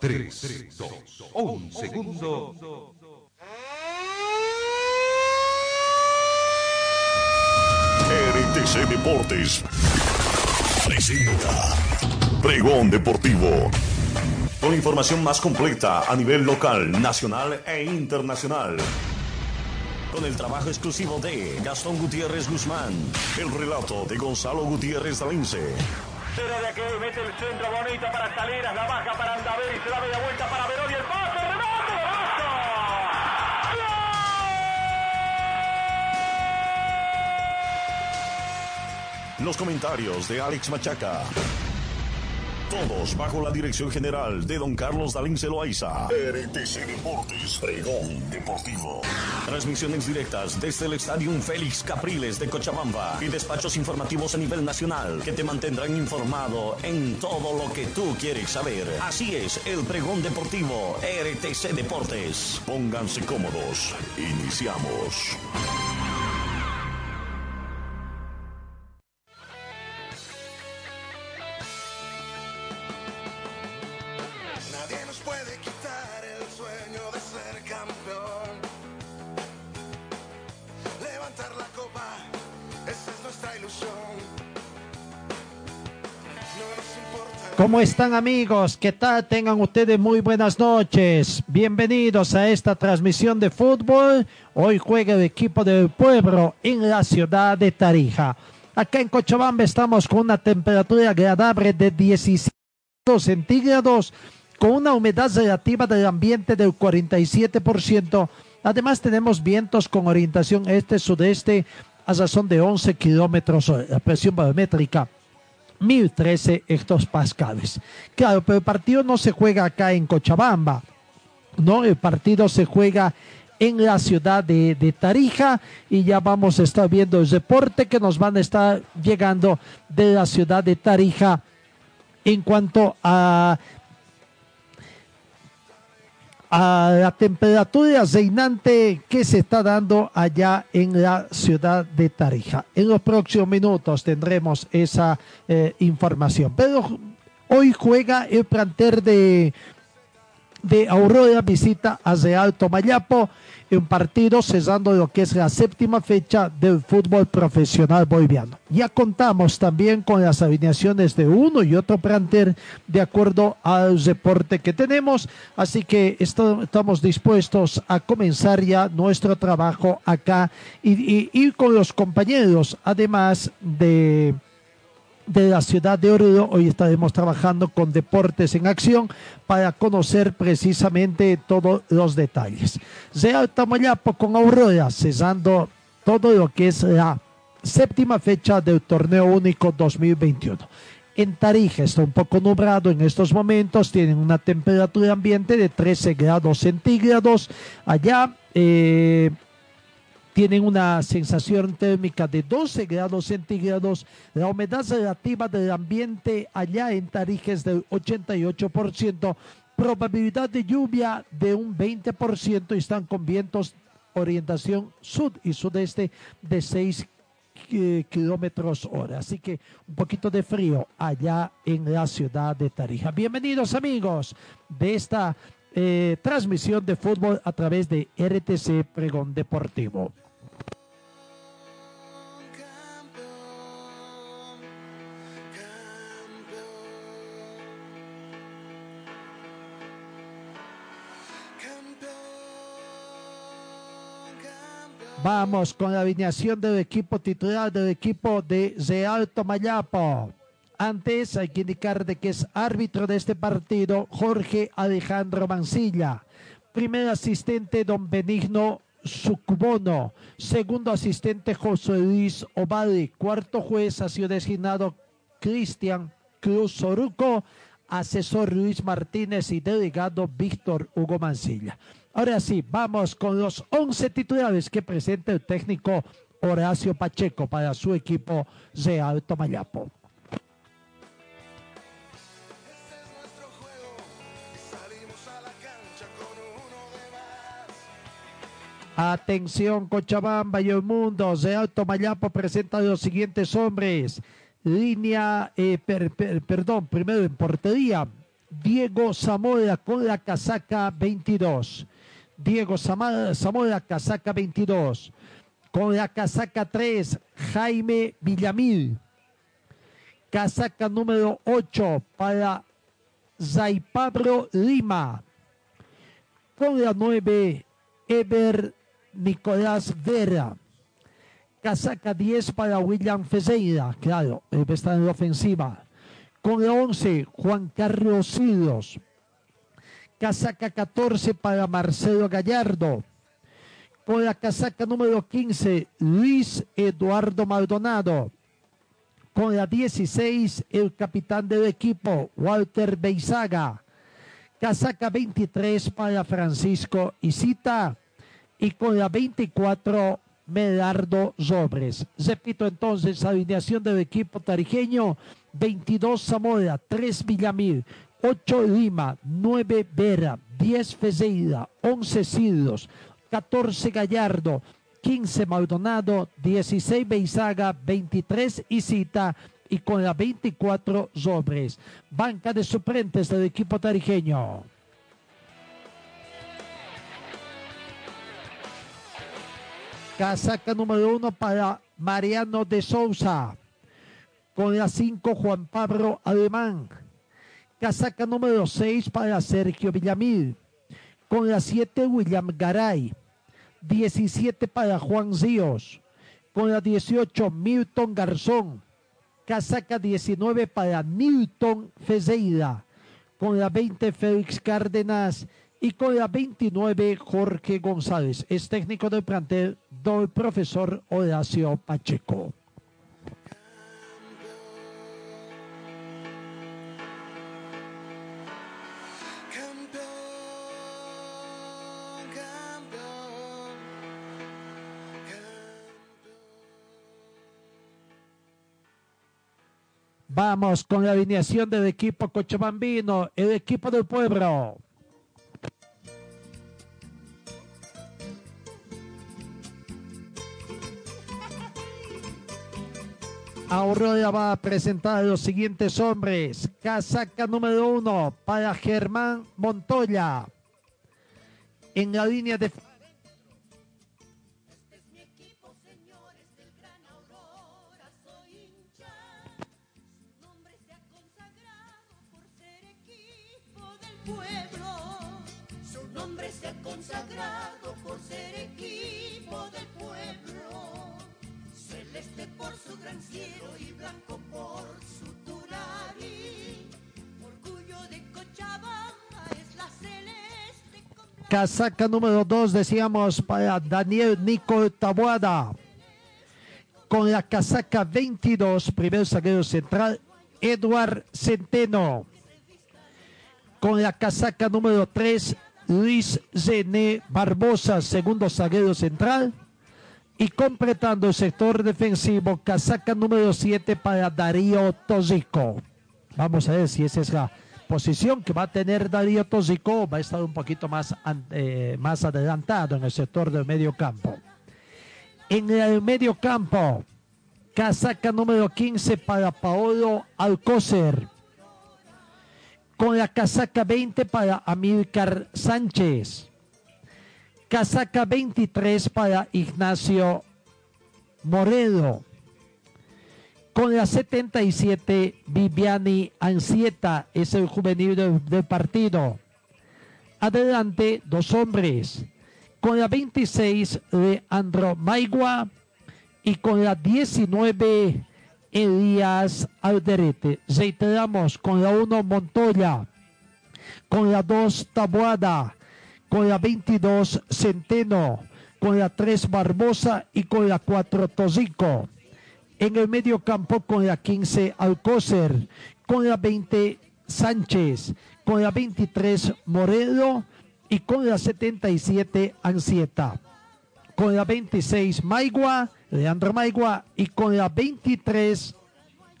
3, 2, 1 segundo. RTC Deportes presenta Pregón Deportivo. Con información más completa a nivel local, nacional e internacional. Con el trabajo exclusivo de Gastón Gutiérrez Guzmán. El relato de Gonzalo Gutiérrez Dalince. Será de aquí, mete el centro bonito para Salinas, la baja para Andaver y se da media vuelta para Verón y el pase, remate, golazo. Los comentarios de Alex Machaca. Todos bajo la dirección general de don Carlos Dalín Celoaiza. RTC Deportes, Pregón Deportivo. Transmisiones directas desde el Estadio Félix Capriles de Cochabamba y despachos informativos a nivel nacional que te mantendrán informado en todo lo que tú quieres saber. Así es, el Pregón Deportivo, RTC Deportes. Pónganse cómodos. Iniciamos. ¿Cómo están amigos? ¿Qué tal? Tengan ustedes muy buenas noches. Bienvenidos a esta transmisión de fútbol. Hoy juega el equipo del pueblo en la ciudad de Tarija. Acá en Cochabamba estamos con una temperatura agradable de 17 centígrados, con una humedad relativa del ambiente del 47%. Además tenemos vientos con orientación este-sudeste a razón de 11 kilómetros. La presión barométrica 1013 hectopascales. Claro, pero el partido no se juega acá en Cochabamba, no, el partido se juega en la ciudad de, de Tarija y ya vamos a estar viendo el reporte que nos van a estar llegando de la ciudad de Tarija en cuanto a a la temperatura reinante que se está dando allá en la ciudad de Tarija. En los próximos minutos tendremos esa eh, información. Pero hoy juega el planter de, de Aurora, visita a Real Tomayapo, un partido cesando lo que es la séptima fecha del fútbol profesional boliviano. Ya contamos también con las alineaciones de uno y otro planter de acuerdo al reporte que tenemos, así que estamos dispuestos a comenzar ya nuestro trabajo acá y, y- y con los compañeros, además de de la ciudad de Oruro. Hoy estaremos trabajando con Deportes en Acción para conocer precisamente todos los detalles. Real Tamayapo con Aurora, cesando todo lo que es la séptima fecha del torneo único 2021. En Tarija está un poco nublado en estos momentos, tienen una temperatura ambiente de 13 grados centígrados. Allá eh, tienen una sensación térmica de 12 grados centígrados. La humedad relativa del ambiente allá en Tarija es del 88%. Probabilidad de lluvia de un 20% y están con vientos orientación sud y sudeste de 6 ki- kilómetros hora. Así que un poquito de frío allá en la ciudad de Tarija. Bienvenidos amigos de esta eh, transmisión de fútbol a través de RTC Pregón Deportivo. Vamos con la alineación del equipo titular del equipo de Real Tomayapo. Antes hay que indicar de que es árbitro de este partido Jorge Alejandro Mancilla. Primer asistente Don Benigno Sucubono. Segundo asistente José Luis Ovalle. Cuarto juez ha sido designado Cristian Cruz Soruco. Asesor Luis Martínez y delegado Víctor Hugo Mancilla. Ahora sí, vamos con los 11 titulares que presenta el técnico Horacio Pacheco para su equipo de más. Atención Cochabamba y el mundo. Real Tomayapo presenta a los siguientes hombres. Línea, eh, per- per- perdón, primero en portería. Diego Zamora con la casaca 22. Diego Zamora, casaca 22. Con la casaca 3, Jaime Villamil. Casaca número 8 para Zaipabro Lima. Con la 9, Ever Nicolás Vera. Casaca 10 para William Fezeira, claro, está en la ofensiva. Con la 11, Juan Carlos Silos. Casaca 14 para Marcelo Gallardo. Con la casaca número 15, Luis Eduardo Maldonado. Con la 16, el capitán del equipo, Walter Beizaga. Casaca 23 para Francisco Isita. Y con la 24, Medardo Sobres. Repito entonces, alineación del equipo tarijeño, 22 Zamora, 3 Villamil, 8 Lima, 9 Vera, 10 Fezeira, 11 Sildos, 14 Gallardo, 15 Maldonado, 16 Beizaga, 23 Isita y con la 24 Sobres. Banca de suplentes del equipo tarijeño. Casaca número uno para Mariano de Souza. Con la 5 Juan Pablo Alemán. Casaca número 6 para Sergio Villamil. Con la 7 William Garay. 17 para Juan Zíos. Con la 18 Milton Garzón. Casaca 19 para Milton Fezeira. Con la 20 Félix Cárdenas y con la 29 Jorge González. Es técnico del plantel del profesor Horacio Pacheco. Vamos con la alineación del equipo Cochabambino, el equipo del pueblo. Aurora va a presentar a los siguientes hombres. Casaca número uno para Germán Montoya. En la línea de... Casaca número dos, decíamos, para Daniel Nico Tabuada. Con la casaca 22, primer zaguero central, Edward Centeno. Con la casaca número 3, Luis Zené Barbosa, segundo zaguero central. Y completando el sector defensivo, casaca número 7 para Darío Tosico. Vamos a ver si esa es la posición que va a tener Darío Tosico. Va a estar un poquito más, eh, más adelantado en el sector del medio campo. En el medio campo, casaca número 15 para Paolo Alcócer. Con la casaca 20 para Amílcar Sánchez. Casaca 23 para Ignacio Moredo. Con la 77, Viviani Ansieta es el juvenil del, del partido. Adelante, dos hombres. Con la 26, Leandro Maigua. Y con la 19, Elías Alderete. Reiteramos, con la 1, Montoya. Con la 2, Tabuada. Con la 22, Centeno. Con la 3, Barbosa. Y con la 4, Tosico. En el medio campo con la 15 Alcócer, con la 20 Sánchez, con la 23 Morelo y con la 77 Ansieta. Con la 26 Maigua, Leandro Maigua y con la 23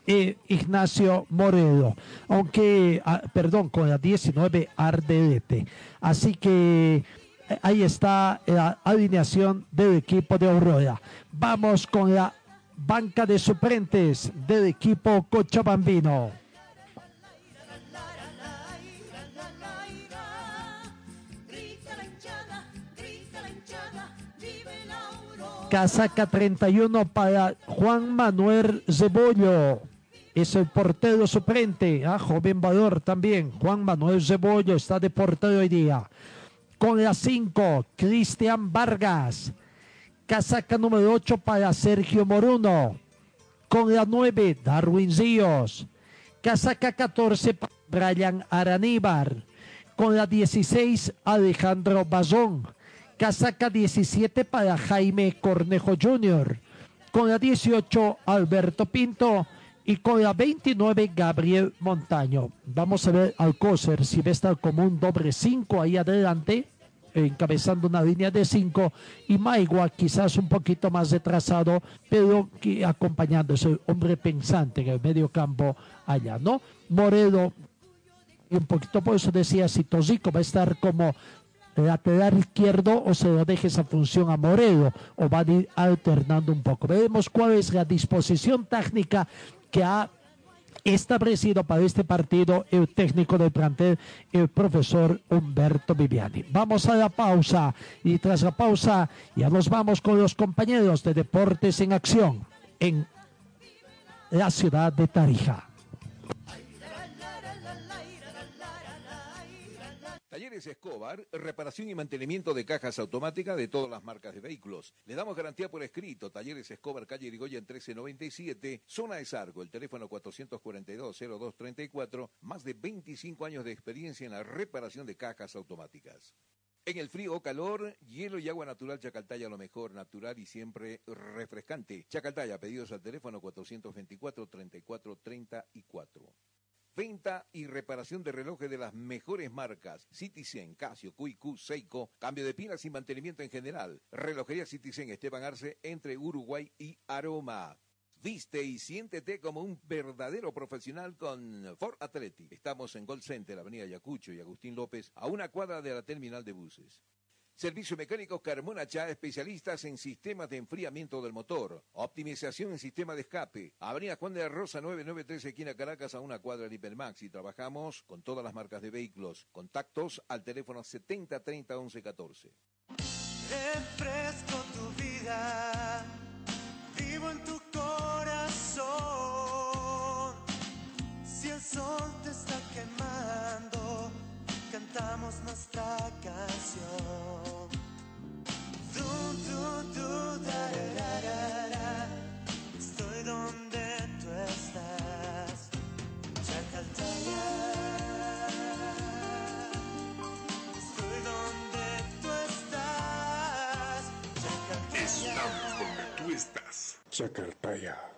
eh, Ignacio Morelo. Aunque, ah, perdón, con la 19 Ardelete. Así que eh, ahí está la alineación del equipo de Aurora. Vamos con la banca de suplentes del equipo cochabambino. Casaca 31 para Juan Manuel Cebollo. Es el portero suplente, ah, joven valor también. Juan Manuel Cebollo está de portero hoy día. Con la 5, Cristian Vargas. Casaca número 8 para Sergio Moruno. Con la 9, Darwin Ríos. Casaca 14 para Brian Araníbar. Con la 16, Alejandro Bazón. Casaca 17 para Jaime Cornejo Jr. Con la 18, Alberto Pinto. Y con la 29, Gabriel Montaño. Vamos a ver al Coser si a estar como un doble 5 ahí adelante, encabezando una línea de 5. Y Maigua quizás un poquito más retrasado, pero que acompañando ese hombre pensante en el medio campo allá, ¿no? Moredo, un poquito por eso decía si Tosico va a estar como lateral izquierdo o se lo deje esa función a Moredo o va a ir alternando un poco. Veremos cuál es la disposición técnica que ha establecido para este partido el técnico del plantel, el profesor Humberto Viviani. Vamos a la pausa y tras la pausa ya nos vamos con los compañeros de Deportes en Acción en la ciudad de Tarija. Escobar, reparación y mantenimiento de cajas automáticas de todas las marcas de vehículos. Le damos garantía por escrito. Talleres Escobar, calle Irigoyen 1397, zona de Sargo, el teléfono 442-0234, más de 25 años de experiencia en la reparación de cajas automáticas. En el frío o calor, hielo y agua natural Chacaltaya, lo mejor, natural y siempre refrescante. Chacaltaya, pedidos al teléfono 424-3434. Venta y reparación de relojes de las mejores marcas. Citizen, Casio, QQ, Seiko. Cambio de pilas y mantenimiento en general. Relojería Citizen Esteban Arce entre Uruguay y Aroma. Viste y siéntete como un verdadero profesional con Ford Athletic. Estamos en Gold Center, Avenida Yacucho y Agustín López, a una cuadra de la terminal de buses. Servicio Mecánico Carmona Chá, especialistas en sistemas de enfriamiento del motor, optimización en sistema de escape. Avenida Juan de la Rosa 993, esquina Caracas, a una cuadra de Hipermax. Y trabajamos con todas las marcas de vehículos. Contactos al teléfono 70 30 11 14. Refresco tu vida, vivo en tu corazón. Si el sol te está quemando, cantamos nuestra canción. Da, da, da, da. Estoy donde tú estás. Chacaltaya. Estoy donde tú estás. Estamos donde tú estás. Chacartaya.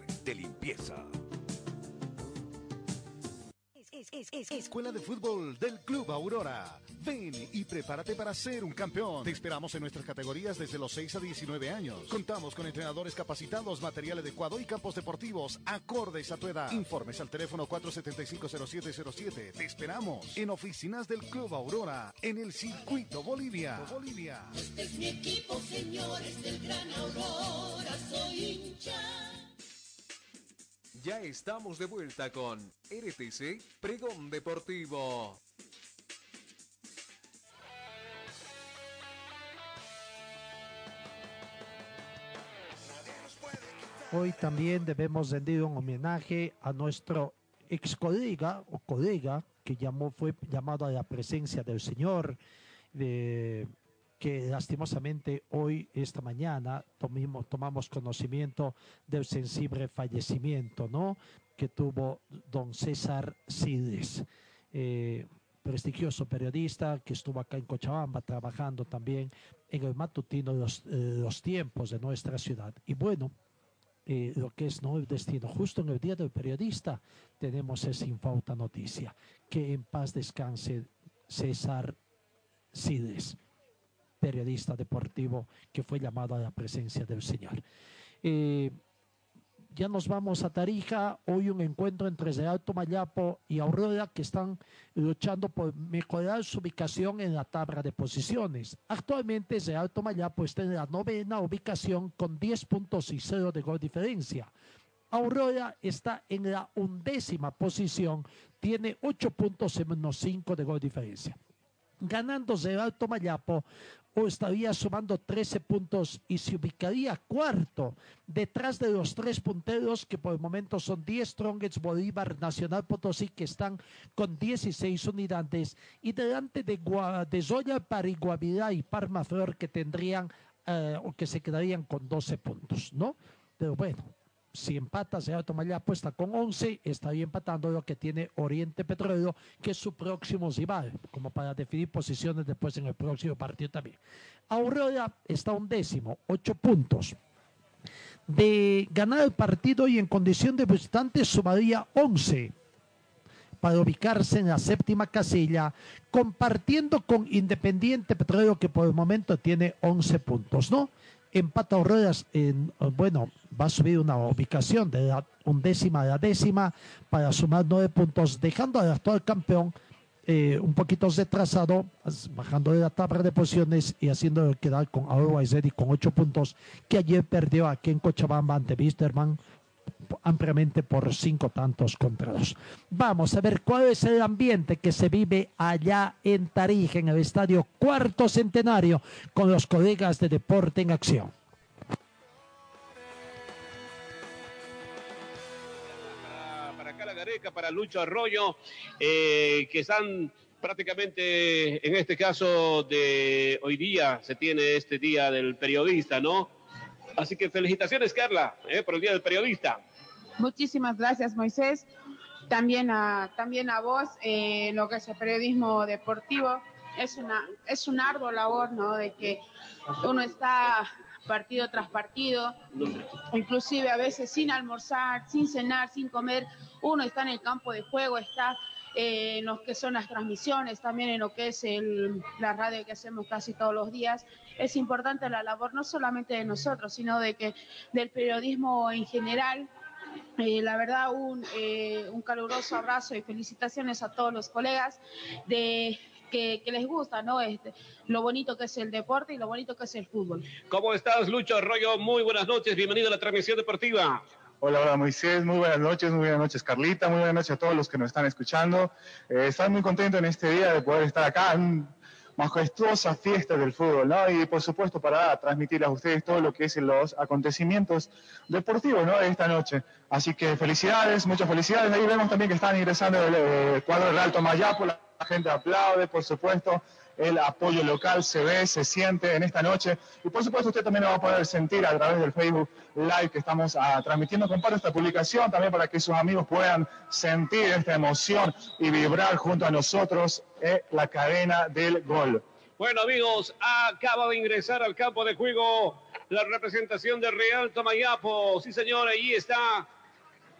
de limpieza! Escuela de Fútbol del Club Aurora. Ven y prepárate para ser un campeón. Te esperamos en nuestras categorías desde los 6 a 19 años. Contamos con entrenadores capacitados, material adecuado y campos deportivos acordes a tu edad. Informes al teléfono 475-0707. Te esperamos en oficinas del Club Aurora en el Circuito Bolivia. Bolivia. Este es mi equipo, señores del Gran Ya estamos de vuelta con RTC Pregón Deportivo. Hoy también debemos rendir un homenaje a nuestro ex colega o colega que llamó, fue llamado a la presencia del Señor, de- que lastimosamente hoy, esta mañana, tomimos, tomamos conocimiento del sensible fallecimiento, ¿no? Que tuvo don César Siles. eh, prestigioso periodista que estuvo acá en Cochabamba trabajando también en el matutino de los, eh, los tiempos de nuestra ciudad. Y bueno, eh, lo que es no el destino. Justo en el día del periodista tenemos esa infausta noticia. Que en paz descanse César Siles. Periodista deportivo que fue llamado a la presencia del Señor. Eh, ya nos vamos a Tarija. Hoy un encuentro entre Real Tomayapo y Aurora que están luchando por mejorar su ubicación en la tabla de posiciones. Actualmente Real Tomayapo está en la novena ubicación con 10 puntos y 0 de gol diferencia. Aurora está en la undécima posición, tiene 8 puntos menos 5 de gol diferencia ganando Real Tomayapo o estaría sumando 13 puntos y se ubicaría cuarto detrás de los tres punteros que por el momento son 10 Strongets, Bolívar, Nacional Potosí que están con 16 unidades y delante de, Gua de Zoya, Pariguavirá y Parma Flor que tendrían eh, o que se quedarían con 12 puntos, ¿no? Pero bueno, si empata Real Tomayapo está con 11, estaría empatando lo que tiene Oriente Petrolero, que es su próximo rival, como para definir posiciones después en el próximo partido también. Aurora está un décimo, 8 puntos. De ganar el partido y en condición de visitante sumaría 11 para ubicarse en la séptima casilla, compartiendo con Independiente Petrolero, que por el momento tiene 11 puntos, ¿no? Empata Ruedas, en, bueno, va a subir una ubicación de la undécima a la décima para sumar nueve puntos, dejando al actual campeón eh, un poquito retrasado, bajando de la tabla de posiciones y haciendo quedar con Aurora y con ocho puntos, que ayer perdió aquí en Cochabamba ante Wisterman ampliamente por cinco tantos contra dos. Vamos a ver cuál es el ambiente que se vive allá en Tarija, en el estadio Cuarto Centenario, con los colegas de Deporte en Acción. Para acá la Gareca, para Lucho Arroyo, eh, que están prácticamente en este caso de hoy día, se tiene este día del periodista, ¿no? Así que felicitaciones, Carla, eh, por el Día del Periodista. Muchísimas gracias, Moisés. También a, también a vos, eh, lo que es el periodismo deportivo. Es una, es un ardua labor, ¿no? De que uno está partido tras partido, inclusive a veces sin almorzar, sin cenar, sin comer, uno está en el campo de juego, está eh, en lo que son las transmisiones, también en lo que es el, la radio que hacemos casi todos los días. Es importante la labor no solamente de nosotros, sino de que del periodismo en general. Eh, la verdad, un, eh, un caluroso abrazo y felicitaciones a todos los colegas de que, que, les gusta, ¿no? Este, lo bonito que es el deporte y lo bonito que es el fútbol. ¿Cómo estás, Lucho Arroyo? Muy buenas noches, bienvenido a la transmisión deportiva. Hola, hola Moisés, muy buenas noches, muy buenas noches Carlita, muy buenas noches a todos los que nos están escuchando. Eh, estoy muy contento en este día de poder estar acá en majestuosa fiesta del fútbol, ¿no? Y por supuesto para transmitirles a ustedes todo lo que es los acontecimientos deportivos, ¿no? Esta noche. Así que felicidades, muchas felicidades. Ahí vemos también que están ingresando el, el cuadro del Alto Mayapo, la gente aplaude, por supuesto el apoyo local se ve, se siente en esta noche. Y por supuesto usted también lo va a poder sentir a través del Facebook Live que estamos uh, transmitiendo. Comparte esta publicación también para que sus amigos puedan sentir esta emoción y vibrar junto a nosotros en la cadena del gol. Bueno amigos, acaba de ingresar al campo de juego la representación de Real Tomayapo. Sí señor, ahí está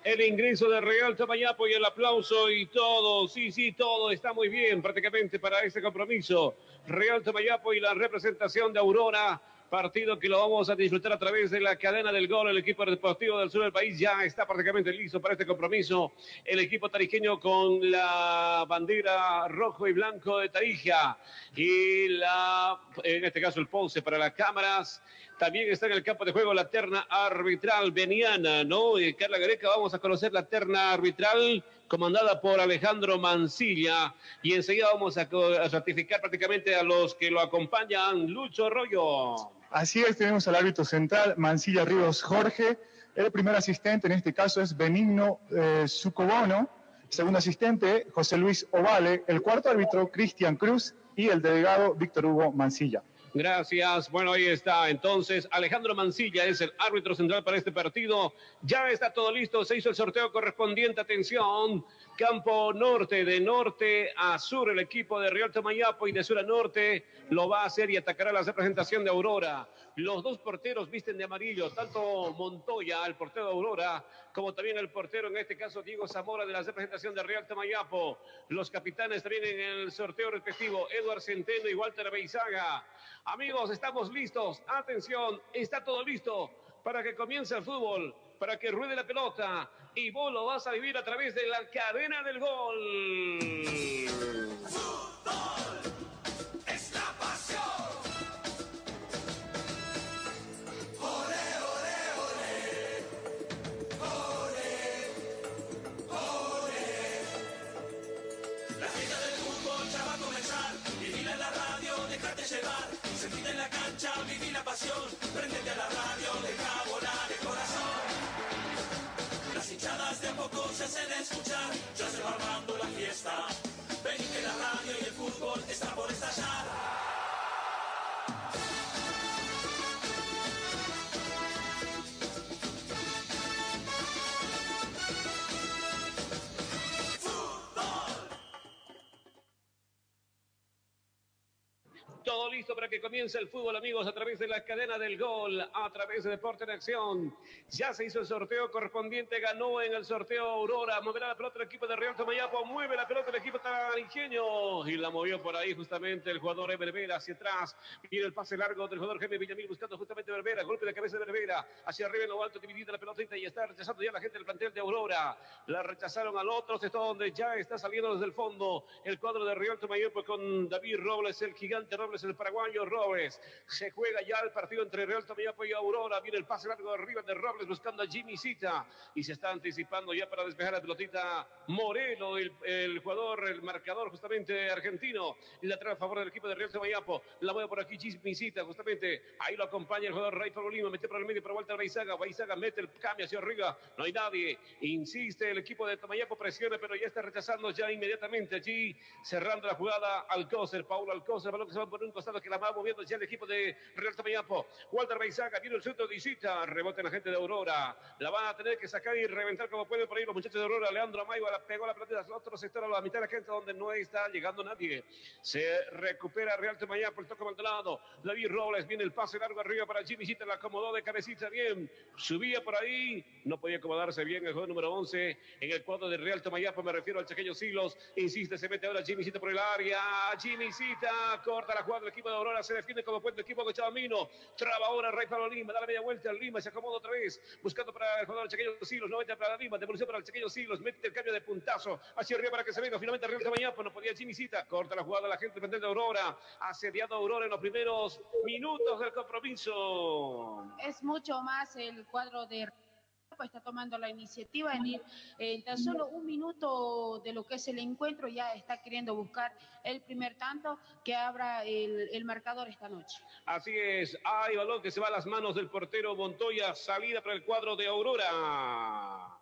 el ingreso de Real Tomayapo y el aplauso y todo, sí, sí, todo está muy bien prácticamente para este compromiso. Real Tomayapo y la representación de Aurora, partido que lo vamos a disfrutar a través de la cadena del gol. El equipo deportivo del sur del país ya está prácticamente listo para este compromiso. El equipo tarijeño con la bandera rojo y blanco de Tarija y la, en este caso el Ponce para las cámaras. También está en el campo de juego la terna arbitral veniana, ¿no? Eh, Carla Gareca, vamos a conocer la terna arbitral comandada por Alejandro Mancilla y enseguida vamos a, a ratificar prácticamente a los que lo acompañan, Lucho Arroyo. Así es, tenemos al árbitro central, Mancilla Ríos Jorge. El primer asistente en este caso es Benigno eh, Sucobono. Segundo asistente, José Luis Ovale. El cuarto árbitro, Cristian Cruz. Y el delegado, Víctor Hugo Mancilla. Gracias. Bueno, ahí está. Entonces, Alejandro Mancilla es el árbitro central para este partido. Ya está todo listo. Se hizo el sorteo correspondiente. Atención. Campo norte, de norte a sur, el equipo de Real Tomayapo y de sur a norte lo va a hacer y atacará la representación de Aurora. Los dos porteros visten de amarillo, tanto Montoya, el portero de Aurora, como también el portero, en este caso Diego Zamora de la representación de Real Tamayapo. Los capitanes también en el sorteo respectivo, Eduard Centeno y Walter Beizaga. Amigos, estamos listos. Atención, está todo listo para que comience el fútbol, para que ruede la pelota y vos lo vas a vivir a través de la cadena del gol. Prendete a la radio, deja volar el corazón. Las hinchadas de a poco se hacen escuchar. Ya se va armando la fiesta. Ven que la radio y el fútbol están por estallar. Todo listo para que comience el fútbol, amigos, a través de la cadena del gol, a través de Deporte en Acción. Ya se hizo el sorteo correspondiente, ganó en el sorteo Aurora, moverá la pelota el equipo de Real Tomayapo, mueve la pelota el equipo Ingenio y la movió por ahí justamente el jugador Berbera hacia atrás. Viene el pase largo del jugador Jaime Villamil buscando justamente Berbera, golpe de cabeza de Berbera, hacia arriba en lo alto, dividida la pelotita y está rechazando ya la gente del plantel de Aurora. La rechazaron al otro sector donde ya está saliendo desde el fondo el cuadro de Real Tomayapo con David Robles, el gigante Robles, el paraguayo Robles. Se juega ya el partido entre Real Tomayapo y Aurora. Viene el pase largo arriba de Robles buscando a Jimmy Cita. Y se está anticipando ya para despejar la pelotita Moreno, el, jugador, el marcador justamente argentino. La trae a favor del equipo de Real Tomayapo. La mueve por aquí Jimmy Cita justamente. Ahí lo acompaña el jugador Ray Lima. Mete por el medio para Walter Baizaga. Baizaga mete el cambio hacia arriba. No hay nadie. Insiste el equipo de Tomayapo. Presiona, pero ya está rechazando ya inmediatamente allí. Cerrando la jugada Alcócer. Paulo Alcócer. Balón que se va por un costado que la va moviendo ya el equipo de Real Tomayapo. Walter Baizaga viene el centro de visita. Rebota la gente de Aurora. La van a tener que sacar y reventar como pueden por ahí los muchachos de Aurora. Leandro Amaiva la pegó la pelota al otro sector, a la mitad de la gente donde no está llegando nadie. Se recupera Real Tomayapo, el toque lado. David Robles viene el pase largo arriba para Jimmy Cita. La acomodó de cabecita bien. Subía por ahí. No podía acomodarse bien el juego número 11 en el cuadro de Real Tomayapo. Me refiero al chequeño Silos. Insiste, se mete ahora Jimmy Cita por el área. Jimmy Cita corta la jugada del equipo de Aurora. Se defiende como puente el equipo de Chavamino. Traba ahora Rey Pablo Lima. Da la media vuelta al Lima. Se acomoda otra vez. Buscando para el jugador chequeño Silos. No mete para Lima. Devolución para el chequeño Silos. Mete el cambio de puntazo hacia arriba para que se venga. Finalmente Real Tomayapo. No podía Jimmy Cita. Corta la jugada la gente pendiente de Aurora. Asediado Aurora en los primeros minutos del compromiso. Es mucho más el cuadro de pues, está tomando la iniciativa en ir eh, en tan solo un minuto de lo que es el encuentro, ya está queriendo buscar el primer tanto que abra el, el marcador esta noche. Así es, hay balón que se va a las manos del portero Montoya, salida para el cuadro de Aurora.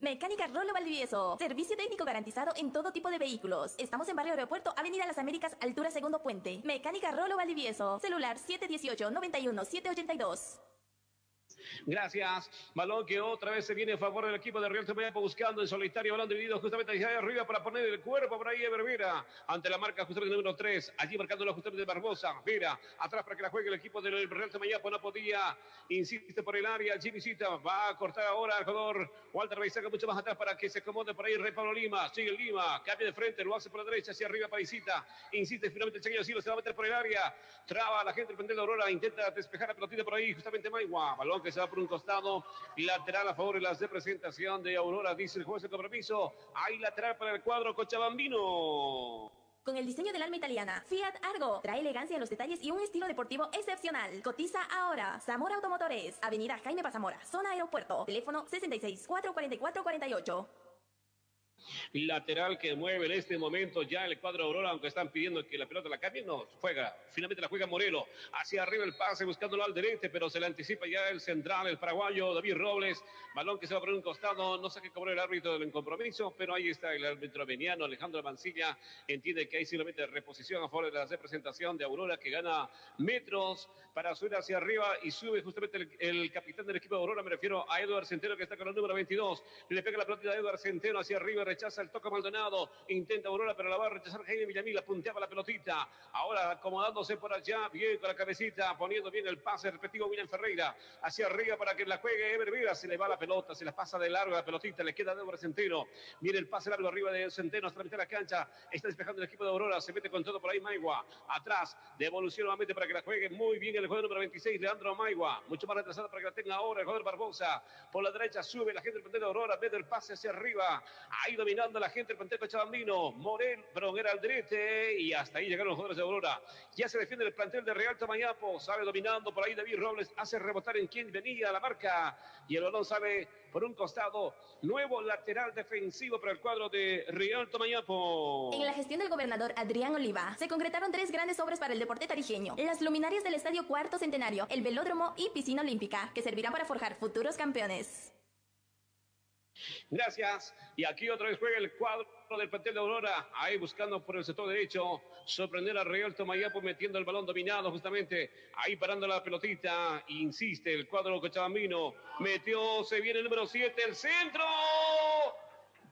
Mecánica Rolo Valdivieso. Servicio técnico garantizado en todo tipo de vehículos. Estamos en Barrio Aeropuerto, Avenida Las Américas, altura Segundo Puente. Mecánica Rolo Valdivieso. Celular 718-91-782. Gracias. Balón que otra vez se viene a favor del equipo de Real Tomayapo buscando en solitario. Balón dividido justamente ahí arriba para poner el cuerpo por ahí de Berbera. Ante la marca justamente número 3. Allí marcándolo justamente de Barbosa. Mira, atrás para que la juegue el equipo del Real Tomayapo. No podía. Insiste por el área. Jimmy Cita va a cortar ahora al jugador Walter Baizaga mucho más atrás para que se acomode por ahí Rey Pablo Lima. Sigue Lima. Cambia de frente. Lo hace por la derecha hacia arriba para Isita. Insiste finalmente el chequeño Silo. Se va a meter por el área. Traba la gente el pendiente de Aurora. Intenta despejar la pelotita por ahí. Justamente Maigua. Balón que se va por un costado, lateral a favor de la representación de Aurora, dice el juez de compromiso, hay lateral para el cuadro Cochabambino. Con el diseño del alma italiana, Fiat Argo trae elegancia en los detalles y un estilo deportivo excepcional. Cotiza ahora. Zamora Automotores, Avenida Jaime Pazamora, zona aeropuerto, teléfono 66 444 48. Lateral que mueve en este momento ya el cuadro Aurora, aunque están pidiendo que la pelota la cambie, no juega. Finalmente la juega Morelo. Hacia arriba el pase buscándolo al derecho, pero se le anticipa ya el central, el paraguayo David Robles. Balón que se va por un costado. No sé qué cobró el árbitro del compromiso, pero ahí está el árbitro veniano Alejandro Mancilla. Entiende que hay simplemente reposición a favor de la representación de Aurora que gana metros para subir hacia arriba y sube justamente el, capitán del equipo de Aurora. Me refiero a Eduard Centeno que está con el número 22. Le pega la pelota a Eduard Centeno hacia arriba, rechaza rechaza el toque Maldonado, intenta Aurora, pero la va a rechazar Jaime Villamil, la punteaba la pelotita, ahora acomodándose por allá, bien con la cabecita, poniendo bien el pase respectivo William Ferreira, hacia arriba para que la juegue Ever Vera, se le va la pelota, se la pasa de largo la pelotita, le queda Débora Centeno, viene el pase largo arriba de Centeno hasta la de la cancha, está despejando el equipo de Aurora, se mete con todo por ahí Maigua, atrás, devolución nuevamente para que la juegue muy bien el jugador número 26, Leandro Maigua, mucho más retrasado para que la tenga ahora el jugador Barbosa, por la derecha sube la gente del de Aurora, ve el pase hacia arriba, ahí dominando la gente del plantel Cochabambino, Morel, perdón, era Aldrete, y hasta ahí llegaron los jugadores de Aurora, ya se defiende el plantel de Real Tamayapo, sabe dominando por ahí David Robles, hace rebotar en quien venía la marca, y el balón sabe por un costado, nuevo lateral defensivo para el cuadro de Real Tamayapo. En la gestión del gobernador Adrián Oliva, se concretaron tres grandes obras para el deporte tarijeño. Las luminarias del Estadio Cuarto Centenario, el velódromo y piscina olímpica, que servirán para forjar futuros campeones. Gracias. Y aquí otra vez juega el cuadro del plantel de Aurora. Ahí buscando por el sector derecho. Sorprender a Real Tomayapo metiendo el balón dominado justamente. Ahí parando la pelotita. Insiste el cuadro cochabambino. Metió, se viene el número 7, el centro.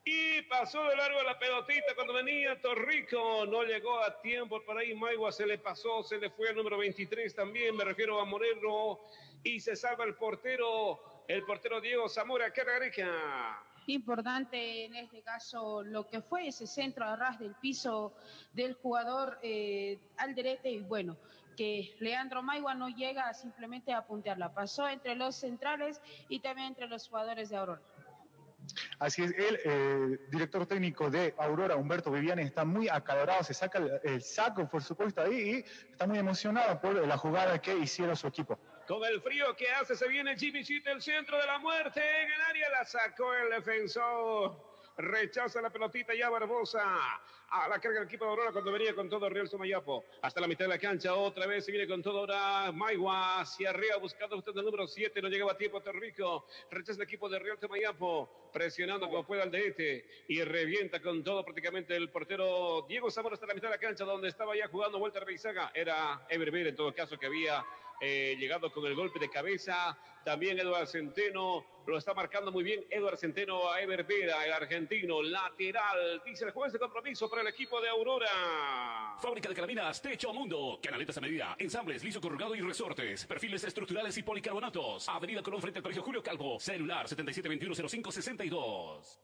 Y pasó de largo la pelotita cuando venía Torrico. No llegó a tiempo por ahí. Maigua se le pasó, se le fue el número 23 también. Me refiero a Moreno. Y se salva el portero. El portero Diego Zamora Carreca. Importante en este caso lo que fue ese centro a ras del piso del jugador eh, Alderete y bueno, que Leandro Maigua no llega simplemente a puntearla. Pasó entre los centrales y también entre los jugadores de Aurora. Así es, el eh, director técnico de Aurora, Humberto Viviani, está muy acalorado, se saca el, el saco, por supuesto, ahí y está muy emocionado por la jugada que hicieron su equipo. Con el frío que hace, se viene Jimmy Chit, el centro de la muerte en el área, la sacó el defensor. Rechaza la pelotita ya Barbosa. A la carga del equipo de Aurora cuando venía con todo Real Somayapo. Hasta la mitad de la cancha, otra vez se viene con todo ahora Maigua hacia arriba buscando usted el número 7. No llegaba a tiempo Terrico. Rechaza el equipo de Real Somayapo. Presionando como pueda al DT. Y revienta con todo prácticamente el portero Diego Zamora hasta la mitad de la cancha donde estaba ya jugando Vuelta Reizaga. Era Everver en todo caso que había eh, llegado con el golpe de cabeza. También Eduardo Centeno lo está marcando muy bien. Eduardo Centeno a Ever Vera, el argentino, lateral. Dice el juez de compromiso para el equipo de Aurora. Fábrica de caraminas Techo Mundo. Canaletas a medida, ensambles, liso corrugado y resortes. Perfiles estructurales y policarbonatos. Avenida Colón frente al Colegio Julio Calvo. Celular 77210562.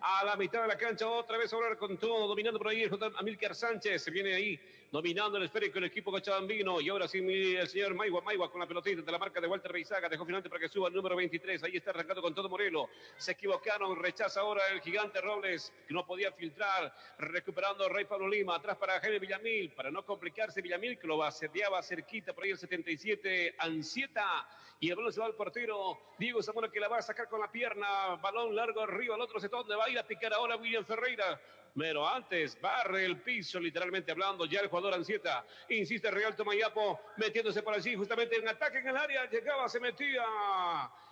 A la mitad de la cancha, otra vez Aurora con todo, dominando por ahí el J. Amílcar Sánchez. Se viene ahí dominando el esférico el equipo cochabambino. Y ahora sí, el señor Maigua, Maigua con la pelotita de la marca de Walter Reizaga. Dejó finalmente para que suba el número 23. Ahí está arrancando con todo Morelo. Se equivocaron, rechaza ahora el gigante Robles, que no podía filtrar. Recuperando Rey Pablo Lima. Atrás para Jaime Villamil. Para no complicarse, Villamil, que lo asediaba cerquita por ahí el 77. Ansieta. Y el balón se va al portero. Diego Zamora que la va a sacar con la pierna. Balón largo arriba. El otro sector donde va a ir a picar ahora William Ferreira. Pero antes barre el piso, literalmente hablando, ya el jugador Ansieta. Insiste Real Tomayapo, metiéndose por allí, justamente en ataque en el área, llegaba, se metía.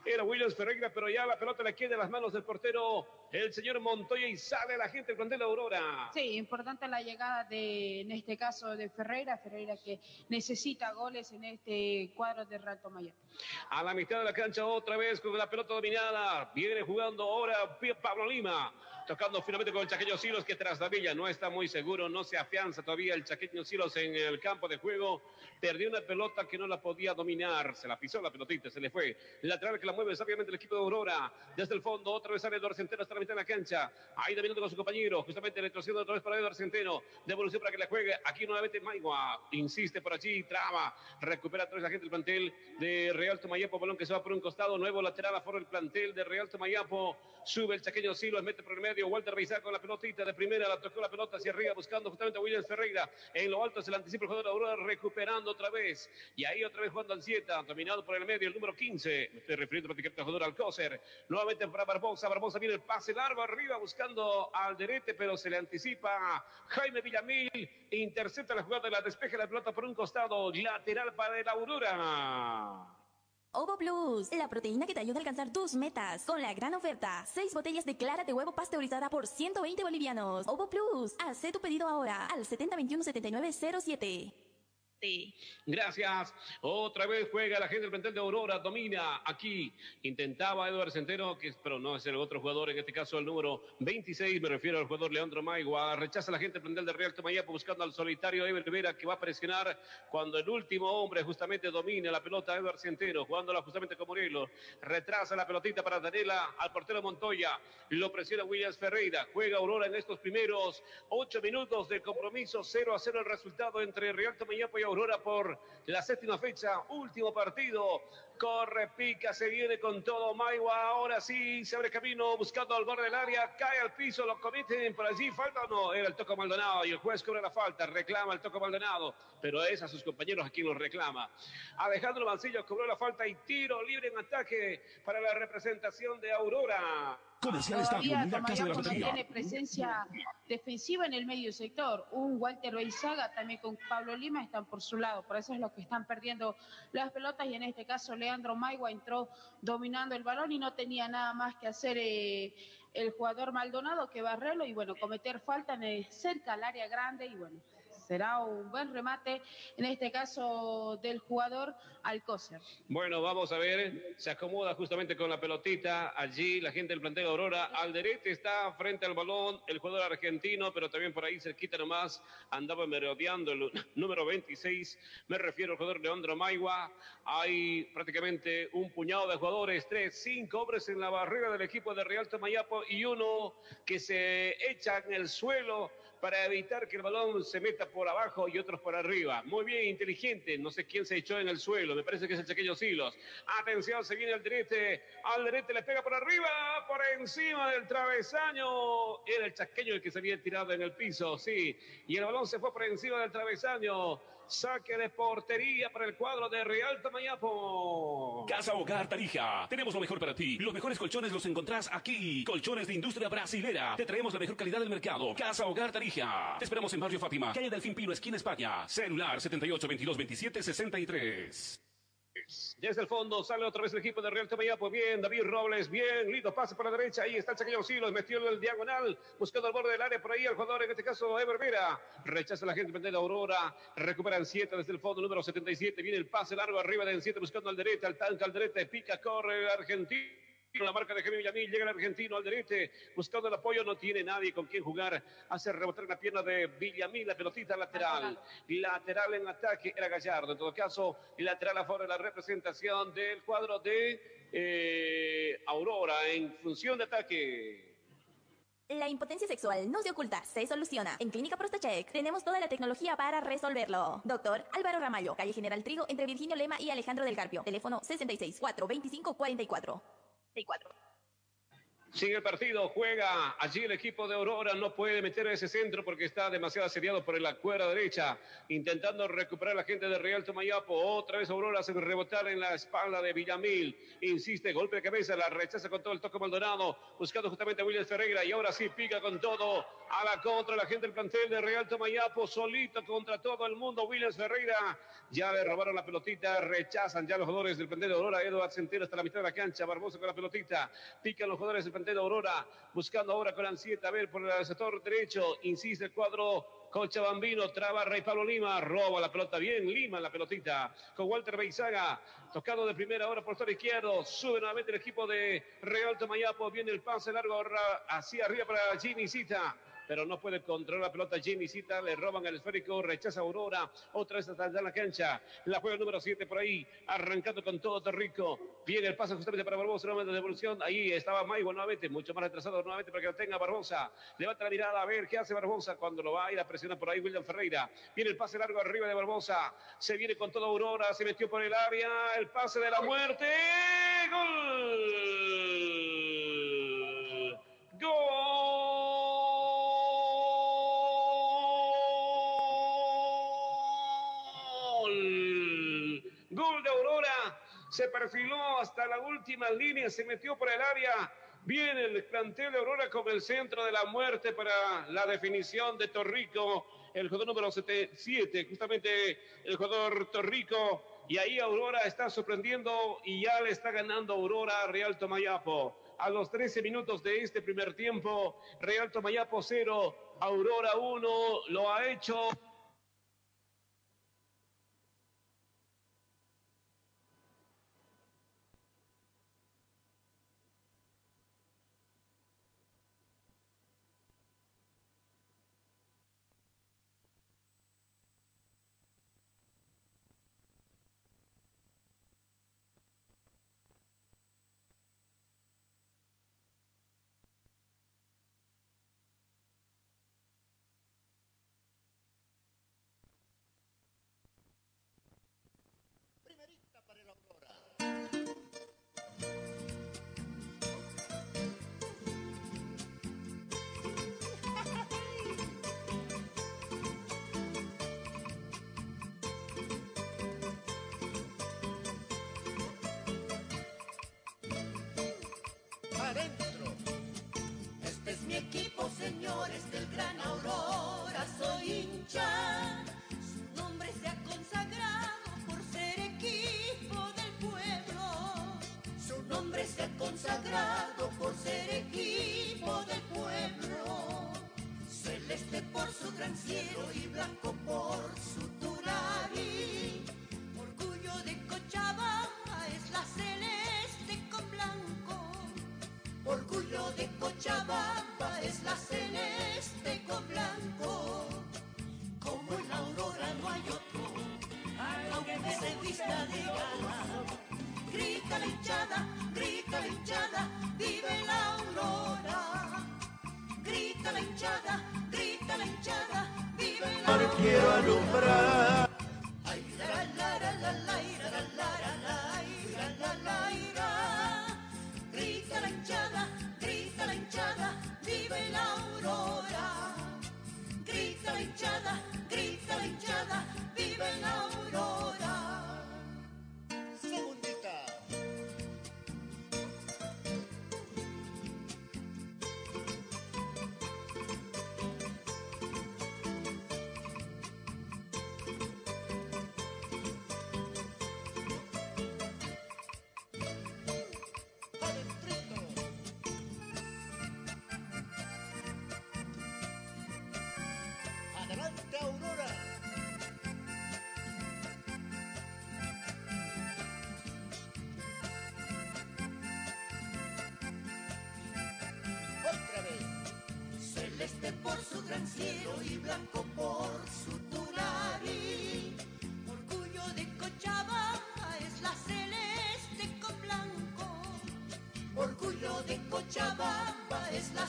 Era Williams Ferreira, pero ya la pelota le queda en las manos del portero, el señor Montoya, y sale la gente del plantel de Aurora. Sí, importante la llegada de, en este caso, de Ferreira, Ferreira que necesita goles en este cuadro de Real Tomayapo. A la mitad de la cancha otra vez con la pelota dominada. Viene jugando ahora Pablo Lima. Tocando finalmente con el Chaqueño Silos que tras la villa no está muy seguro, no se afianza todavía el Chaqueño Silos en el campo de juego. Perdió una pelota que no la podía dominar. Se la pisó la pelotita, se le fue. Lateral que la mueve sabiamente el equipo de Aurora. Desde el fondo, otra vez sale Eduardo Centeno hasta la mitad de la cancha. Ahí dominando con su compañero. Justamente retrocediendo otra vez para Eduardo Centeno. Devolución para que la juegue. Aquí nuevamente Maigua. Insiste por allí, traba. Recupera otra vez la gente del plantel de Real Tomayapo. Balón que se va por un costado. Nuevo lateral a favor del plantel de Real Tomayapo. Sube el chaqueño Silos, mete por el medio. Walter Beizá con la pelotita de primera. La tocó la pelota hacia arriba buscando justamente a Williams Ferreira. En lo alto se le anticipa el jugador Aurora recuperando otra vez. Y ahí otra vez jugando Ansieta. Dominado por el medio el número 15. Me estoy refiriendo prácticamente al jugador Alcócer. Nuevamente para Barbosa. Barbosa viene el pase largo arriba buscando al derete, pero se le anticipa Jaime Villamil. Intercepta la jugada la despeje la pelota por un costado. Lateral para el Aurora. Ovo Plus, la proteína que te ayuda a alcanzar tus metas. Con la gran oferta, 6 botellas de clara de huevo pasteurizada por 120 bolivianos. Ovo Plus, haz tu pedido ahora al 7021-7907. Gracias. Otra vez juega la gente del plantel de Aurora, domina aquí. Intentaba Eduardo Centeno, que, pero no es el otro jugador, en este caso el número 26, me refiero al jugador Leandro Maigua. Rechaza la gente del plantel de Real Tomayapo buscando al solitario Ever Rivera que va a presionar cuando el último hombre justamente domina la pelota Eduardo Centeno, jugándola justamente con Morelos. Retrasa la pelotita para Daniela al portero Montoya. Lo presiona Williams Ferreira. Juega Aurora en estos primeros ocho minutos de compromiso. 0 a 0 el resultado entre Real Tomayapo y Aurora por la séptima fecha. Último partido. Corre, pica, se viene con todo Maigua. Ahora sí, se abre camino buscando al borde del área. Cae al piso, lo cometen por allí. ¿Falta o no? Era el toco Maldonado y el juez cobra la falta. Reclama el toco Maldonado, pero es a sus compañeros a quien lo reclama. Alejandro Mancillo cobró la falta y tiro libre en ataque para la representación de Aurora. Comercial Estadio, Todavía la casa de la Tomayapo no batería. tiene presencia defensiva en el medio sector. Un Walter Beizaga también con Pablo Lima están por su lado. Por eso es lo que están perdiendo las pelotas. Y en este caso, Leandro Maigua entró dominando el balón y no tenía nada más que hacer eh, el jugador Maldonado que barrerlo y bueno, cometer falta en cerca al área grande. Y bueno, será un buen remate, en este caso del jugador Alcócer. Bueno, vamos a ver, se acomoda justamente con la pelotita allí la gente del plantel Aurora. Alderete está frente al balón, el jugador argentino, pero también por ahí cerquita nomás andaba merodeando el número 26. Me refiero al jugador Leandro Maigua. Hay prácticamente un puñado de jugadores, tres, cinco hombres en la barrera del equipo de Real Tomayapo y uno que se echa en el suelo para evitar que el balón se meta por abajo y otros por arriba. Muy bien, inteligente. No sé quién se echó en el suelo. Me parece que es el Chequeño Silos. Atención, se viene al derete. Al derete le pega por arriba, por encima del travesaño. Era el chaqueño el que se había tirado en el piso, sí. Y el balón se fue por encima del travesaño. Saque de portería para el cuadro de Real Tamayapo. Casa Hogar Tarija. Tenemos lo mejor para ti. Los mejores colchones los encontrás aquí. Colchones de industria brasilera. Te traemos la mejor calidad del mercado. Casa Hogar Tarija. Te esperamos en Barrio Fátima, calle Delfín Pino, esquina España. Celular 78 22 27 63. Desde el fondo sale otra vez el equipo de Real Tomayapo. Bien, David Robles. Bien, lindo pase por la derecha. Ahí está el Chaqueño Silos. Metió en el diagonal. Buscando al borde del área. Por ahí el jugador, en este caso, Ever Vera. Rechaza la gente de Aurora. Recuperan siete desde el fondo. Número 77. Viene el pase largo arriba de 7 buscando al derecha. Al tanque al derecha. Pica, corre el argentino. La marca de Jaime Villamil, llega el argentino al derecho, buscando el apoyo, no tiene nadie con quien jugar, hace rebotar la pierna de Villamil, la pelotita lateral, lateral en ataque, era Gallardo, en todo caso, lateral a de la representación del cuadro de eh, Aurora en función de ataque. La impotencia sexual no se oculta, se soluciona. En Clínica Prostacheck tenemos toda la tecnología para resolverlo. Doctor Álvaro Ramallo, calle General Trigo, entre Virginio Lema y Alejandro del Carpio. Teléfono 66 4 25 44. 44. Sigue el partido, juega allí el equipo de Aurora, no puede meter ese centro porque está demasiado asediado por la cuerda derecha, intentando recuperar la gente de Real Tomayapo, otra vez Aurora se rebotar en la espalda de Villamil, insiste, golpe de cabeza, la rechaza con todo el toque Maldonado, buscando justamente a Williams Ferreira y ahora sí pica con todo a la contra la gente del plantel de Real Tomayapo, solito contra todo el mundo, Williams Ferreira, ya le robaron la pelotita, rechazan ya los jugadores del plantel de Aurora, Eduardo Centeno hasta la mitad de la cancha, Barbosa con la pelotita, pican los jugadores del plantel de Aurora, buscando ahora con Ansieta, a ver por el sector derecho, insiste el cuadro Cochabambino, traba Rey Pablo Lima, roba la pelota bien, Lima la pelotita, con Walter Beizaga, tocado de primera hora por el izquierdo, sube nuevamente el equipo de Real Tomayapo, viene el pase largo hacia arriba para Jimmy Cita, pero no puede controlar la pelota. Jimmy Cita, le roban el esférico, rechaza Aurora, otra vez hasta en la cancha, la juega número 7 por ahí, arrancando con todo Torrico, viene el pase justamente para Barbosa, nuevamente de devolución, ahí estaba Maigo nuevamente, mucho más retrasado nuevamente para que lo tenga Barbosa, levanta la mirada a ver qué hace Barbosa cuando lo va a ir a presionar por ahí William Ferreira, viene el pase largo arriba de Barbosa, se viene con toda Aurora, se metió por el área, el pase de la muerte, gol, gol, se perfiló hasta la última línea, se metió por el área. Viene el plantel de Aurora con el centro de la muerte para la definición de Torrico, el jugador número 7, justamente el jugador Torrico. Y ahí Aurora está sorprendiendo y ya le está ganando Aurora a Real Tomayapo. A los 13 minutos de este primer tiempo, Real Tomayapo 0, Aurora 1, lo ha hecho cielo y blanco Cochabamba es la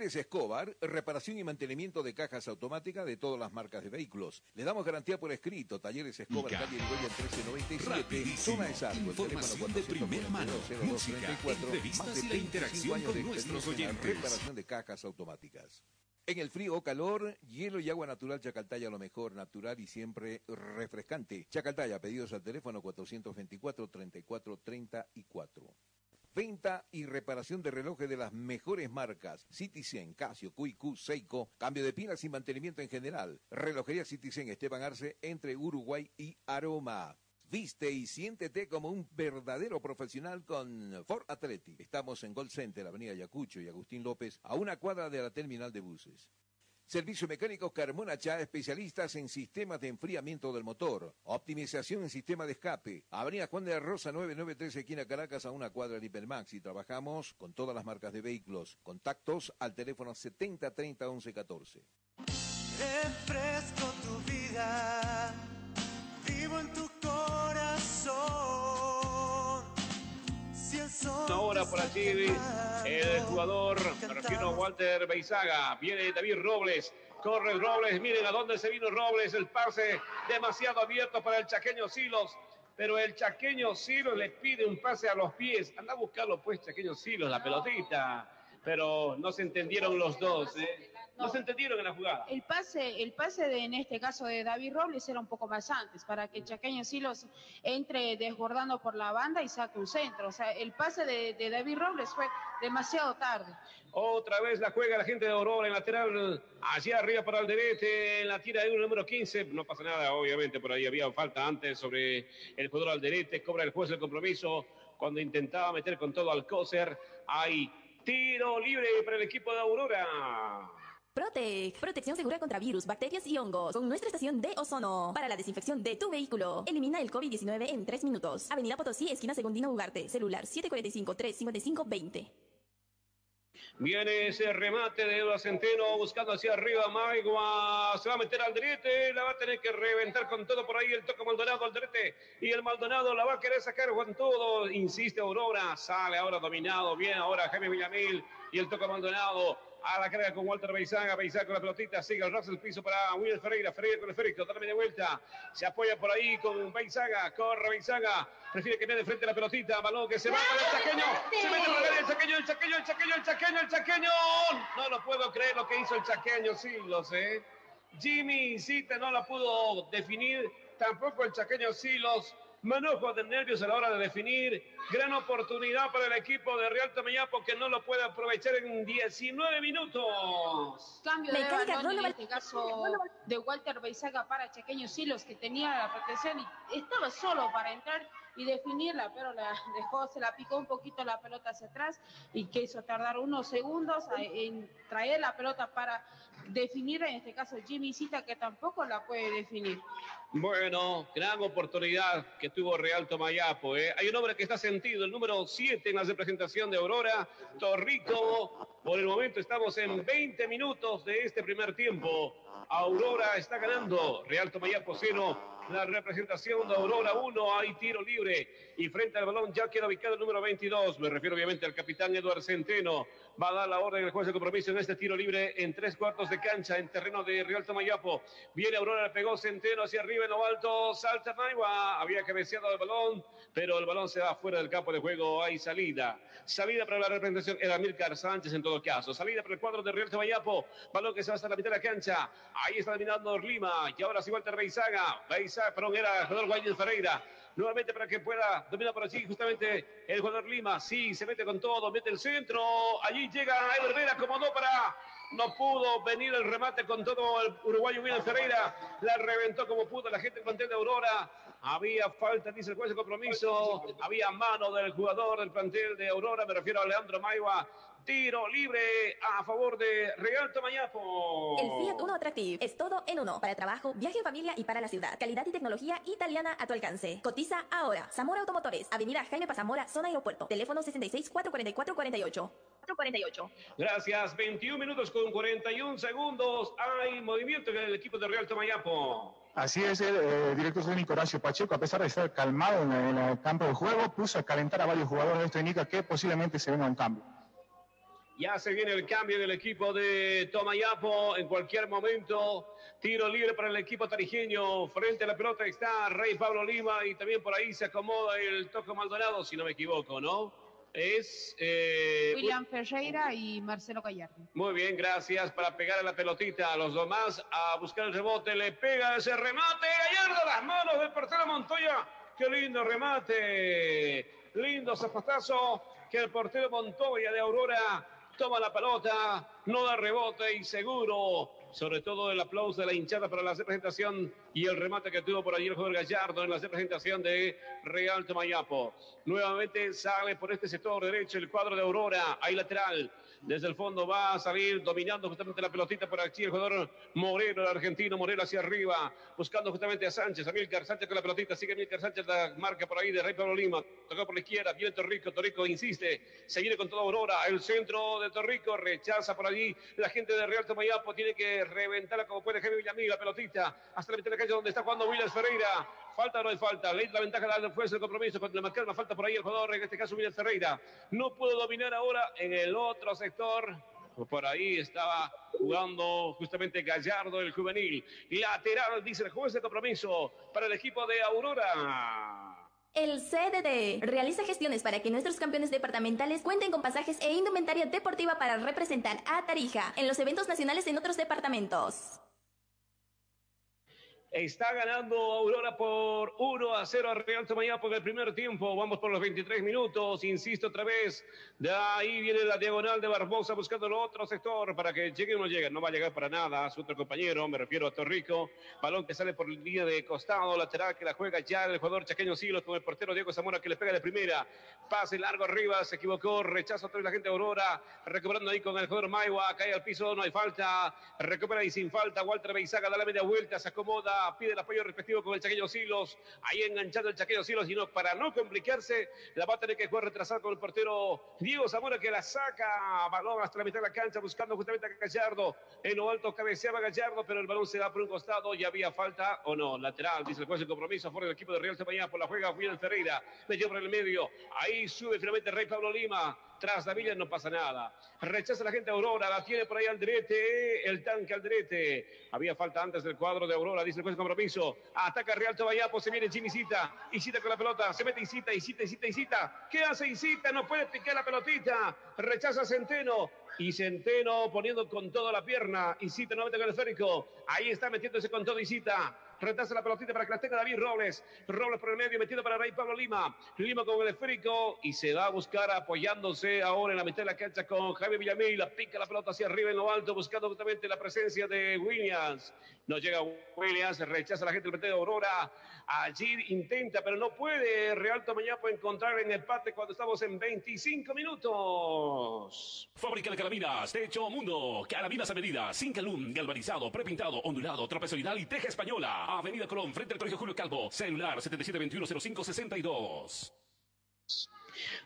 Talleres Escobar, reparación y mantenimiento de cajas automáticas de todas las marcas de vehículos. Le damos garantía por escrito. Talleres Escobar, calle Irigoyen 1397, Rapidísimo. zona de Sarco. Información de primer mano, música, entrevistas y la interacción con nuestros oyentes. Reparación de cajas automáticas. En el frío o calor, hielo y agua natural Chacaltaya lo mejor, natural y siempre refrescante. Chacaltaya, pedidos al teléfono 424-3434. Venta y reparación de relojes de las mejores marcas. Citizen, Casio, QQ, Seiko. Cambio de pilas y mantenimiento en general. Relojería Citizen Esteban Arce entre Uruguay y Aroma. Viste y siéntete como un verdadero profesional con Ford Athletic. Estamos en Gold Center, Avenida Yacucho y Agustín López, a una cuadra de la terminal de buses. Servicio Mecánico Carmona Chá, especialistas en sistemas de enfriamiento del motor, optimización en sistema de escape. Avenida Juan de la Rosa 993, esquina Caracas, a una cuadra de Hipermax. Y trabajamos con todas las marcas de vehículos. Contactos al teléfono 70 30 11 14. Refresco tu vida, vivo en tu corazón. Ahora por allí el jugador, me Walter Beizaga, viene David Robles, corre Robles, miren a dónde se vino Robles, el pase demasiado abierto para el chaqueño Silos, pero el chaqueño Silos le pide un pase a los pies, anda a buscarlo pues chaqueño Silos, la pelotita, pero no se entendieron los dos, ¿eh? No se entendieron en la jugada. El pase, el pase de, en este caso de David Robles era un poco más antes, para que Chaqueño Silos entre desbordando por la banda y saque un centro. O sea, el pase de, de David Robles fue demasiado tarde. Otra vez la juega la gente de Aurora en lateral, allá arriba para Alderete, en la tira de uno número 15. No pasa nada, obviamente, por ahí había falta antes sobre el jugador Alderete. Cobra el juez el compromiso cuando intentaba meter con todo al Coser. Hay tiro libre para el equipo de Aurora. Protec, protección segura contra virus, bacterias y hongos con nuestra estación de ozono para la desinfección de tu vehículo. Elimina el COVID-19 en 3 minutos. Avenida Potosí, esquina Segundino Ugarte, celular 745-355-20. Viene ese remate de Eduardo Centeno buscando hacia arriba. Maigua se va a meter al derete. La va a tener que reventar con todo por ahí. El toque Maldonado al derete. Y el Maldonado la va a querer sacar con todo. Insiste Aurora. Sale ahora dominado. Bien ahora Jaime Villamil. Y el toque Maldonado a la carga con Walter Beizaga, Beizaga con la pelotita, sigue el ras el piso para William Ferreira, Ferreira con el esférico, dame de vuelta, se apoya por ahí con Beizaga, corre Beizaga, prefiere que vea de frente la pelotita, balón que se va con el chaqueño, se mete por el chaqueño, el chaqueño, el chaqueño, el chaqueño, el chaqueño, no lo puedo creer lo que hizo el chaqueño, Silos, eh. Jimmy Incita no la pudo definir, tampoco el chaqueño Silos, Manojo de nervios a la hora de definir. Gran oportunidad para el equipo de Real Tamayapo que no lo puede aprovechar en 19 minutos. Cambio de balón, en este caso de Walter Beizaga para Chaqueño Silos, que tenía la protección y estaba solo para entrar y definirla, pero la dejó, se la picó un poquito la pelota hacia atrás y quiso tardar unos segundos a- en traer la pelota para definir, en este caso Jimmy Cita, que tampoco la puede definir. Bueno, gran oportunidad que tuvo Real Tomayapo. ¿eh? Hay un hombre que está sentido, el número 7 en la representación de Aurora, Torrico. Por el momento estamos en 20 minutos de este primer tiempo. Aurora está ganando, Real Tomayapo 0. La representación de Aurora 1, hay tiro libre y frente al balón ya queda ubicado el número 22. Me refiero obviamente al capitán Eduardo Centeno. Va a dar la orden el juez de compromiso en este tiro libre en tres cuartos de cancha en terreno de Real Tomayapo. Viene Aurora, le pegó Centeno hacia arriba en lo alto. Salta Maiwa. Había cabeceado el balón, pero el balón se va fuera del campo de juego. Hay salida. Salida para la representación era Milcar Sánchez en todo caso. Salida para el cuadro de Real Tomayapo. Balón que se va hasta la mitad de la cancha. Ahí está dominando Lima. Y ahora sí Walter Beizaga. Beizaga, perdón, era el jugador Guaynes Ferreira. Nuevamente para que pueda dominar por allí justamente el jugador Lima. Sí, se mete con todo, mete el centro. Allí llega Ever Vera, acomodó para. No pudo venir el remate con todo el uruguayo William Ferreira. La reventó como pudo la gente con de Aurora. Había falta, dice el juez de compromiso. Había mano del jugador del plantel de Aurora. Me refiero a Leandro Maiwa. Tiro libre a favor de Real Tomayapo. El Fiat Uno Attractive es todo en uno. Para trabajo, viaje en familia y para la ciudad. Calidad y tecnología italiana a tu alcance. Cotiza ahora. Zamora Automotores. Avenida Jaime Pazamora, zona aeropuerto. Teléfono 66 444 48. 448. Gracias. 21 minutos con 41 segundos. Hay movimiento en el equipo de Real Tomayapo. Así es, el eh, director técnico Horacio Pacheco, a pesar de estar calmado en, en el campo de juego, puso a calentar a varios jugadores. Esto indica que posiblemente se venga un cambio. Ya se viene el cambio del equipo de Tomayapo en cualquier momento. Tiro libre para el equipo tarijeño. Frente a la pelota está Rey Pablo Lima y también por ahí se acomoda el Toco Maldonado, si no me equivoco, ¿no? Es. eh, William Ferreira y Marcelo Gallardo. Muy bien, gracias para pegar a la pelotita. A los demás a buscar el rebote. Le pega ese remate. Gallardo, las manos del portero Montoya. Qué lindo remate. Lindo zapatazo que el portero Montoya de Aurora toma la pelota, no da rebote y seguro. Sobre todo el aplauso de la hinchada para la representación y el remate que tuvo por allí el jugador Gallardo en la representación de Real Tomayapo. Nuevamente sale por este sector derecho el cuadro de Aurora, ahí lateral. Desde el fondo va a salir dominando justamente la pelotita por aquí el jugador Moreno, el argentino Moreno hacia arriba, buscando justamente a Sánchez, a Milcar Sánchez con la pelotita, sigue Milcar Sánchez, la marca por ahí de Rey Pablo Lima, tocó por la izquierda, viene Torrico, Torrico insiste, se con toda Aurora, el centro de Torrico rechaza por allí, la gente de Real Tomayapo tiene que reventarla como puede Jaime Villamil, la pelotita, hasta la mitad de la calle donde está jugando Williams Ferreira, falta o no hay falta, ley la ventaja del juez del compromiso, cuando le marcaron la falta por ahí el jugador, en este caso Williams Ferreira, no pudo dominar ahora en el otro sector, por ahí estaba jugando justamente Gallardo, el juvenil. Lateral, dice el juez de compromiso para el equipo de Aurora. El CDD realiza gestiones para que nuestros campeones departamentales cuenten con pasajes e indumentaria deportiva para representar a Tarija en los eventos nacionales en otros departamentos. Está ganando Aurora por 1 a 0 a Real Tomayapo en el primer tiempo. Vamos por los 23 minutos. Insisto otra vez. De ahí viene la diagonal de Barbosa buscando el otro sector para que llegue o no llegue. No va a llegar para nada su otro compañero. Me refiero a Torrico. Balón que sale por línea de costado lateral que la juega ya el jugador Chaqueño Silos con el portero Diego Zamora que le pega de primera. Pase largo arriba. Se equivocó. Rechazo otra vez la gente de Aurora. Recuperando ahí con el jugador Maiwa. Cae al piso. No hay falta. Recupera y sin falta. Walter Beizaga da la media vuelta. Se acomoda Pide el apoyo respectivo con el Chaqueño Silos. Ahí enganchando el Chaqueño Silos, y no, para no complicarse, la va a tener que jugar retrasado con el portero Diego Zamora que la saca. Balón hasta la mitad de la cancha buscando justamente a Gallardo. En lo alto cabeceaba Gallardo, pero el balón se da por un costado y había falta o no. Lateral, dice el juez de compromiso a del equipo de Real Tamañá por la juega William Ferreira. Metió por el medio. Ahí sube finalmente Rey Pablo Lima. Tras Davilla no pasa nada. Rechaza la gente Aurora, la tiene por ahí Aldrete, el tanque Aldrete. Había falta antes del cuadro de Aurora, dice el juez compromiso. Ataca Real Tobayapo, se viene Cita. Isita con la pelota, se mete Isita, Isita, Isita, Isita. ¿Qué hace Isita? No puede picar la pelotita. Rechaza Centeno. Y Centeno poniendo con toda la pierna. Isita no mete con el esférico. Ahí está metiéndose con todo Isita. Retrasa la pelotita para que la tenga David Robles. Robles por el medio, metido para Rey Pablo Lima. Lima con el esférico y se va a buscar apoyándose ahora en la mitad de la cancha con Jaime Villamil. La pica la pelota hacia arriba en lo alto, buscando justamente la presencia de Williams. No llega Williams, rechaza la gente del de Aurora. Allí intenta, pero no puede. Real Tomañapo encontrar en empate cuando estamos en 25 minutos. Fábrica de caraminas, techo mundo, caraminas a medida, sin calum, galvanizado, prepintado, ondulado, trapezoidal y teja española. Avenida Colón, frente al Colegio Julio Calvo, celular 77210562.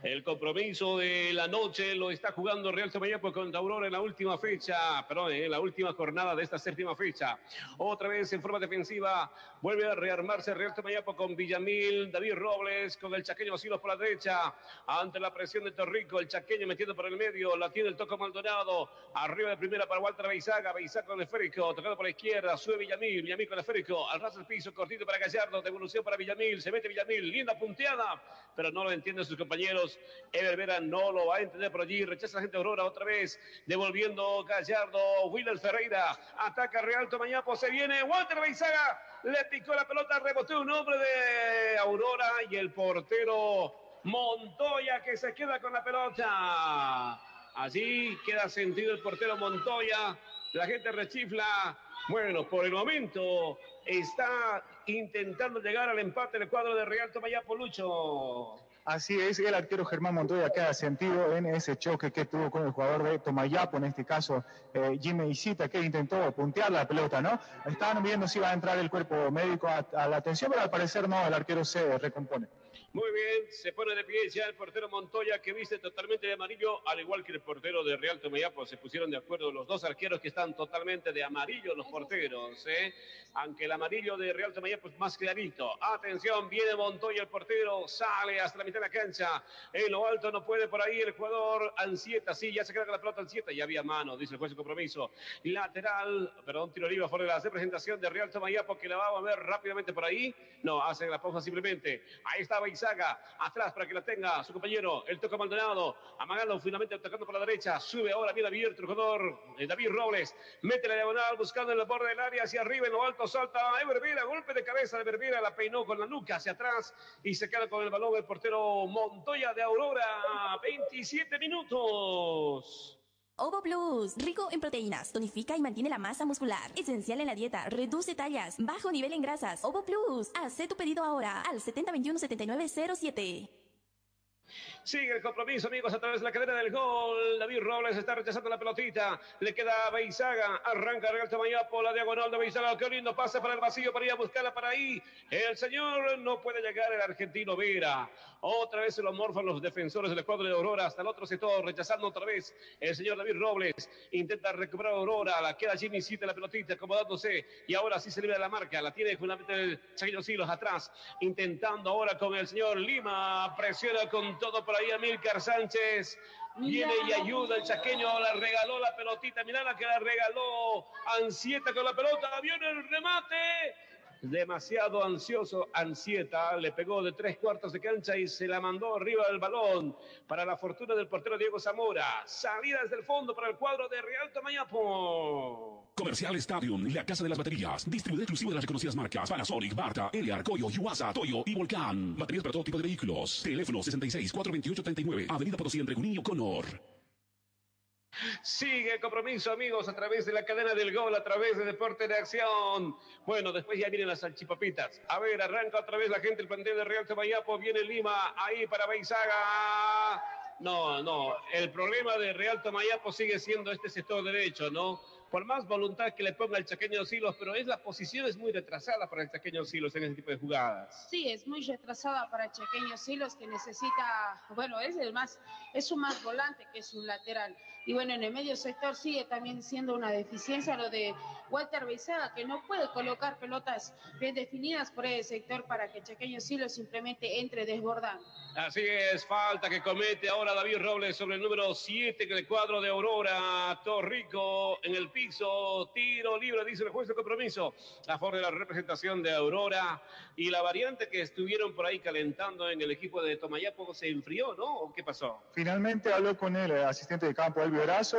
El compromiso de la noche lo está jugando Real Tomayapo contra Aurora en la última fecha, perdón, en la última jornada de esta séptima fecha. Otra vez en forma defensiva, vuelve a rearmarse Real Tomayapo con Villamil, David Robles, con el chaqueño Silos por la derecha, ante la presión de Torrico, el chaqueño metiendo por el medio, la tiene el toco Maldonado, arriba de primera para Walter Beizaga, Beizaga con el esférico, tocado por la izquierda, sube Villamil, Villamil con el esférico, al ras del piso, cortito para Gallardo, devolución para Villamil, se mete Villamil, linda punteada, pero no lo entienden sus compañeros. Ever Vera no lo va a entender por allí. Rechaza la gente Aurora otra vez. Devolviendo Gallardo. Wilder Ferreira. Ataca Real Tomañapo. Se viene Walter Beizaga. Le picó la pelota. Reboteó un hombre de Aurora. Y el portero Montoya que se queda con la pelota. Allí queda sentido el portero Montoya. La gente rechifla. Bueno, por el momento está intentando llegar al empate del cuadro de Real Tomayapo Lucho. Así es, el arquero Germán Montoya queda sentido en ese choque que tuvo con el jugador de Tomayapo, en este caso eh, Jimmy Isita, que intentó puntear la pelota, ¿no? Estaban viendo si iba a entrar el cuerpo médico a, a la atención, pero al parecer no, el arquero se recompone. Muy bien, se pone de pie ya el portero Montoya que viste totalmente de amarillo, al igual que el portero de Real Tomayapo. Se pusieron de acuerdo los dos arqueros que están totalmente de amarillo, los porteros, ¿eh? Aunque el amarillo de Real Tomayapo es más clarito. Atención, viene Montoya el portero, sale hasta la mitad de la cancha. En lo alto no puede por ahí el jugador Ansieta. Sí, ya se queda con la pelota Ansieta. Ya había mano, dice el juez de compromiso. Lateral, perdón, tiro libre fuera de la representación de Real Tomayapo que la va a mover rápidamente por ahí. No, hace la pausa simplemente. Ahí está Beizaga, atrás para que la tenga su compañero. El toca Maldonado, amagando finalmente atacando por la derecha. Sube ahora bien abierto el jugador eh, David Robles. Mete la diagonal buscando en el borde del área hacia arriba. En lo alto salta Ever Vera, golpe de cabeza de Ever Vera, la peinó con la nuca hacia atrás y se queda con el balón el portero Montoya de Aurora. 27 minutos. Ovo Plus, rico en proteínas, tonifica y mantiene la masa muscular. Esencial en la dieta, reduce tallas, bajo nivel en grasas. Ovo Plus, haz tu pedido ahora al 7021-7907. Sigue el compromiso, amigos, a través de la cadena del gol. David Robles está rechazando la pelotita. Le queda a Beizaga. Arranca Real Tamayapo, la diagonal de Beizaga. Qué lindo pase para el vacío para ir a buscarla para ahí. El señor no puede llegar, el argentino Vera. Otra vez se lo morfan los defensores del cuadro de Aurora. Hasta el otro sector, rechazando otra vez el señor David Robles. Intenta recuperar Aurora. La queda Jimmy Cita la pelotita, acomodándose. Y ahora sí se libra de la marca. La tiene justamente el Chaquillo Silos atrás. Intentando ahora con el señor Lima. Presiona con todo por ahí Amílcar Sánchez. Viene y ayuda el chaqueño, la regaló la pelotita, mirá la que la regaló Ansieta con la pelota, viene el remate, demasiado ansioso, Ansieta, le pegó de tres cuartos de cancha y se la mandó arriba del balón para la fortuna del portero Diego Zamora, salida desde el fondo para el cuadro de Real Tamayapo. Comercial Stadium, la casa de las baterías. Distribuidor exclusivo de las reconocidas marcas Panasonic, Barta, Eliar, Koyo, Yuasa, Toyo y Volcán. Baterías para todo tipo de vehículos. Teléfono 66 428 39. Avenida Potosí entre Junín y Conor. Sigue el compromiso, amigos, a través de la cadena del gol, a través de Deporte de Acción. Bueno, después ya vienen las salchipapitas. A ver, arranca otra vez la gente, el plantel de Real Tomayapo, viene Lima, ahí para Beizaga. No, no, el problema de Real Tomayapo sigue siendo este sector derecho, ¿no? por más voluntad que le ponga el chaqueño Silos, pero es la posición es muy retrasada para el chaqueño Silos en ese tipo de jugadas. Sí, es muy retrasada para Chequeño Silos que necesita, bueno, es el más, es un más volante que es un lateral. Y bueno, en el medio sector sigue también siendo una deficiencia lo de Walter Beizaga, que no puede colocar pelotas bien definidas por ese sector para que Chequeño Silos simplemente entre desbordando. Así es, falta que comete ahora David Robles sobre el número 7 que el cuadro de Aurora. Torrico en el piso, tiro libre, dice el juez de compromiso a favor de la representación de Aurora. Y la variante que estuvieron por ahí calentando en el equipo de Tomayapo se enfrió, ¿no? ¿O qué pasó? Finalmente habló con el asistente de campo, Elvio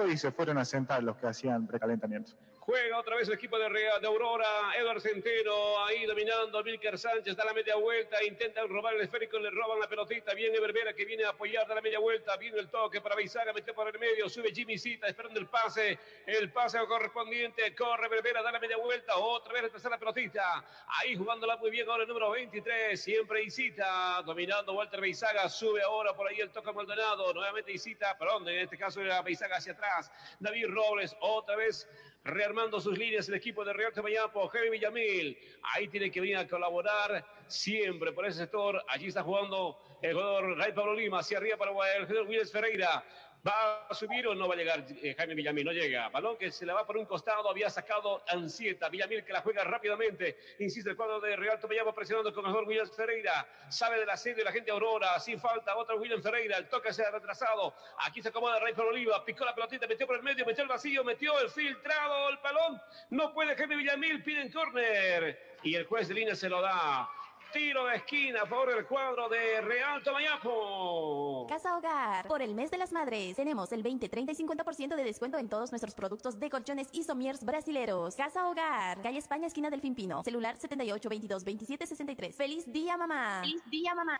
Y se fueron a sentar los que hacían precalentamiento. Juega otra vez el equipo de, de Aurora, Eduardo Centeno ahí dominando, Milker Sánchez da la media vuelta, intentan robar el esférico, le roban la pelotita, viene Berbera que viene a apoyar, da la media vuelta, viene el toque para Beizaga, metió por el medio, sube Jimmy Cita esperando el pase, el pase correspondiente, corre Berbera, da la media vuelta, otra vez la pelotita, ahí jugándola muy bien ahora el número 23, siempre Isita, dominando Walter Beizaga, sube ahora por ahí el toque Maldonado, nuevamente Isita, perdón, en este caso era Beizaga hacia atrás, David Robles, otra vez rearmando sus líneas el equipo de Real Tamayapo, Javi Villamil. Ahí tiene que venir a colaborar siempre por ese sector. Allí está jugando el jugador Ray Pablo Lima, hacia arriba para el jugador Willis Ferreira. ¿Va a subir o no va a llegar eh, Jaime Villamil? No llega. Balón que se le va por un costado. Había sacado Ansieta. Villamil que la juega rápidamente. Insiste el cuadro de Real Tomayama presionando con jugador William Ferreira. Sabe del asedio de la gente Aurora. Sin falta otro William Ferreira. El toque se ha retrasado. Aquí se acomoda Ray por Oliva. Picó la pelotita, metió por el medio, metió el vacío, metió el filtrado. El balón. No puede Jaime Villamil. Piden córner. Y el juez de línea se lo da. Tiro de esquina a favor del cuadro de Real Tomayapo. Casa Hogar. Por el mes de las madres tenemos el 20, 30 y 50% de descuento en todos nuestros productos de colchones y somiers brasileros. Casa Hogar. Calle España, esquina del Fimpino. Celular 78 22 27 63. ¡Feliz día, mamá! ¡Feliz día, mamá!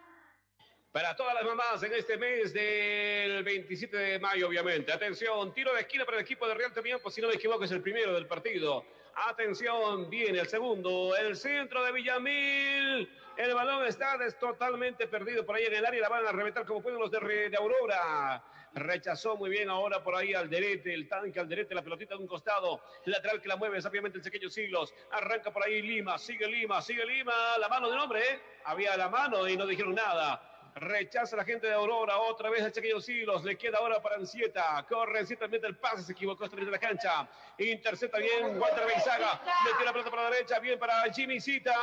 Para todas las mamás en este mes del 27 de mayo, obviamente. Atención, tiro de esquina para el equipo de Real Tomayapo. Si no me equivoco, es el primero del partido. Atención, viene el segundo, el centro de Villamil. El balón está totalmente perdido por ahí en el área. La van a reventar como pueden los de, Aurora. Rechazó muy bien ahora por ahí Alderete, el tanque Alderete, la pelotita de un costado. Lateral que la mueve es obviamente el pequeño Siglos. Arranca por ahí Lima, sigue Lima, sigue Lima. La mano del hombre, ¿eh? Había la mano y no dijeron nada. Rechaza la gente de Aurora, otra vez el Chequeño Siglos, le queda ahora para Ancieta, corre Ancieta, mete el pase, se equivocó vez de la cancha, intercepta bien Walter Beizaga, metió la pelota para la derecha, bien para Jimmy Cita,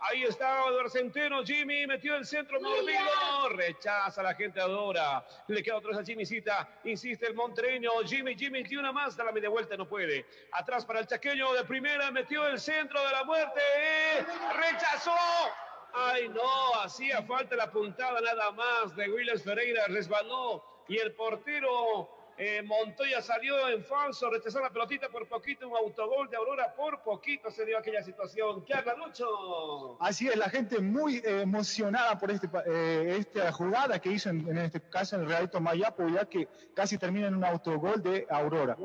ahí está Eduardo Centeno, Jimmy metió el centro. Mordido, rechaza la gente de Aurora, le queda otra vez a Jimmy Cita, insiste el montereño, Jimmy, Jimmy, tiene una más, da la media vuelta, no puede, atrás para el Chaqueño. De primera, metió el centro de la muerte, rechazó, Ay, no, hacía falta la puntada nada más de Willis Ferreira, resbaló y el portero eh, Montoya salió en falso, rechazó la pelotita por poquito, un autogol de Aurora, por poquito se dio aquella situación. ¿Qué habla Lucho? Así es, la gente muy eh, emocionada por este, eh, esta jugada que hizo en, en este caso en el Realito Mayapo, ya que casi termina en un autogol de Aurora.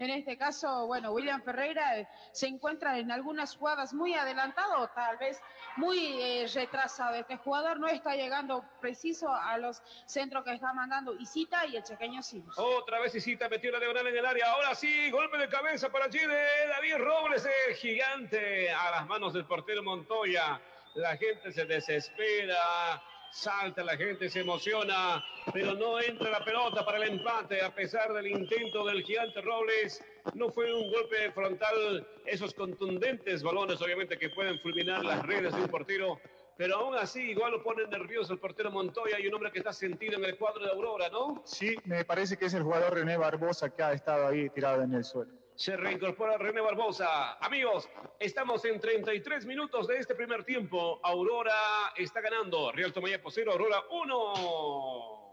En este caso, bueno, William Ferreira eh, se encuentra en algunas jugadas muy adelantado, tal vez muy eh, retrasado. Este jugador no está llegando preciso a los centros que está mandando Isita y el chequeño Silos. Otra vez Isita metió la diagonal en el área. Ahora sí, golpe de cabeza para Chile. David Robles, el gigante, a las manos del portero Montoya. La gente se desespera. Salta la gente, se emociona, pero no entra la pelota para el empate a pesar del intento del gigante Robles. No fue un golpe frontal, esos contundentes balones obviamente que pueden fulminar las redes de un portero, pero aún así igual lo pone nervioso el portero Montoya y un hombre que está sentido en el cuadro de Aurora, ¿no? Sí, me parece que es el jugador René Barbosa que ha estado ahí tirado en el suelo. Se reincorpora René Barbosa. Amigos, estamos en 33 minutos de este primer tiempo. Aurora está ganando. Real Tomayapo 0, Aurora 1.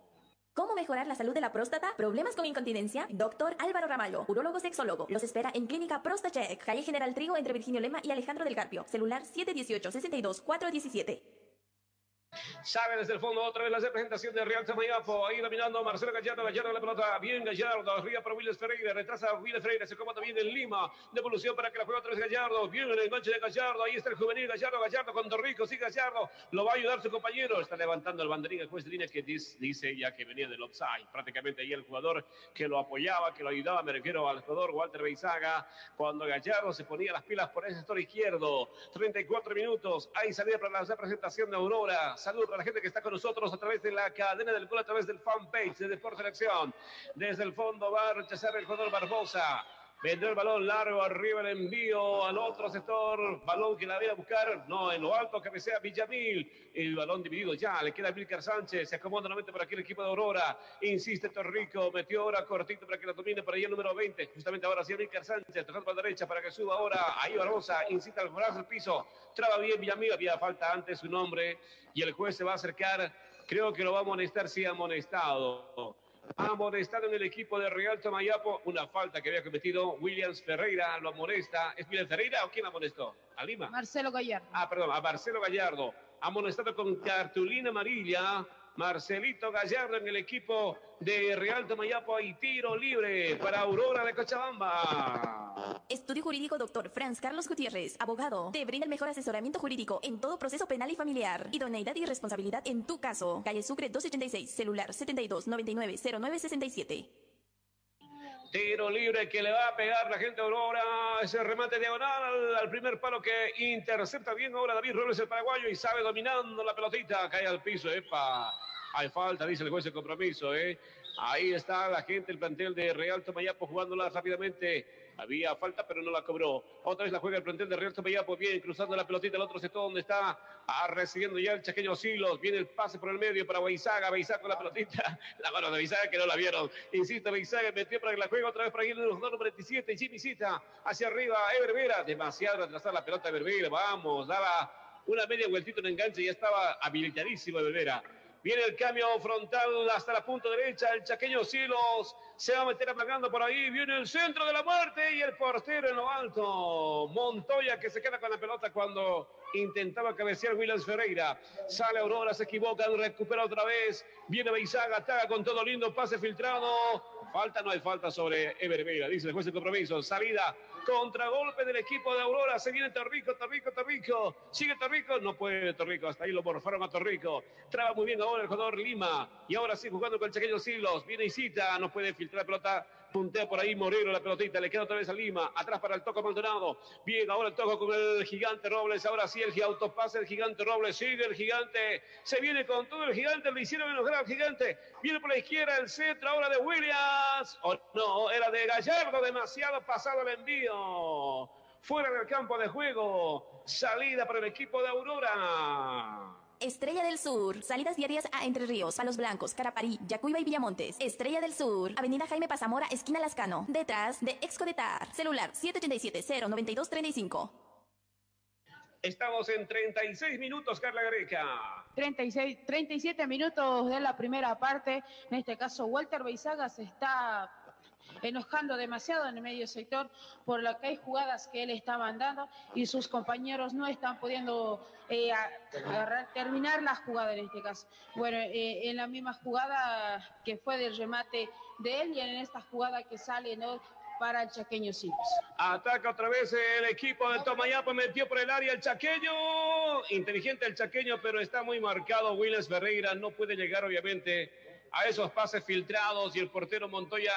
¿Cómo mejorar la salud de la próstata? ¿Problemas con incontinencia? Doctor Álvaro Ramallo, urólogo sexólogo. Los espera en Clínica ProstaCheck, calle General Trigo entre Virginio Lema y Alejandro del Carpio. Celular 718 62 417. Sabe desde el fondo otra vez la representación de Real Tamayapo. Ahí dominando Marcelo Gallardo. Gallardo la pelota. Bien Gallardo. Arriba para Willis Ferreira. Retrasa Willis Ferreira. Se comanda bien en Lima. Devolución para que la juegue otra vez Gallardo. Bien el enganche de Gallardo. Ahí está el juvenil Gallardo. Gallardo con Torrico. Sí, Gallardo. Lo va a ayudar su compañero. Está levantando el banderín el juez de línea que dice ya que venía del offside. Prácticamente ahí el jugador que lo apoyaba, que lo ayudaba. Me refiero al jugador Walter Beizaga. Cuando Gallardo se ponía las pilas por ese sector izquierdo. 34 minutos. Hay salida para la representación de Aurora. Saludos para la gente que está con nosotros a través de la cadena del gol, a través del fanpage de Deportes Selección. Desde el fondo va a rechazar el jugador Barbosa. Vendrá el balón largo, arriba el envío al otro sector. Balón que la viene a buscar. No, en lo alto cabecea Villamil. El balón dividido ya. Le queda Milcar Sánchez. Se acomoda nuevamente por aquí el equipo de Aurora. Insiste Torrico. Metió ahora cortito para que la domine por ahí el número 20. Justamente ahora sí Milcar Sánchez. Tocando para la derecha para que suba ahora. Ahí Barbosa. Incita al brazo al piso. Traba bien Villamil. Había falta antes su nombre. Y el juez se va a acercar. Creo que lo va a amonestar. Sí, amonestado amonestado en el equipo de Real Tomayapo. Una falta que había cometido Williams Ferreira, lo amonesta. ¿Es Williams Ferreira o quién amonestó? ¿A Lima? Marcelo Gallardo. Ah, perdón, a Marcelo Gallardo. Amonestado con cartulina amarilla. Marcelito Gallardo en el equipo de Real Tomayapo y tiro libre para Aurora de Cochabamba. Estudio Jurídico Dr. Franz Carlos Gutiérrez, abogado. Te brinda el mejor asesoramiento jurídico en todo proceso penal y familiar. Idoneidad y responsabilidad en tu caso. Calle Sucre 286, celular 72 99 09 67. Tiro libre que le va a pegar la gente Aurora. Ese remate diagonal al, al primer palo que intercepta bien ahora David Robles, el paraguayo, y sabe dominando la pelotita. Cae al piso, epa. Hay falta, dice el juez de compromiso, ¿eh? Ahí está la gente, el plantel de Real Tomayapo jugándola rápidamente. Había falta, pero no la cobró. Otra vez la juega el plantel de Real Tomayapo. Bien, cruzando la pelotita al otro sector donde está ah, recibiendo ya el chaqueño Silos. Viene el pase por el medio para Beizaga. Beizaga con la pelotita. La mano de Beizaga que no la vieron. Insiste Beizaga, metió para que la juegue otra vez para el número 27. Y Jimmy Cita hacia arriba. Ever Vera. Demasiado retrasada la pelota de Ever Vera. Vamos, daba una media vueltita en enganche y ya estaba habilitadísimo Ever Vera. Viene el cambio frontal hasta la punta derecha. El chaqueño Silos se va a meter amagando por ahí. Viene el centro de la muerte y el portero en lo alto. Montoya que se queda con la pelota cuando intentaba cabecear Williams Ferreira. Sale Aurora, se equivoca, recupera otra vez. Viene Beizaga, ataca con todo lindo, pase filtrado. Falta, no hay falta sobre Ever Vera, dice el juez de compromiso. Salida, contragolpe del equipo de Aurora. Se viene Torrico, Torrico, Torrico. Sigue Torrico, no puede Torrico. Hasta ahí lo morfaron a Torrico. Traba muy bien ahora el jugador Lima. Y ahora sí jugando con el chaqueño Silos. Viene Isita, no puede filtrar la pelota. Puntea por ahí Moreno la pelotita, le queda otra vez a Lima, atrás para el toco Maldonado. Bien, ahora el toco con el gigante Robles, ahora sí el autopase el gigante Robles, sigue el gigante, se viene con todo el gigante, le hicieron enojar al gigante, viene por la izquierda el centro ahora de Williams, o no, era de Gallardo, demasiado pasado el envío, fuera del campo de juego, salida para el equipo de Aurora. Estrella del Sur. Salidas diarias a Entre Ríos, Palos Blancos, Caraparí, Yacuiba y Villamontes. Estrella del Sur. Avenida Jaime Pazamora, esquina Lascano. Detrás de Excodetar. Celular 787-09235. Estamos en 36 minutos, Carla Greca. 36, 37 minutos de la primera parte. En este caso, Walter Beizaga se está enojando demasiado en el medio sector por lo que hay jugadas que él está mandando y sus compañeros no están pudiendo eh, a- terminar la jugada en este caso. Bueno, eh, en la misma jugada que fue del remate de él y en esta jugada que sale ¿no? para el chaqueño. Ataca otra vez el equipo de Tomayapo, metió por el área el chaqueño. Inteligente el chaqueño, pero está muy marcado. Willis Ferreira no puede llegar, obviamente, a esos pases filtrados. Y el portero Montoya,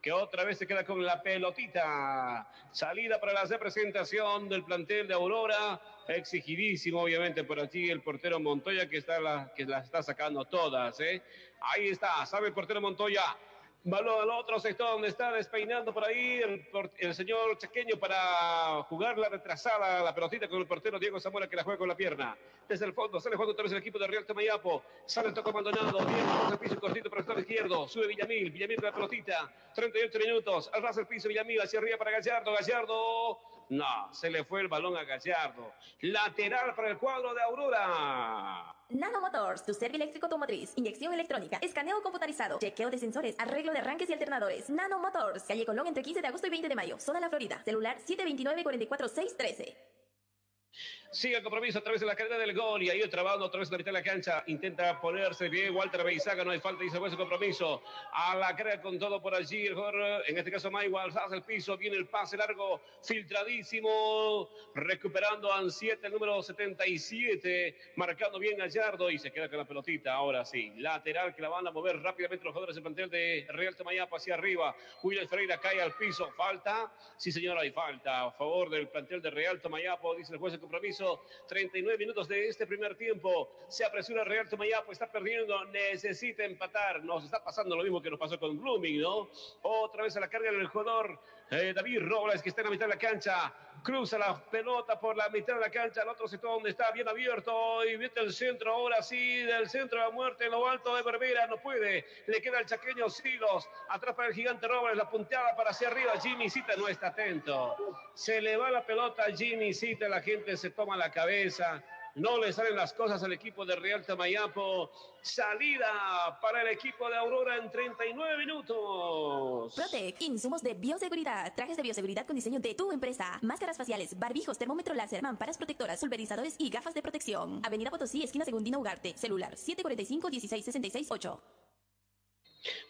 que otra vez se queda con la pelotita. Salida para la representación del plantel de Aurora. Exigidísimo, obviamente, por aquí el portero Montoya, que, está la, que las está sacando todas. ¿eh? Ahí está, sabe el portero Montoya. Balón al otro sector donde está despeinando por ahí el, el señor Chaqueño para jugar la retrasada, la pelotita con el portero Diego Zamora que la juega con la pierna. Desde el fondo, sale jugando otra vez el equipo de Real Tamayapo. Sale el toque abandonado, bien, al piso cortito por el sector izquierdo. Sube Villamil, Villamil con la pelotita. 38 minutos, al ras el piso Villamil hacia arriba para Gallardo, Gallardo. No, se le fue el balón a Gallardo. Lateral para el cuadro de Aurora. Nano Motors, tu servicio eléctrico automotriz, inyección electrónica, escaneo computarizado, chequeo de sensores, arreglo de arranques y alternadores. Nano Motors, calle Colón entre 15 de agosto y 20 de mayo, zona La Florida, celular 729-44613. Sigue el compromiso a través de la cadena del gol y ahí trabando otra vez en la mitad de la cancha. Intenta ponerse bien Walter Beizaga, no hay falta y se fue ese compromiso. A la carga con todo por allí. El jugador, en este caso Maigual, hace el piso, viene el pase largo, filtradísimo, recuperando a 7, el número 77, marcando bien Gallardo y se queda con la pelotita. Ahora sí, lateral que la van a mover rápidamente los jugadores del plantel de Real Tomayapo hacia arriba. William Ferreira cae al piso. Falta. Sí, señor, hay falta. A favor del plantel de Real Tomayapo, dice el juez de compromiso. 39 minutos de este primer tiempo. Se apresura Real Tomayapo, está perdiendo, necesita empatar. Nos está pasando lo mismo que nos pasó con Blooming, ¿no? Otra vez a la carga del jugador eh, David Robles, que está en la mitad de la cancha. Cruza la pelota por la mitad de la cancha, al otro sector donde está bien abierto. Y mete el centro, ahora sí, del centro de la muerte, lo alto de Berbera, no puede. Le queda el chaqueño Silos. Atrás para el gigante Robles, la punteada para hacia arriba. Jimmy Cita no está atento. Se le va la pelota a Jimmy Cita, la gente se toma la cabeza. No le salen las cosas al equipo de Real Tamayapo. Salida para el equipo de Aurora en 39 minutos. Protec, insumos de bioseguridad, trajes de bioseguridad con diseño de tu empresa, máscaras faciales, barbijos, termómetro láser, mamparas protectoras, pulverizadores y gafas de protección. Avenida Potosí, esquina Segundina Ugarte, celular 745-1666-8.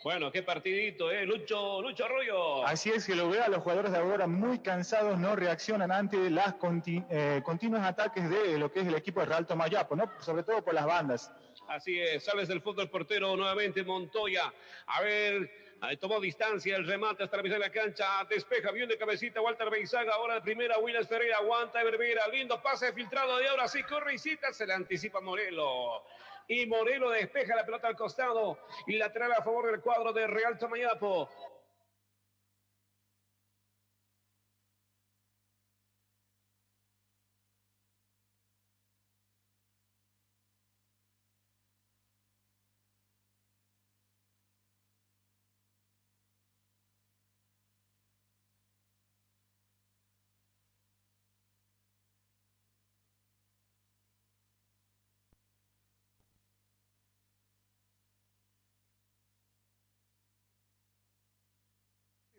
Bueno, qué partidito, ¿eh? Lucho, Lucho Arroyo. Así es que lo veo a los jugadores de Aurora muy cansados, no reaccionan ante los conti eh, continuos ataques de lo que es el equipo de Real Tomayapo, ¿no? sobre todo por las bandas. Así es, sales del el portero nuevamente Montoya. A ver, ahí tomó distancia el remate hasta la mitad de la cancha. Despeja bien de cabecita Walter Beizaga. Ahora de primera, Willis Ferreira aguanta Berbera. Lindo pase filtrado de ahora sí corre y cita. Se le anticipa Morelo. Y Morelo despeja la pelota al costado. Y lateral a favor del cuadro de Real Tomayapo.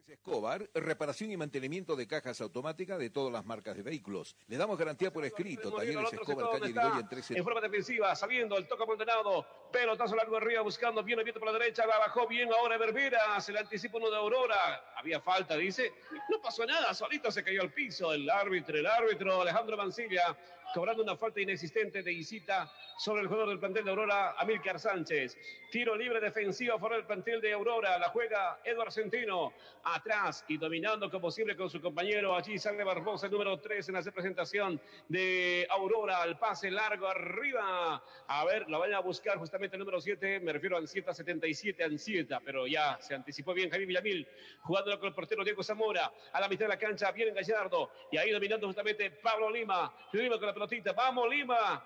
Escobar, reparación y mantenimiento de cajas automáticas de todas las marcas de vehículos. Le damos garantía por escrito. Talleres Escobar, calle Irigoyen 13. En forma defensiva, sabiendo el toque Maldonado. Pelotazo largo arriba, buscando bien abierto por la derecha. La bajó bien ahora Berbera. Se le anticipa uno de Aurora. Había falta, dice. No pasó nada, solito se cayó al piso. El árbitro, el árbitro Alejandro Mancilla, cobrando una falta inexistente de Isita sobre el jugador del plantel de Aurora, Amílcar Sánchez. Tiro libre defensivo a favor del plantel de Aurora. La juega Eduard Centeno. Atrás y dominando como siempre con su compañero. Allí sale Barbosa, el número 3 en la representación de Aurora. Al pase largo arriba. A ver, lo vayan a buscar justamente el número 7. Me refiero a Ancieta 77, Ancieta. Pero ya se anticipó bien Javier Villamil. Jugando con el portero Diego Zamora. A la mitad de la cancha viene Gallardo. Y ahí dominando justamente Pablo Lima. Lima con la pelotita. Vamos, Lima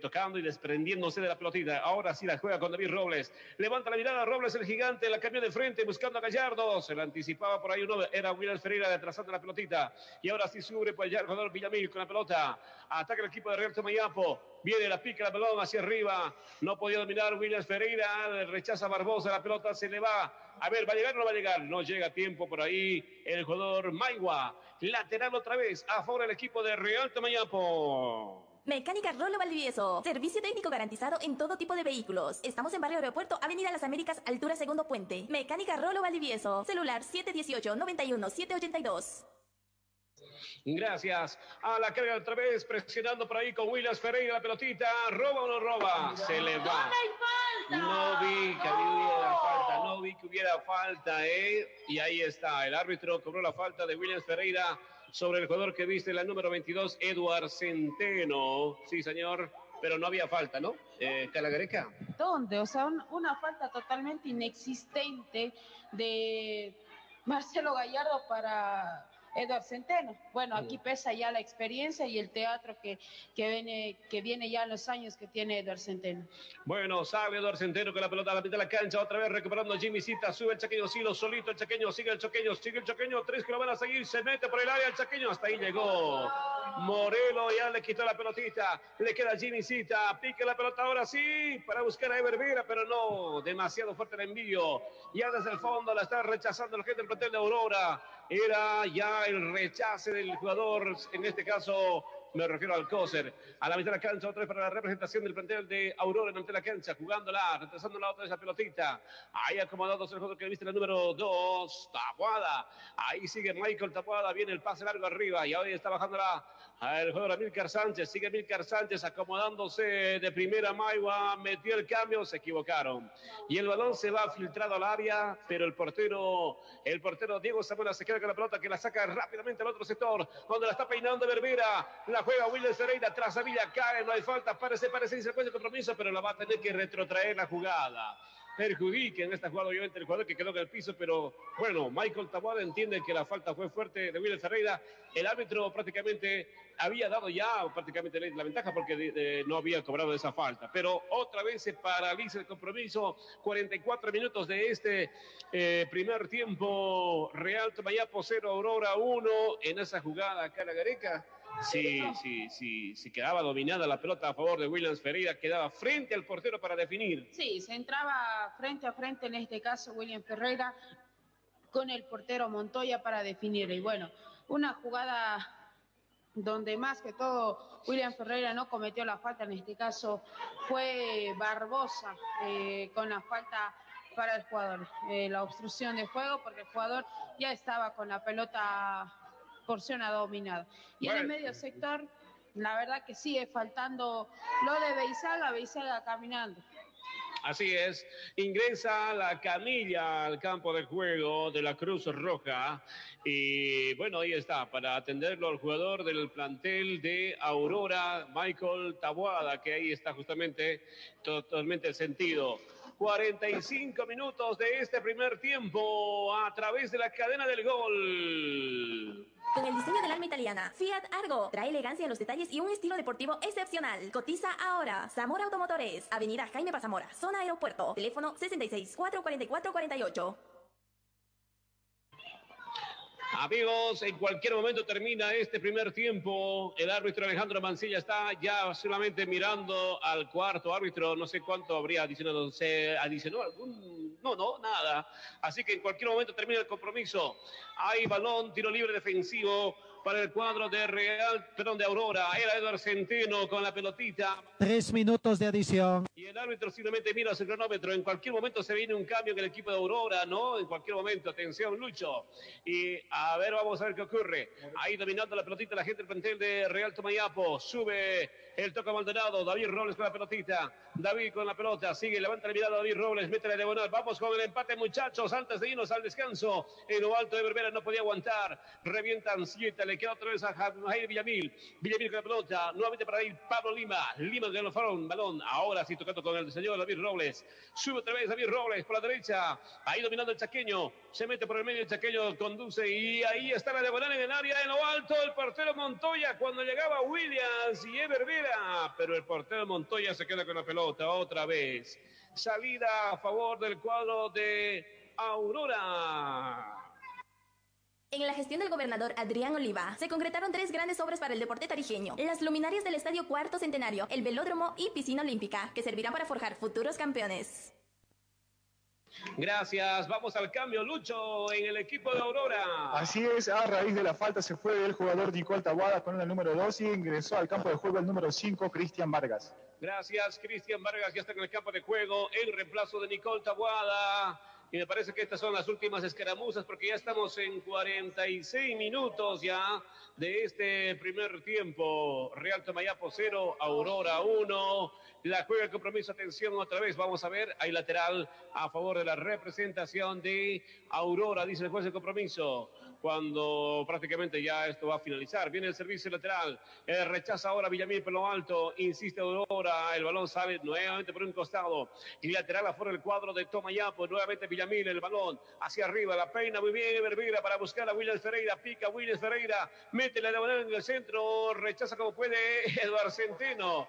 tocando y desprendiéndose de la pelotita. Ahora sí la juega con David Robles. Levanta la mirada Robles, el gigante, la cambió de frente buscando a Gallardo. Se la anticipaba por ahí uno, era William Ferreira detrasando la pelotita. Y ahora sí sube por allá jugador Villamil con la pelota. Ataca el equipo de Real Tomayapo. Viene la pica la pelota hacia arriba. No podía dominar Williams Ferreira. Rechaza Barbosa. La pelota se le va. A ver, ¿va a llegar o no va a llegar? No llega a tiempo por ahí el jugador Maigua. Lateral otra vez a favor del equipo de Real Tomayapo. Mecánica Rolo Valdivieso. Servicio técnico garantizado en todo tipo de vehículos. Estamos en Barrio Aeropuerto, Avenida Las Américas, altura Segundo Puente. Mecánica Rolo Valdivieso. Celular 718-91-782. Gracias. A la carga otra vez, presionando por ahí con Williams Ferreira la pelotita. ¿Roba o no roba? Se le va. No vi que hubiera falta, no vi que hubiera falta, ¿eh? Y ahí está, el árbitro cobró la falta de Williams Ferreira sobre el jugador que viste, la número 22, Eduard Centeno. Sí, señor, pero no había falta, ¿no? Eh, Calagareca. ¿Dónde? O sea, un- una falta totalmente inexistente de Marcelo Gallardo para Eduard Centeno. Bueno, aquí pesa ya la experiencia y el teatro que, que, viene, que viene ya en los años que tiene Eduard Centeno. Bueno, sabe Eduardo Centeno con la pelota a la mitad de la cancha, otra vez recuperando a Jimmy Cita, sube el chaqueño Silo, solito el chaqueño, sigue el chaqueño, sigue el chaqueño, tres que lo van a seguir, se mete por el área el chaqueño, hasta ahí llegó. Morelo ya le quitó la pelotita, le queda Jimmy Cita, pique la pelota ahora sí, para buscar a Ever Vera, pero no, demasiado fuerte el envío. Ya desde el fondo la está rechazando la gente del plantel de Aurora. Era ya el rechace del jugador, en este caso me refiero al Coser. A la mitad de la cancha, otra vez para la representación del plantel de Aurora en ante la cancha, jugándola, retrasándola otra vez la pelotita. Ahí acomodándose el jugador que viste la número 2, Tabuada. Ahí sigue Michael Tabuada, viene el pase largo arriba y ahora está bajándola el jugador Amílcar Sánchez. Sigue Amílcar Sánchez acomodándose de primera. Maigua metió el cambio, se equivocaron. Y el balón se va filtrado al área, pero el portero, el portero Diego Zamora se queda con la pelota que la saca rápidamente al otro sector, donde la está peinando Berbera. La juega William Ferreira, tras a Villa cae, no hay falta, parece, parece insecuencia de compromiso, pero la va a tener que retrotraer la jugada. Perjudique en esta jugada, obviamente, el jugador que quedó en el piso, pero bueno, Michael Taboada entiende que la falta fue fuerte de William Ferreira. El árbitro prácticamente había dado ya prácticamente la ventaja porque no había cobrado esa falta. Pero otra vez se paraliza el compromiso. 44 minutos de este eh, primer tiempo. Real Tomayapo 0, Aurora 1 en esa jugada acá en la Gareca. Sí, sí, sí, sí, quedaba dominada la pelota a favor de Williams Ferreira, quedaba frente al portero para definir. Sí, se entraba frente a frente en este caso William Ferreira con el portero Montoya para definir. Y bueno, una jugada donde más que todo William Ferreira no cometió la falta, en este caso fue Barbosa eh, con la falta para el jugador, eh, la obstrucción de juego porque el jugador ya estaba con la pelota porción dominada. Y en el medio sector, la verdad que sigue faltando lo de Beizaga, Beizaga caminando. Así es, ingresa la camilla al campo de juego de la Cruz Roja y bueno, ahí está, para atenderlo al jugador del plantel de Aurora, Michael Tabuada, que ahí está justamente totalmente el sentido. 45 minutos de este primer tiempo a través de la cadena del gol. Con el diseño del alma italiana, Fiat Argo trae elegancia en los detalles y un estilo deportivo excepcional. Cotiza ahora. Zamora Automotores, Avenida Jaime Pazamora, zona aeropuerto. Teléfono 66 444 48. Amigos, en cualquier momento termina este primer tiempo. El árbitro Alejandro Mancilla está ya solamente mirando al cuarto árbitro. No sé cuánto habría adicionado. ¿Se adicionó algún? No, no, nada. Así que en cualquier momento termina el compromiso. Hay balón, tiro libre defensivo para el cuadro de Real, perdón, de Aurora. Era Eduardo Centeno con la pelotita. Tres minutos de adición. Y el árbitro simplemente mira su cronómetro. En cualquier momento se viene un cambio en el equipo de Aurora, ¿no? En cualquier momento. Atención, Lucho. Y a ver, vamos a ver qué ocurre. Ahí dominando la pelotita la gente del plantel de Real Tomayapo. Sube el toca Maldonado. David Robles con la pelotita. David con la pelota. Sigue, levanta la mirada David Robles. Mete la diagonal. Vamos con el empate, muchachos. Antes de irnos al descanso. En lo alto de Berbera no podía aguantar. Revientan siete. Le queda otra vez a Jair Villamil. Villamil con la pelota. Nuevamente para ir Pablo Lima. Lima con el balón. balón. Ahora sí tocando con el señor David Robles. Sube otra vez David Robles por la derecha. Ahí dominando el chaqueño. Se mete por el medio el chaqueño. Conduce. Y ahí está la diagonal en el área. En lo alto el portero Montoya. Cuando llegaba Williams y Ever Pero el portero Montoya se queda con la pelota otra vez. Salida a favor del cuadro de Aurora. En la gestión del gobernador Adrián Oliva, se concretaron tres grandes obras para el deporte tarijeño. Las luminarias del Estadio Cuarto Centenario, el velódromo y piscina olímpica, que servirán para forjar futuros campeones. Gracias. Vamos al cambio, Lucho, en el equipo de Aurora. Así es, a raíz de la falta se fue el jugador Nicole Taboada con el número 2 y ingresó al campo de juego el número 5, Cristian Vargas. Gracias, Cristian Vargas, ya está en el campo de juego en reemplazo de Nicole Tabuada. Y me parece que estas son las últimas escaramuzas porque ya estamos en 46 minutos ya de este primer tiempo. Real Tomayapo 0, Aurora 1. La juega el compromiso, atención otra vez. Vamos a ver, hay lateral a favor de la representación de Aurora, dice el juez de compromiso. Cuando prácticamente ya esto va a finalizar. Viene el servicio lateral. Eh, rechaza ahora Villamil por lo alto. Insiste Aurora. El balón sale nuevamente por un costado. Y lateral afuera el cuadro de Tomayapo. Nuevamente Villamil. El balón hacia arriba. La peina muy bien. Evervira para buscar a Williams Ferreira. Pica Williams Ferreira. Mete la diagonal en el centro. Rechaza como puede Eduardo Centeno.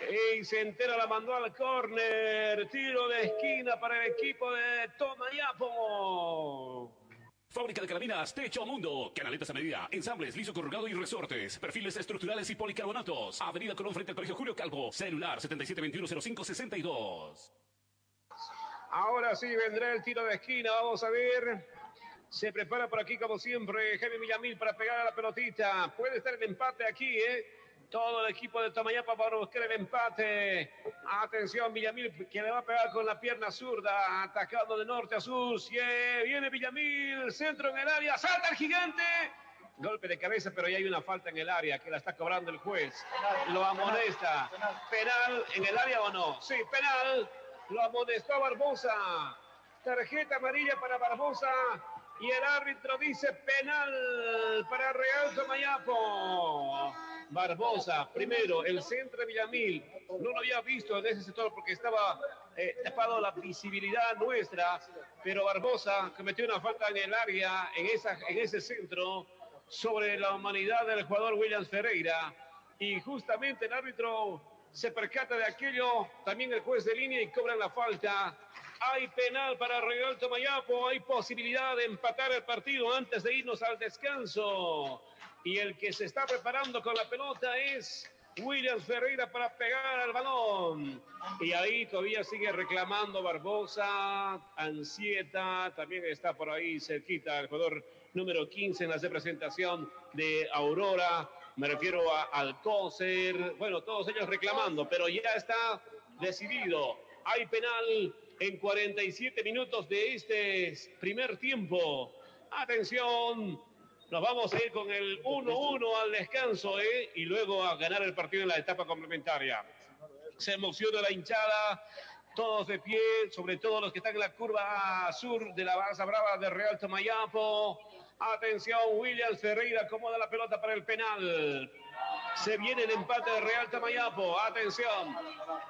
Y Centeno la mandó al córner. Tiro de esquina para el equipo de Tomayapo. Fábrica de carabinas Techo Mundo. Canaletas a medida, ensambles, liso corrugado y resortes. Perfiles estructurales y policarbonatos. Avenida Colón frente al Colegio Julio Calvo. Celular 77210562. Ahora sí vendrá el tiro de esquina, vamos a ver. Se prepara por aquí como siempre Jaime Villamil para pegar a la pelotita. Puede estar el empate aquí, ¿eh? Todo el equipo de Tamayapa para buscar el empate. Atención, Villamil, que le va a pegar con la pierna zurda, atacando de norte a sur. Sí, viene Villamil, centro en el área, salta el gigante. Golpe de cabeza, pero ya hay una falta en el área que la está cobrando el juez. Lo amonesta. ¿Penal en el área o no? Sí, penal. Lo amonestó Barbosa. Tarjeta amarilla para Barbosa. Y el árbitro dice penal para Real Tomayapo. Barbosa, primero, el centro de Villamil. No lo había visto en ese sector porque estaba eh, tapado la visibilidad nuestra, pero Barbosa cometió una falta en el área, en, ese centro, sobre la humanidad del jugador Williams Ferreira. Y justamente el árbitro se percata de aquello, también el juez de línea y cobran la falta. Hay penal para Real Tomayapo, hay posibilidad de empatar el partido antes de irnos al descanso. Y el que se está preparando con la pelota es Williams Ferreira para pegar al balón. Y ahí todavía sigue reclamando Barbosa, Ansieta, también está por ahí cerquita el jugador número 15 en la representación de Aurora. Me refiero a Alcócer, bueno, todos ellos reclamando, pero ya está decidido. Hay penal en 47 minutos de este primer tiempo. Atención, nos vamos a ir con el 1-1 al descanso ¿eh? y luego a ganar el partido en la etapa complementaria. Se emociona la hinchada, todos de pie, sobre todo los que están en la curva sur de la Barça Brava de Real Tomayapo. Atención, Williams Ferreira acomoda la pelota para el penal. Se viene el empate de Real Tamayapo. Atención.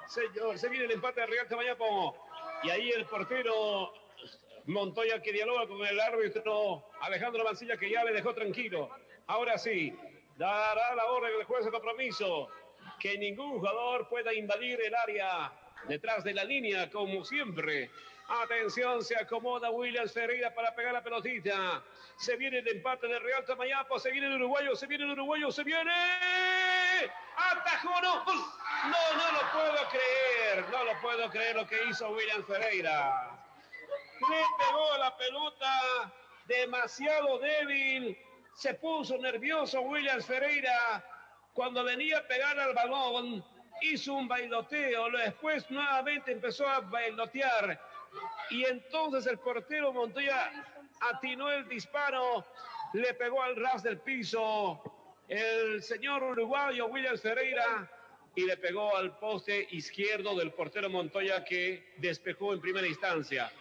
Señor, se viene el empate de Real Tamayapo. Y ahí el portero Montoya que dialoga con el árbitro Alejandro Mancilla que ya le dejó tranquilo. Ahora sí, dará la orden del juez de compromiso que ningún jugador pueda invadir el área detrás de la línea como siempre. Atención, se acomoda Williams Ferreira para pegar la pelotita. Se viene el empate de Real Tamayapo, se viene el uruguayo, se viene el uruguayo, se viene. Atajó. No, no lo puedo creer. No lo puedo creer lo que hizo Williams Ferreira. Le pegó la pelota demasiado débil. Se puso nervioso Williams Ferreira cuando venía a pegar al balón. Hizo un bailoteo, después nuevamente empezó a bailotear y entonces el portero Montoya atinó el disparo, le pegó al ras del piso el señor uruguayo Williams Ferreira y le pegó al poste izquierdo del portero Montoya que despejó en primera instancia.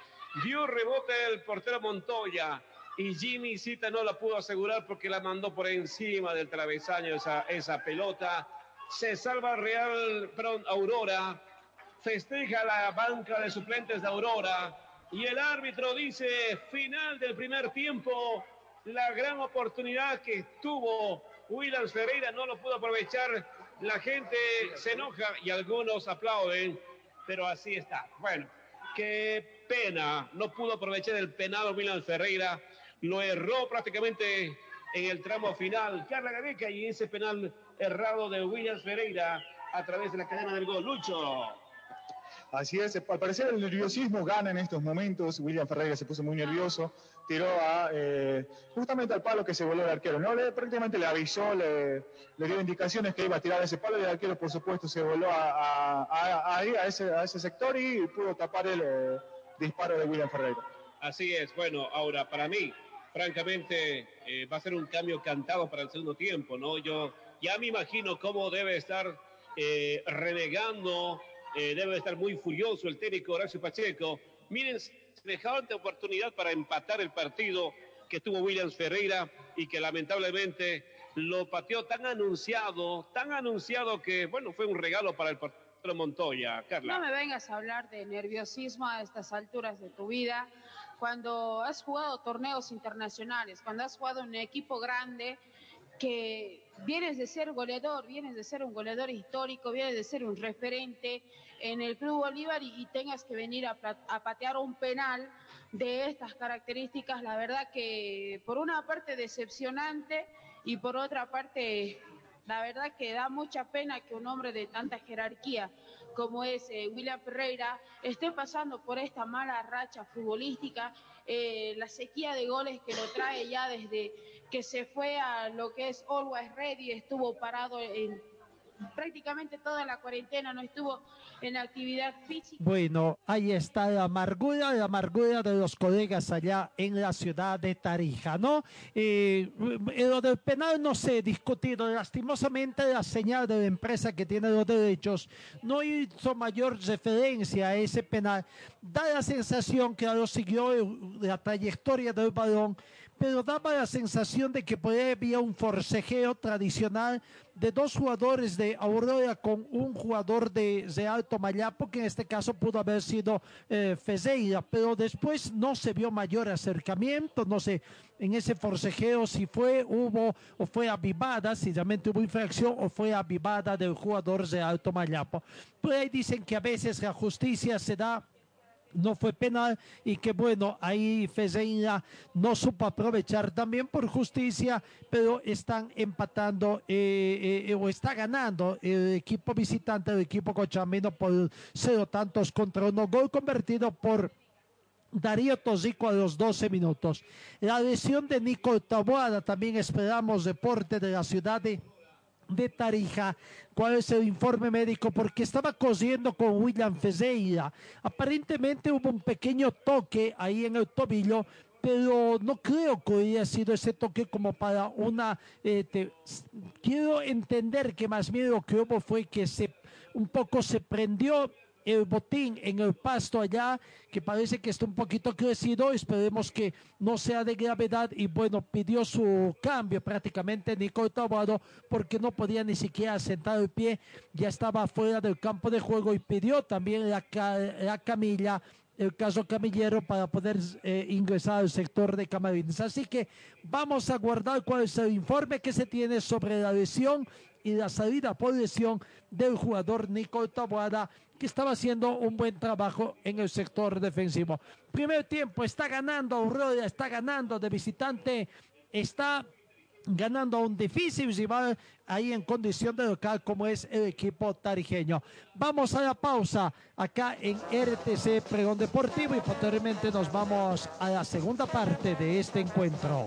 Dio rebote el portero Montoya y Jimmy Cita no la pudo asegurar porque la mandó por encima del travesaño esa, esa pelota. Se salva Real, Aurora festeja la banca de suplentes de Aurora y el árbitro dice final del primer tiempo, la gran oportunidad que tuvo Williams Ferreira no lo pudo aprovechar, la gente se enoja y algunos aplauden, pero así está. Bueno, qué pena, no pudo aprovechar el penal Williams Ferreira, lo erró prácticamente en el tramo final. Carla Gareca y ese penal errado de Williams Ferreira a través de la cadena del gol. Lucho. Así es, al parecer el nerviosismo gana en estos momentos. William Ferreira se puso muy nervioso, tiró a, eh, justamente al palo que se voló el arquero. No, le, prácticamente le avisó, le, le, dio indicaciones que iba a tirar ese palo y el arquero, por supuesto, se voló a, a, a, ese, ese sector y pudo tapar el eh, disparo de William Ferreira. Así es, bueno, ahora para mí, francamente, eh, va a ser un cambio cantado para el segundo tiempo, ¿no? Yo ya me imagino cómo debe estar eh, renegando eh, debe estar muy furioso el técnico Horacio Pacheco. Miren, semejante oportunidad para empatar el partido que tuvo Williams Ferreira y que lamentablemente lo pateó tan anunciado, tan anunciado que, bueno, fue un regalo para el portero Montoya. Carla. No me vengas a hablar de nerviosismo a estas alturas de tu vida. Cuando has jugado torneos internacionales, cuando has jugado un equipo grande, que vienes de ser goleador, vienes de ser un goleador histórico, vienes de ser un referente en el Club Bolívar y, tengas que venir a, patear un penal de estas características, la verdad que por una parte decepcionante y por otra parte, la verdad que da mucha pena que un hombre de tanta jerarquía como es eh, William Ferreira esté pasando por esta mala racha futbolística, eh, la sequía de goles que lo trae ya desde que se fue a lo que es Always Ready, estuvo parado en prácticamente toda la cuarentena no estuvo en actividad física. Bueno, ahí está la amargura, la amargura de los colegas allá en la ciudad de Tarija, ¿no? Eh, lo del penal no se ha discutido, lastimosamente la señal de la empresa que tiene los derechos no hizo mayor referencia a ese penal. Da la sensación que lo siguió la trayectoria del balón, pero daba la sensación de que por había un forcejeo tradicional de dos jugadores de Aurora con un jugador de, de Alto Mayapo, que en este caso pudo haber sido eh, Fezeira, pero después no se vio mayor acercamiento, no sé, en ese forcejeo si fue, hubo o fue avivada, si realmente hubo infracción o fue avivada del jugador de Alto Mayapo. Por ahí dicen que a veces la justicia se da no fue penal y que bueno, ahí Fezeira no supo aprovechar también por justicia, pero están empatando eh, eh, o está ganando el equipo visitante, el equipo cochamino por cero tantos contra uno, gol convertido por Darío Tosico a los 12 minutos. La lesión de Nico Taboada, también esperamos deporte de la ciudad de de Tarija, cuál es el informe médico, porque estaba cosiendo con William Fezeira. Aparentemente hubo un pequeño toque ahí en el tobillo, pero no creo que haya sido ese toque como para una... eh, quiero entender que más bien lo que hubo fue que se un poco se prendió el botín en el pasto allá, que parece que está un poquito crecido, esperemos que no sea de gravedad y bueno, pidió su cambio prácticamente Nico Taboado porque no podía ni siquiera sentar el pie, ya estaba fuera del campo de juego y pidió también la, la camilla el caso camillero para poder eh, ingresar al sector de camarines. Así que vamos a guardar cuál es el informe que se tiene sobre la lesión y la salida por lesión del jugador Nico Taboada, que estaba haciendo un buen trabajo en el sector defensivo. Primer tiempo, está ganando Aurora, está ganando de visitante, está ganando a un difícil rival ahí en condición de local como es el equipo tarijeño. Vamos a la pausa acá en RTC Pregón Deportivo y posteriormente nos vamos a la segunda parte de este encuentro.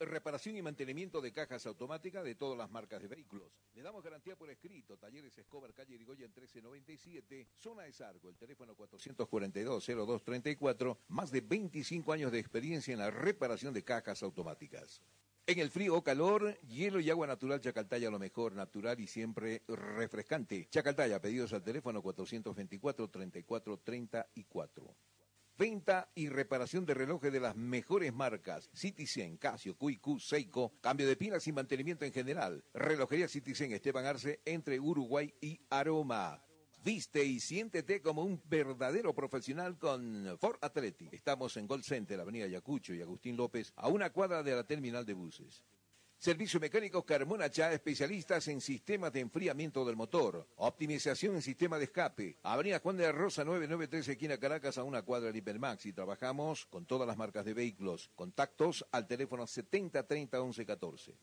Reparación y mantenimiento de cajas automáticas de todas las marcas de vehículos. Le damos garantía por escrito. Talleres Escobar, calle Irigoyen 1397, zona de Sargo, el teléfono 442-0234, más de 25 años de experiencia en la reparación de cajas automáticas. En el frío o calor, hielo y agua natural Chacaltaya, lo mejor, natural y siempre refrescante. Chacaltaya, pedidos al teléfono 424-3434. Venta y reparación de relojes de las mejores marcas. Citizen, Casio, QQ, Seiko. Cambio de pilas y mantenimiento en general. Relojería Citizen Esteban Arce entre Uruguay y Aroma. Viste y siéntete como un verdadero profesional con Ford Athletic. Estamos en Gold Center, Avenida Yacucho y Agustín López, a una cuadra de la terminal de buses. Servicio mecánico Carmona Chá, especialistas en sistemas de enfriamiento del motor, optimización en sistema de escape. Avenida Juan de la Rosa 993, esquina Caracas, a una cuadra de Hipermax. Y trabajamos con todas las marcas de vehículos. Contactos al teléfono 70 30 11 14.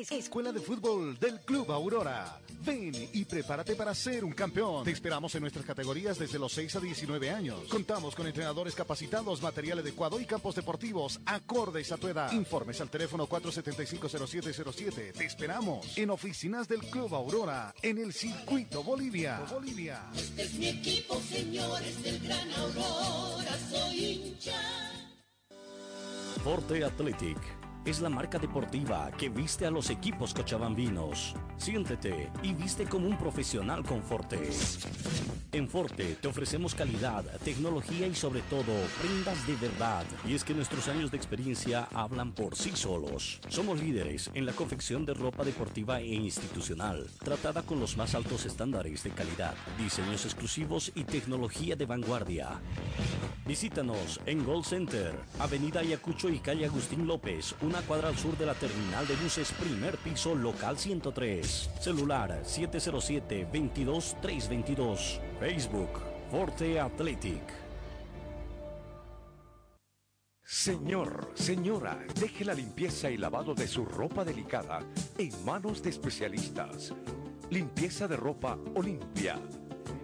Escuela de Fútbol del Club Aurora. Ven y prepárate para ser un campeón. Te esperamos en nuestras categorías desde los 6 a 19 años. Contamos con entrenadores capacitados, material adecuado y campos deportivos acordes a tu edad. Informes al teléfono 475-0707. Te esperamos en oficinas del Club Aurora en el Circuito Bolivia. Bolivia. Este es mi equipo, señores del Gran Aurora, soy hincha. Forte Athletic es la marca deportiva que viste a los equipos cochabambinos. Siéntete y viste como un profesional con Forte. En Forte te ofrecemos calidad, tecnología y sobre todo prendas de verdad. Y es que nuestros años de experiencia hablan por sí solos. Somos líderes en la confección de ropa deportiva e institucional, tratada con los más altos estándares de calidad, diseños exclusivos y tecnología de vanguardia. Visítanos en Gold Center, Avenida Ayacucho y calle Agustín López, una cuadra al sur de la terminal de buses, primer piso, local 103. Celular 707-22-322. Facebook, Forte Athletic. Señor, señora, deje la limpieza y lavado de su ropa delicada en manos de especialistas. Limpieza de ropa Olimpia.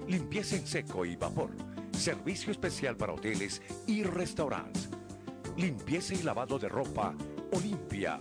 Limpieza en seco y vapor. Servicio especial para hoteles y restaurantes. Limpieza y lavado de ropa Olimpia.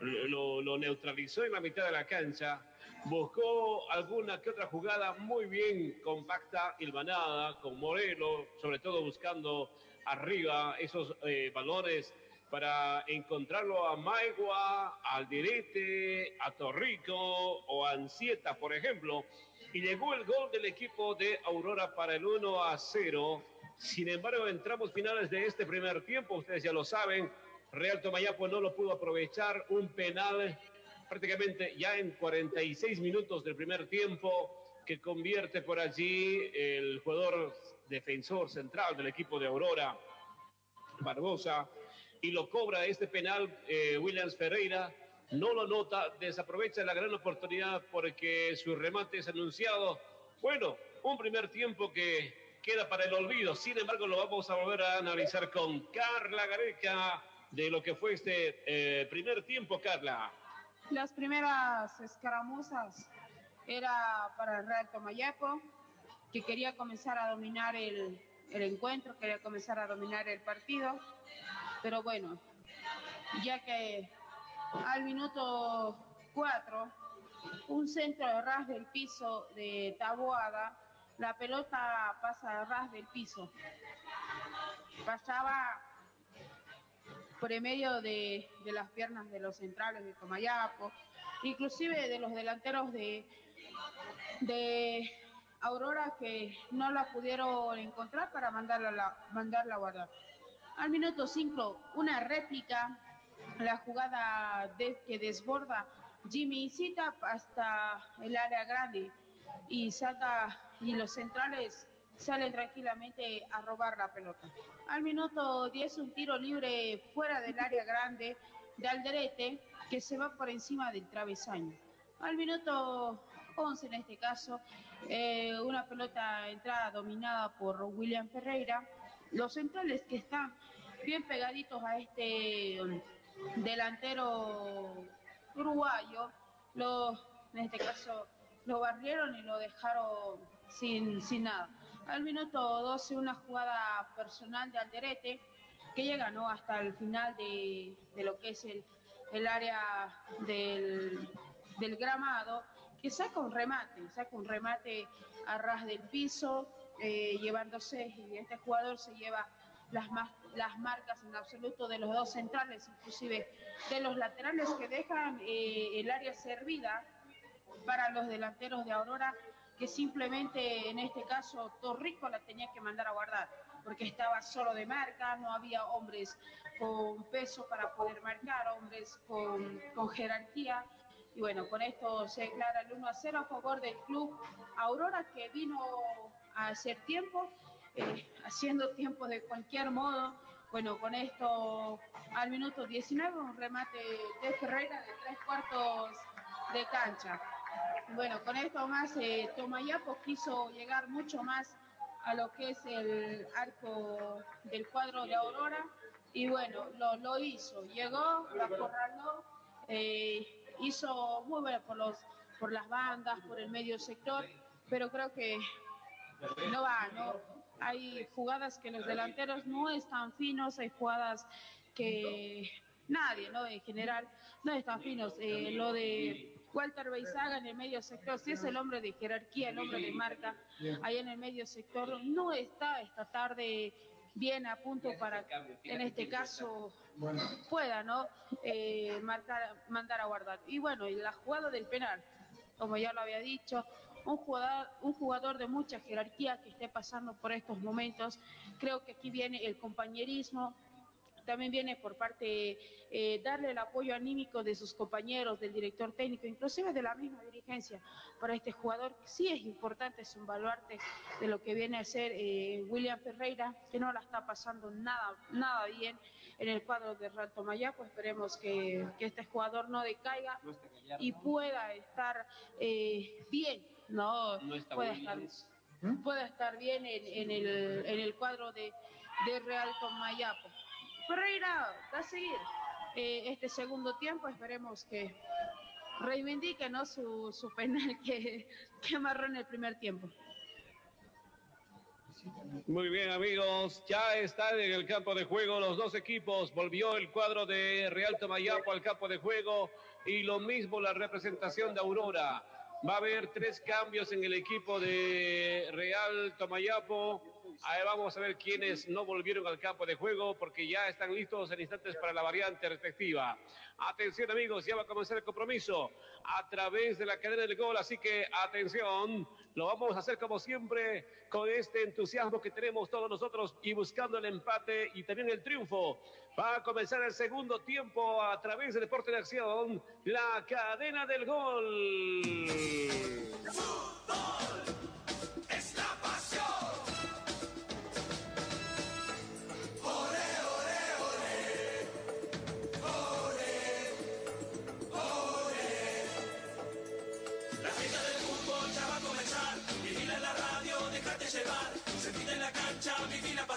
Lo, lo neutralizó en la mitad de la cancha, buscó alguna que otra jugada muy bien compacta, hilvanada, con Morelo, sobre todo buscando arriba esos eh, valores para encontrarlo a Maigua, al Direte, a Torrico o a Ansieta, por ejemplo. Y llegó el gol del equipo de Aurora para el 1 a 0. Sin embargo, entramos finales de este primer tiempo, ustedes ya lo saben. Real Tomayapo no lo pudo aprovechar, un penal prácticamente ya en 46 minutos del primer tiempo que convierte por allí el jugador defensor central del equipo de Aurora, Barbosa, y lo cobra este penal eh, Williams Ferreira. No lo nota, desaprovecha la gran oportunidad porque su remate es anunciado. Bueno, un primer tiempo que queda para el olvido. Sin embargo, lo vamos a volver a analizar con Carla Gareca de lo que fue este eh, primer tiempo, Carla. Las primeras escaramuzas era para el Real Tomayapo, que quería comenzar a dominar el, el encuentro, quería comenzar a dominar el partido, pero bueno, ya que al minuto 4, un centro de ras del piso de Taboada, la pelota pasa a ras del piso. Pasaba por en medio de, de las piernas de los centrales de Comayapo, inclusive de los delanteros de, de Aurora que no la pudieron encontrar para mandarla, a la, mandarla guardar. Al minuto 5, una réplica, la jugada de, que desborda Jimmy Cita hasta el área grande y saca y los centrales salen tranquilamente a robar la pelota. Al minuto 10 un tiro libre fuera del área grande de Alderete que se va por encima del travesaño. Al minuto 11 en este caso, eh, una pelota entrada dominada por William Ferreira. Los centrales que están bien pegaditos a este um, delantero uruguayo, lo, en este caso lo barrieron y lo dejaron sin, sin nada. Al minuto 12 una jugada personal de Alderete que llega ¿no? hasta el final de, lo que es el, el área del, del gramado, que saca un remate, saca un remate a ras del piso, eh, llevándose, y este jugador se lleva las, más, las marcas en absoluto de los dos centrales, inclusive de los laterales que dejan eh, el área servida para los delanteros de Aurora, que simplemente en este caso Torrico la tenía que mandar a guardar. porque estaba solo de marca, no había hombres con peso para poder marcar, hombres con, con jerarquía. Y bueno, con esto se declara el 1 a 0 a favor del club Aurora que vino a hacer tiempo, eh, haciendo tiempo de cualquier modo. Bueno, con esto al minuto 19 un remate de Ferreira de tres cuartos de cancha. Bueno, con esto más eh, Tomayapo quiso llegar mucho más a lo que es el arco del cuadro de Aurora y bueno, lo, lo hizo. Llegó, lo acorraló, eh, hizo muy bueno por, los, por las bandas, por el medio sector, pero creo que no va, no. Hay jugadas que los delanteros no están finos, hay jugadas que nadie, ¿no? En general, no están finos. Eh, lo de Walter Beizaga en el medio sector, si es el hombre de jerarquía, el hombre de marca, ahí en el medio sector, no está esta tarde bien a punto para, en este caso, pueda, ¿no? Eh, marcar, mandar a guardar. Y bueno, y la jugada del penal, como ya lo había dicho, un jugador, un jugador de mucha jerarquía que esté pasando por estos momentos. Creo que aquí viene el compañerismo, también viene por parte eh, darle el apoyo anímico de sus compañeros, del director técnico, inclusive de la misma dirigencia para este jugador. Sí es importante, es un baluarte de lo que viene a ser eh, William Ferreira, que no la está pasando nada, nada bien en el cuadro de Real Tomayapo. Esperemos que, que este jugador no decaiga y pueda estar eh, bien, no, No está pueda estar, bien. pueda estar bien en, en el, en el cuadro de, de Real Tomayapo. Ferreira va a seguir eh, este segundo tiempo, esperemos que reivindique ¿no? su, su penal que, que amarró en el primer tiempo. Muy bien, amigos. Ya están en el campo de juego los dos equipos. Volvió el cuadro de Real Tomayapo al campo de juego y lo mismo la representación de Aurora. Va a haber tres cambios en el equipo de Real Tomayapo. Ahí vamos a ver quiénes no volvieron al campo de juego porque ya están listos en instantes para la variante respectiva. Atención amigos, ya va a comenzar el compromiso a través de la cadena del gol, así que atención, lo vamos a hacer como siempre con este entusiasmo que tenemos todos nosotros y buscando el empate y también el triunfo. Va a comenzar el segundo tiempo a través del Deporte de Acción, la cadena del gol.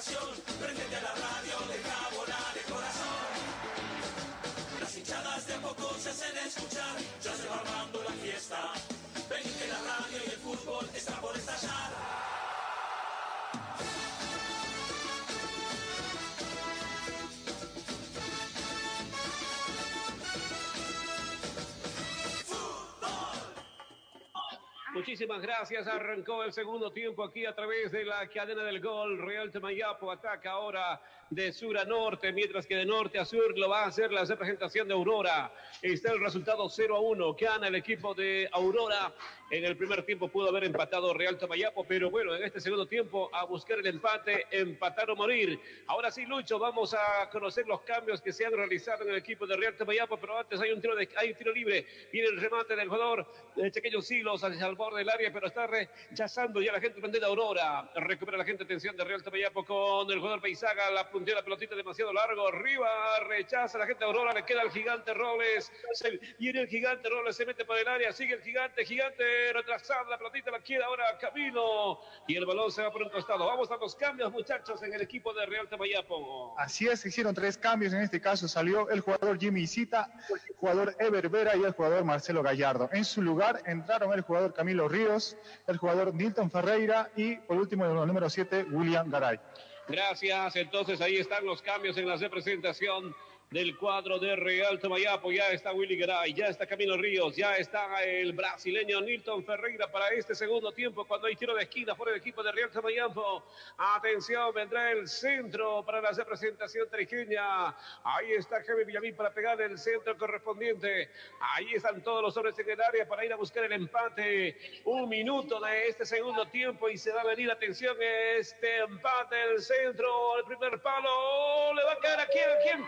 Prendete a la radio, deja volar el corazón. Las hinchadas de a poco se hacen escuchar. Ya se va armando la fiesta. Ven que la radio y el fútbol está por estallar. Muchísimas gracias. Arrancó el segundo tiempo aquí a través de la cadena del gol. Real Tamayapo ataca ahora de sur a norte, mientras que de norte a sur lo va a hacer la representación de Aurora. Está el resultado 0 a 1. Gana el equipo de Aurora. En el primer tiempo pudo haber empatado Real Tamayapo, pero bueno, en este segundo tiempo a buscar el empate, empatar o morir. Ahora sí, Lucho, vamos a conocer los cambios que se han realizado en el equipo de Real Tamayapo, pero antes hay un tiro, de, hay un tiro libre. Viene el remate del jugador de Chequeños Silos hacia el del área, pero está rechazando ya la gente de Aurora. Recupera la gente atención de Real Tamayapo con el jugador Peisaga, la puntea la pelotita demasiado largo, arriba, rechaza la gente de Aurora, le queda al gigante Robles. Se, viene el gigante Robles, se mete por el área, sigue el gigante, gigante retrasada, la pelotita la quiere ahora Camilo y el balón se va por un costado. Vamos a los cambios, muchachos, en el equipo de Real Tamayapo. Así es, hicieron tres cambios. En este caso salió el jugador Jimmy Cita, el jugador Ever Vera y el jugador Marcelo Gallardo. En su lugar entraron el jugador Camilo Ríos, el jugador Nilton Ferreira y por último el número 7, William Garay. Gracias. Entonces ahí están los cambios en la representación del cuadro de Real Tomayapo. Ya está Willy Garay, ya está Camilo Ríos, ya está el brasileño Nilton Ferreira para este segundo tiempo cuando hay tiro de esquina por el equipo de Real Tomayapo. Atención, vendrá el centro para la representación triqueña. Ahí está Jaime Villamín para pegar el centro correspondiente. Ahí están todos los hombres en el área para ir a buscar el empate. Un minuto de este segundo tiempo y se va a venir, atención, este empate el centro, el primer palo. Le va a caer a quién, a quién.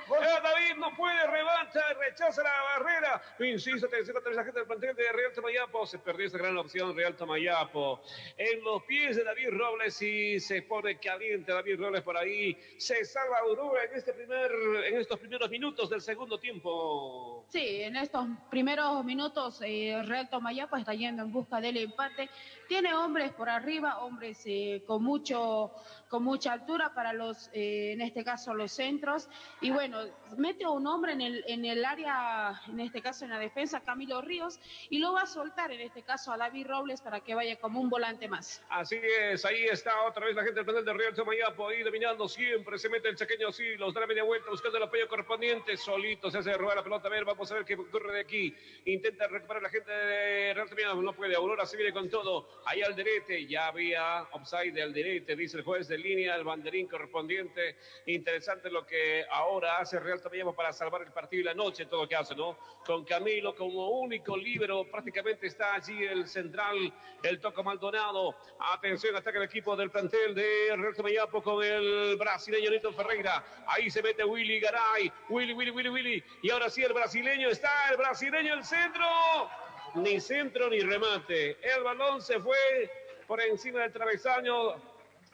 David no puede, revancha, rechaza la barrera. Insisto, atención a la gente del plantel de Real Tomayapo. Se perdió esa gran opción Real Tomayapo. En los pies de David Robles y se pone caliente David Robles por ahí. Se salva Uruguay en, este primer, en estos primeros minutos del segundo tiempo. Sí, en estos primeros minutos eh, Real Tomayapo está yendo en busca del empate. Tiene hombres por arriba, hombres eh, con mucho con mucha altura para los, eh, en este caso, los centros. Y bueno, mete a un hombre en el, en el área, en este caso en la defensa, Camilo Ríos, y lo va a soltar, en este caso, a David Robles para que vaya como un volante más. Así es, ahí está otra vez la gente del plantel de Real Tomayapo, ahí dominando siempre, se mete el chaqueño Silos, da la media vuelta buscando el apoyo correspondiente, solito se hace robar la pelota, a ver, vamos a ver qué ocurre de aquí, intenta recuperar la gente de Real Tomayapo, no puede, Aurora se viene con todo, ahí Alderete, ya había offside de Alderete, dice el juez de línea, el banderín correspondiente, interesante lo que ahora hace Real Tomayapo para salvar el partido y la noche, todo lo que hace, ¿no? Con Camilo como único libero, prácticamente está allí el central, el Toco Maldonado, atención, ataca el equipo del plantel de Real Tomayapo con el brasileño Nito Ferreira, ahí se mete Willy Garay, Willy, Willy, Willy, Willy, y ahora sí el brasileño está, el brasileño el centro, ni centro ni remate, el balón se fue por encima del travesaño,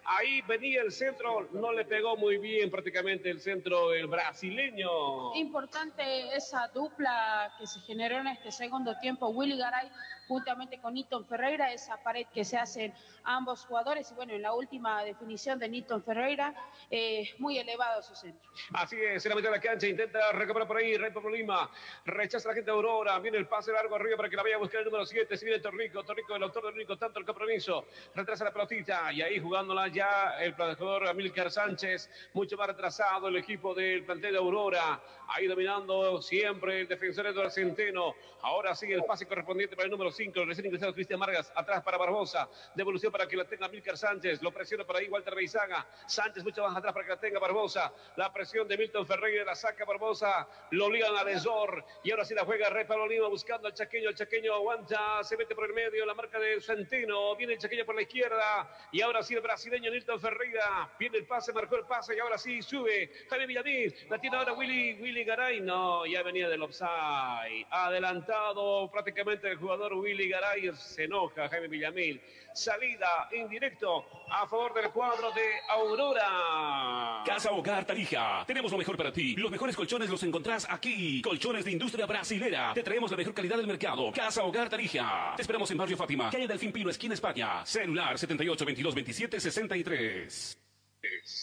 Ahí venía el centro, no le pegó muy bien prácticamente el centro el brasileño. Importante esa dupla que se generó en este segundo tiempo, Willy Garay juntamente con Nilton Ferreira, esa pared que se hacen ambos jugadores. Y bueno, en la última definición de Nilton Ferreira, eh, muy elevado su centro. Así es, en la mitad de la cancha intenta recuperar por ahí, Rey Lima, rechaza la gente de Aurora, viene el pase largo arriba para que la vaya a buscar el número 7, si viene Torrico, Torrico el autor del único tanto el compromiso, retrasa la pelotita y ahí jugándola ya el jugador Amílcar Sánchez, mucho más retrasado el equipo del plantel de Aurora, ahí dominando siempre el defensor Eduardo Centeno, ahora sigue el pase correspondiente para el número 5, recién ingresado Cristian Vargas, atrás para Barbosa, devolución para que la tenga Milcar Sánchez, lo presiona por ahí Walter Beizaga, Sánchez mucho más atrás para que la tenga Barbosa, la presión de Milton Ferreira, la saca Barbosa, lo ligan a Desor, y ahora sí la juega Rey Pablo Lima buscando al chaqueño, el chaqueño aguanta, se mete por el medio, la marca de Centeno, viene el chaqueño por la izquierda, y ahora sí el brasileño Milton Ferreira, viene el pase, marcó el pase, y ahora sí sube, Jaime Villamil, la tiene ahora Willy, Willy Garay, no, ya venía del offside, adelantado prácticamente el jugador Willy Garay, se enoja Jaime Villamil, salida en directo a favor del cuadro de Aurora. Casa Hogar Tarija. Tenemos lo mejor para ti. Los mejores colchones los encontrás aquí. Colchones de industria brasilera. Te traemos la mejor calidad del mercado. Casa Hogar Tarija. Te esperamos en Barrio Fátima, calle Delfín Pino, esquina España. Celular 78 22 27 63.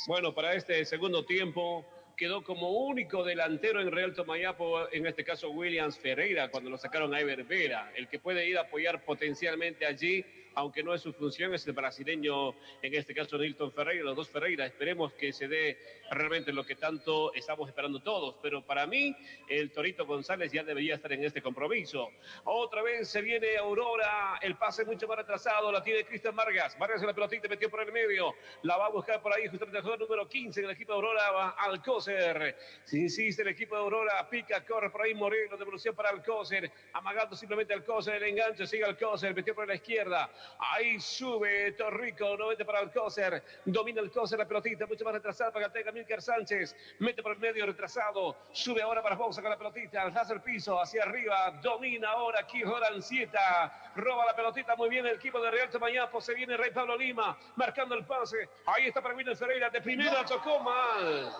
Bueno, para este segundo tiempo quedó como único delantero en Real Tomayapo, en este caso Williams Ferreira, cuando lo sacaron a Ever Vera. El que puede ir a apoyar potencialmente allí aunque no es su función, es el brasileño, en este caso Nilton Ferreira, los dos Ferreira. Esperemos que se dé realmente lo que tanto estamos esperando todos. Pero para mí, el Torito González ya debería estar en este compromiso. Otra vez se viene Aurora, el pase mucho más retrasado, la tiene Cristian Vargas. Vargas en la pelotita metió por el medio, la va a buscar por ahí justamente el jugador número 15 en el equipo de Aurora, va Alcócer. Si insiste el equipo de Aurora, pica, corre por ahí Moreno, devolución para Alcócer, amagando simplemente Alcócer, el enganche, sigue Alcócer, metió por la izquierda. Ahí sube Torrico, 90 para Alcócer. Domina Alcócer la pelotita, mucho más retrasada para que tenga Milker Sánchez. Mete por el medio retrasado. Sube ahora para Bosa con la pelotita. Hace el piso hacia arriba. Domina ahora aquí Jorancieta. Roba la pelotita muy bien el equipo de Real Tomayapo. Se viene Rey Pablo Lima marcando el pase. Ahí está para William Ferreira. De primera tocó mal.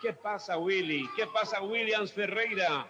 ¿Qué pasa, Willy? ¿Qué pasa, Williams Ferreira?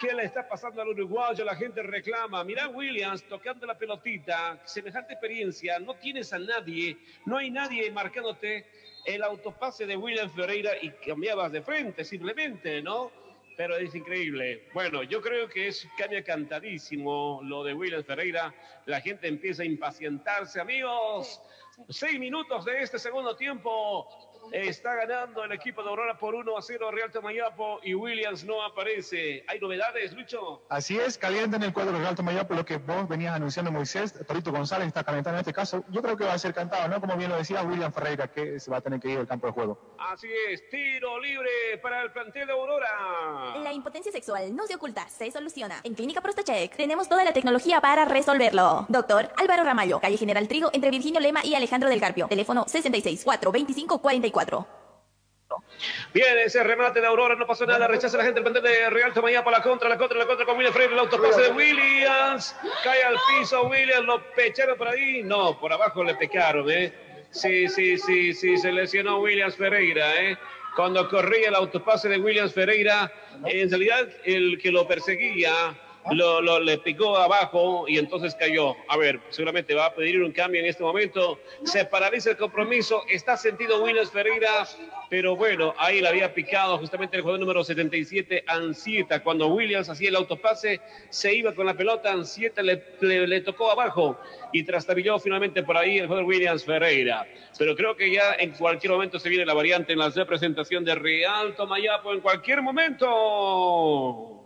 ¿Qué le está pasando al uruguayo? La gente reclama. Mirá Williams tocando la pelotita, semejante experiencia, no tienes a nadie, no hay nadie marcándote el autopase de Williams Ferreira y cambiabas de frente simplemente, ¿no? Pero es increíble. Bueno, yo creo que es cambia cantadísimo lo de Williams Ferreira. La gente empieza a impacientarse. Amigos, seis minutos de este segundo tiempo. Está ganando el equipo de Aurora por 1 a 0 Real Tomayapo y Williams no aparece. ¿Hay novedades, Lucho? Así es, calienta en el cuadro Real Tomayapo lo que vos venías anunciando, Moisés. Torito González está calentando en este caso. Yo creo que va a ser cantado, ¿no? Como bien lo decía William Ferreira, que se va a tener que ir al campo de juego. Así es, tiro libre para el plantel de Aurora. La impotencia sexual no se oculta, se soluciona. En Clínica Prostacheck tenemos toda la tecnología para resolverlo. Doctor Álvaro Ramallo, calle General Trigo, entre Virginio Lema y Alejandro del Carpio. Teléfono 66 4 25 44. Bien, ese remate de Aurora, no pasó nada, rechaza la gente el plantel de Real Tomayapo, la contra, la contra, la contra con William Freire, el autopase de Williams, cae al piso Williams, lo pecharon por ahí, no, por abajo le pecaron, ¿eh? Sí, sí, sí, sí, se lesionó Williams Ferreira, ¿eh? Cuando corría el autopase de Williams Ferreira, en realidad el que lo perseguía lo, lo- le picó abajo y entonces cayó. A ver, seguramente va a pedir un cambio en este momento. Se paraliza el compromiso. Está sentido Williams Ferreira, pero bueno, ahí le había picado justamente el jugador número 77, Ansieta. Cuando Williams hacía el autopase, se iba con la pelota. Ansieta le, le- le tocó abajo y trastabilló finalmente por ahí el jugador Williams Ferreira. Pero creo que ya en cualquier momento se viene la variante en la representación de Real Tomayapo. En cualquier momento.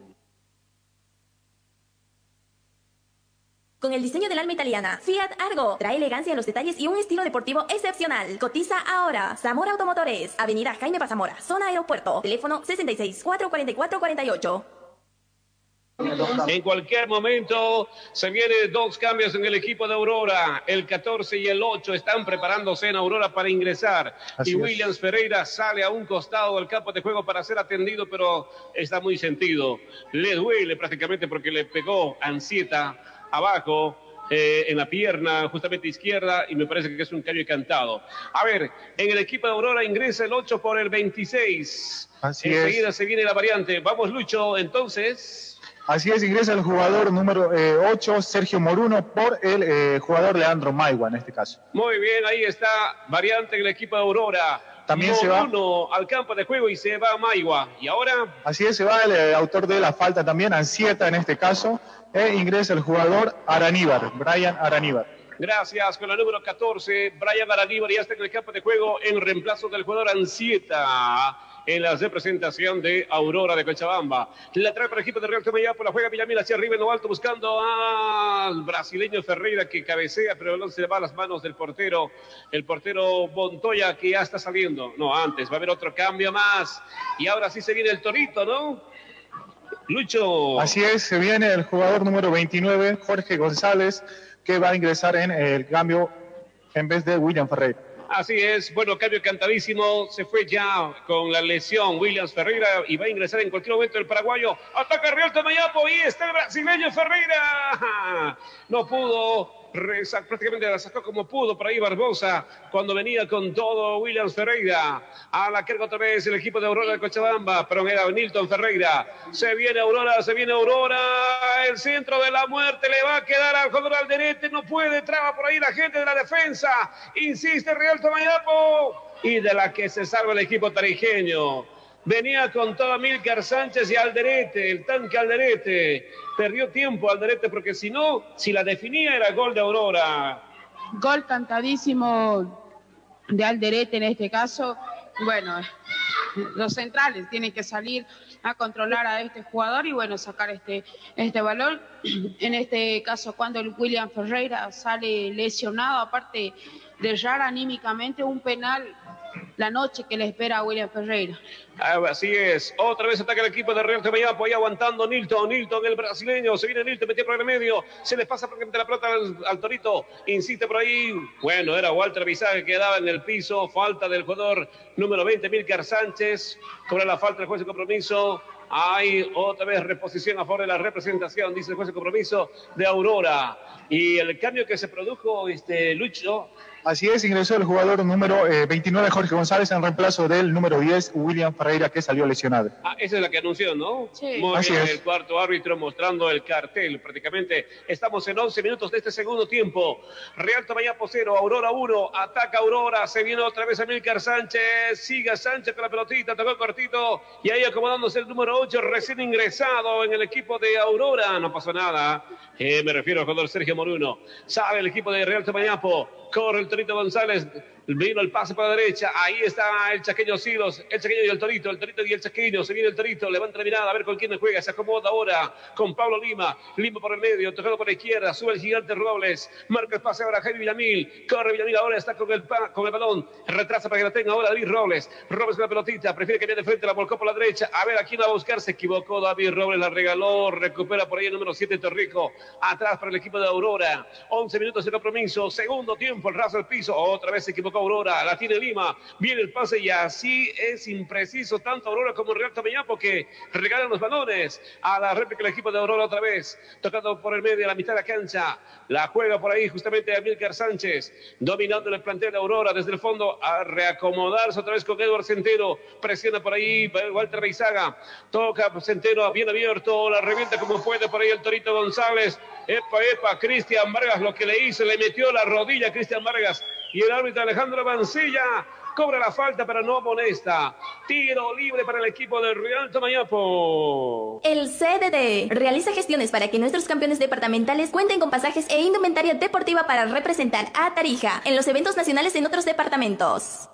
Con el diseño del alma italiana, Fiat Argo trae elegancia en los detalles y un estilo deportivo excepcional. Cotiza ahora. Zamora Automotores, Avenida Jaime Pazamora, zona aeropuerto. Teléfono 66 444 48. En cualquier momento se vienen dos cambios en el equipo de Aurora. El 14 y el 8 están preparándose en Aurora para ingresar. Así y es. Williams Ferreira sale a un costado del campo de juego para ser atendido, pero está muy sentido. Le duele prácticamente porque le pegó Ansieta abajo. eh, en la pierna justamente izquierda y me parece que es un cambio cantado. A ver, en el equipo de Aurora ingresa el 8 por el 26. Así Enseguida es. se viene la variante. Vamos, Lucho, entonces. Así es, ingresa el jugador número 8, Sergio Moruno, por el eh, jugador Leandro Maigua en este caso. Muy bien, ahí está variante en el equipo de Aurora. También se va- Moruno al campo de juego y se va a Maigua. Y ahora, Así es, se va el eh, autor de la falta también, Ansieta en este caso, e ingresa el jugador Araníbar, Brian Araníbar. gracias con la número 14, Brian Araníbar ya está en el campo de juego en reemplazo del jugador Ansieta en la representación de Aurora de Cochabamba. La trae para el equipo de Real Tomayapo, la juega Villamil hacia arriba en lo alto buscando al brasileño Ferreira que cabecea, pero el balón se le va a las manos del portero, el portero Montoya que ya está saliendo. No, antes, va a haber otro cambio más. Y ahora sí se viene el torito, ¿no? Lucho. Así es, se viene el jugador número 29, Jorge González, que va a ingresar en el cambio en vez de William Ferreira. Así es, bueno, cambio cantadísimo, se fue ya con la lesión Williams Ferreira y va a ingresar en cualquier momento el paraguayo. Ataca Real Tomayapo y está el brasileño Ferreira. No pudo, prácticamente la sacó como pudo por ahí Barbosa cuando venía con todo Williams Ferreira. A la carga otra vez el equipo de Aurora de Cochabamba, pero era Nilton Ferreira. Se viene Aurora, se viene Aurora, el centro de la muerte le va a quedar al jugador Alderete, no puede, traba por ahí la gente de la defensa. Insiste Real Tomayapo y de la que se salva el equipo tarijeño. Venía con todo Milcar Sánchez y Alderete, el tanque Alderete. Perdió tiempo Alderete porque si no, si la definía era gol de Aurora. Gol cantadísimo de Alderete en este caso. Bueno, los centrales tienen que salir a controlar a este jugador y bueno, sacar este, este. En este caso, cuando el William Ferreira sale lesionado, aparte de errar anímicamente, un penal la noche que le espera a William Ferreira. Ah, Así es. Otra vez ataca el equipo de Real Tomayapo, ahí aguantando Nilton. Nilton, el brasileño. Se viene Nilton, metió por el medio. Se le pasa prácticamente la pelota al, al Torito. Insiste por ahí. Bueno, era Walter Bizaga que quedaba en el piso. Falta del jugador número 20, Milcar Sánchez. Cobra la falta el juez de compromiso. Hay otra vez reposición a favor de la representación, dice el juez de compromiso de Aurora. Y el cambio que se produjo, este, Lucho, Así es, ingresó el jugador número eh, 29, Jorge González, en reemplazo del número 10, William Ferreira, que salió lesionado. Ah, esa es la que anunció, ¿no? Sí. Muy Así bien, es. el cuarto árbitro mostrando el cartel prácticamente. Estamos en 11 minutos de este segundo tiempo. Real Tomayapo 0, Aurora 1, ataca Aurora, se viene otra vez Amílcar Sánchez, siga Sánchez con la pelotita, tocó cortito y ahí acomodándose el número 8, recién ingresado en el equipo de Aurora, no pasó nada. Eh, me refiero al jugador Sergio Moruno. Sabe el equipo de Real Tomayapo, corre el Torito González. Vino el pase para la derecha. Ahí está el Chaqueño Silos. El Chaqueño y el Torito. El Torito y el Chaqueño. Se viene el Torito. Levanta la mirada a ver con quién juega. Se acomoda ahora con Pablo Lima. Lima por el medio. Tocado por la izquierda. Sube el gigante Robles. Marca el pase ahora Jaime Villamil. Corre Villamil ahora. Está con el, con el balón. Retrasa para que la tenga ahora David Robles. Robles con la pelotita. Prefiere que viene de frente. La volcó por la derecha. A ver a quién va a buscar. Se equivocó David Robles. La regaló. Recupera por ahí el número 7 Torrico. Atrás para el equipo de Aurora. 11 minutos de compromiso. Segundo tiempo. El raso al piso. Otra vez se equivocó Aurora. La tiene Lima. Viene el pase y así es impreciso tanto Aurora como Real Tomayapo porque regalan los balones a la réplica del equipo de Aurora otra vez. Tocando por el medio, a la mitad de la cancha. La juega por ahí justamente Amílcar Sánchez. Dominando el plantel de Aurora desde el fondo a reacomodarse otra vez con Edward Centeno. Presiona por ahí Walter Reizaga. Toca Centeno bien abierto. La revienta como puede por ahí el Torito González. Epa, epa, Cristian Vargas lo que le hizo, le metió la rodilla a Cristian Vargas. Y el árbitro Alejandro Mancilla cobra la falta, pero no amonesta. Tiro libre para el equipo del Real Tomayapo. El CDD realiza gestiones para que nuestros campeones departamentales cuenten con pasajes e indumentaria deportiva para representar a Tarija en los eventos nacionales en otros departamentos.